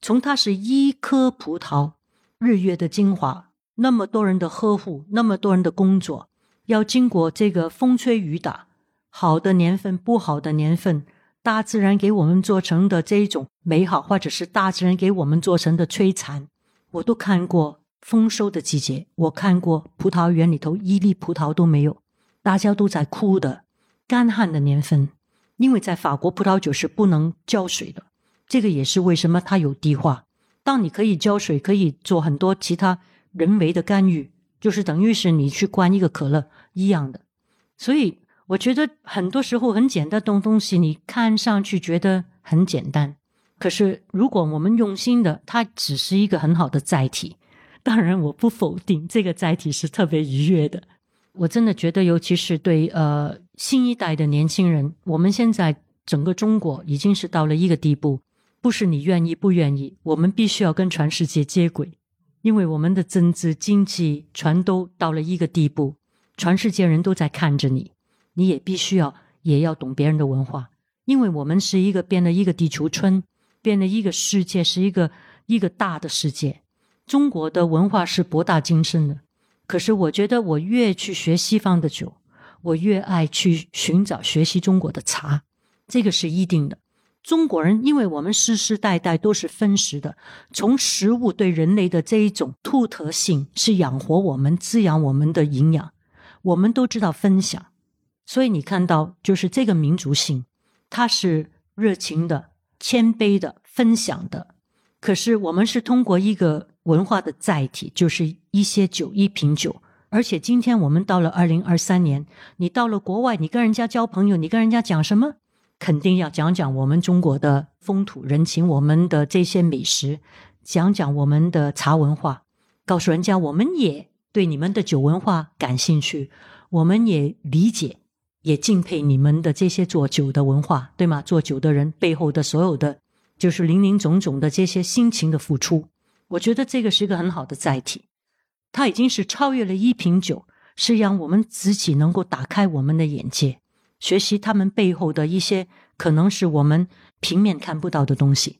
从它是一颗葡萄，日月的精华，那么多人的呵护，那么多人的工作，要经过这个风吹雨打，好的年份，不好的年份，大自然给我们做成的这一种美好，或者是大自然给我们做成的摧残，我都看过。丰收的季节，我看过葡萄园里头一粒葡萄都没有，大家都在哭的。干旱的年份，因为在法国葡萄酒是不能浇水的，这个也是为什么它有地化。当你可以浇水，可以做很多其他人为的干预，就是等于是你去灌一个可乐一样的。所以我觉得很多时候很简单的东西，你看上去觉得很简单，可是如果我们用心的，它只是一个很好的载体。当然，我不否定这个载体是特别愉悦的。我真的觉得，尤其是对呃新一代的年轻人，我们现在整个中国已经是到了一个地步，不是你愿意不愿意，我们必须要跟全世界接轨，因为我们的政治经济全都到了一个地步，全世界人都在看着你，你也必须要也要懂别人的文化，因为我们是一个变了一个地球村，变了一个世界，是一个一个大的世界，中国的文化是博大精深的。可是我觉得，我越去学西方的酒，我越爱去寻找学习中国的茶，这个是一定的。中国人，因为我们世世代代都是分食的，从食物对人类的这一种突特性，是养活我们、滋养我们的营养。我们都知道分享，所以你看到，就是这个民族性，它是热情的、谦卑的、分享的。可是我们是通过一个。文化的载体就是一些酒，一瓶酒。而且今天我们到了二零二三年，你到了国外，你跟人家交朋友，你跟人家讲什么？肯定要讲讲我们中国的风土人情，我们的这些美食，讲讲我们的茶文化，告诉人家我们也对你们的酒文化感兴趣，我们也理解，也敬佩你们的这些做酒的文化，对吗？做酒的人背后的所有的，就是林林总总的这些辛勤的付出。我觉得这个是一个很好的载体，它已经是超越了一瓶酒，是让我们自己能够打开我们的眼界，学习他们背后的一些可能是我们平面看不到的东西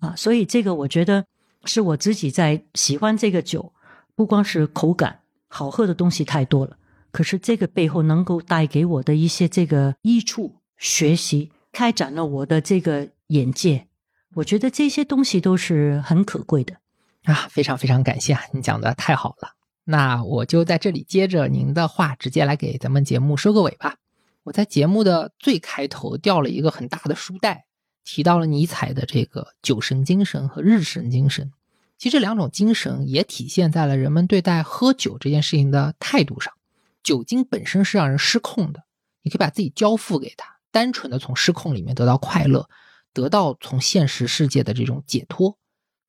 啊。所以这个我觉得是我自己在喜欢这个酒，不光是口感好喝的东西太多了，可是这个背后能够带给我的一些这个益处，学习开展了我的这个眼界，我觉得这些东西都是很可贵的。啊，非常非常感谢啊！你讲的太好了，那我就在这里接着您的话，直接来给咱们节目收个尾吧。我在节目的最开头掉了一个很大的书袋，提到了尼采的这个酒神精神和日神精神。其实这两种精神也体现在了人们对待喝酒这件事情的态度上。酒精本身是让人失控的，你可以把自己交付给他，单纯的从失控里面得到快乐，得到从现实世界的这种解脱。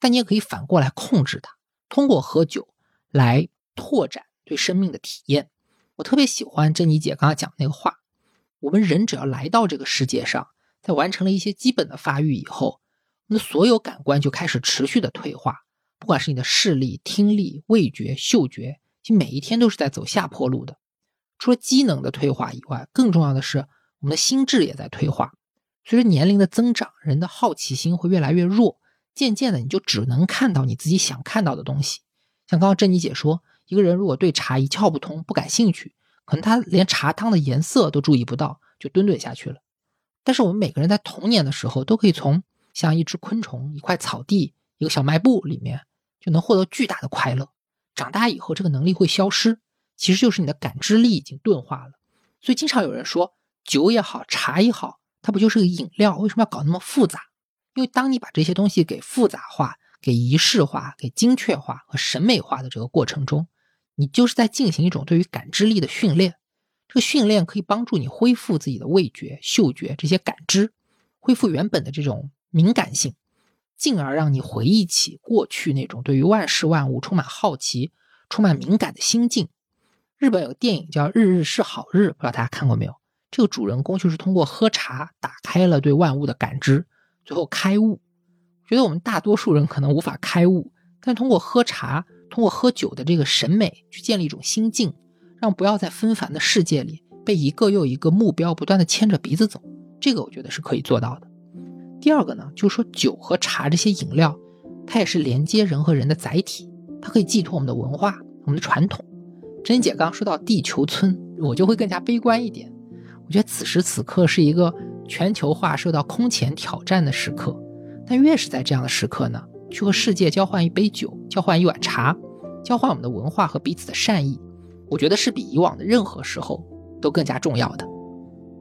但你也可以反过来控制它，通过喝酒来拓展对生命的体验。我特别喜欢珍妮姐刚才讲那个话：我们人只要来到这个世界上，在完成了一些基本的发育以后，那所有感官就开始持续的退化，不管是你的视力、听力、味觉、嗅觉，其每一天都是在走下坡路的。除了机能的退化以外，更重要的是我们的心智也在退化。随着年龄的增长，人的好奇心会越来越弱，渐渐的你就只能看到你自己想看到的东西。像刚刚珍妮姐说，一个人如果对茶一窍不通、不感兴趣，可能他连茶汤的颜色都注意不到，就蹲蹲下去了。但是我们每个人在童年的时候，都可以从像一只昆虫、一块草地、一个小卖部里面，就能获得巨大的快乐。长大以后，这个能力会消失，其实就是你的感知力已经钝化了。所以经常有人说，酒也好，茶也好，它不就是个饮料？为什么要搞那么复杂？因为当你把这些东西给复杂化、给仪式化、给精确化和审美化的这个过程中，你就是在进行一种对于感知力的训练。这个训练可以帮助你恢复自己的味觉、嗅觉这些感知，恢复原本的这种敏感性，进而让你回忆起过去那种对于万事万物充满好奇、充满敏感的心境。日本有个电影叫《日日是好日》，不知道大家看过没有？这个主人公就是通过喝茶打开了对万物的感知，最后开悟。觉得我们大多数人可能无法开悟，但通过喝茶、通过喝酒的这个审美去建立一种心境。让不要在纷繁的世界里被一个又一个目标不断的牵着鼻子走，这个我觉得是可以做到的。第二个呢，就是说酒和茶这些饮料，它也是连接人和人的载体，它可以寄托我们的文化、我们的传统。珍姐刚刚说到地球村，我就会更加悲观一点。我觉得此时此刻是一个全球化受到空前挑战的时刻，但越是在这样的时刻呢，去和世界交换一杯酒，交换一碗茶，交换我们的文化和彼此的善意。我觉得是比以往的任何时候都更加重要的。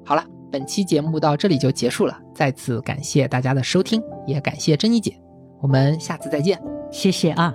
好了，本期节目到这里就结束了，再次感谢大家的收听，也感谢珍妮姐，我们下次再见，谢谢啊。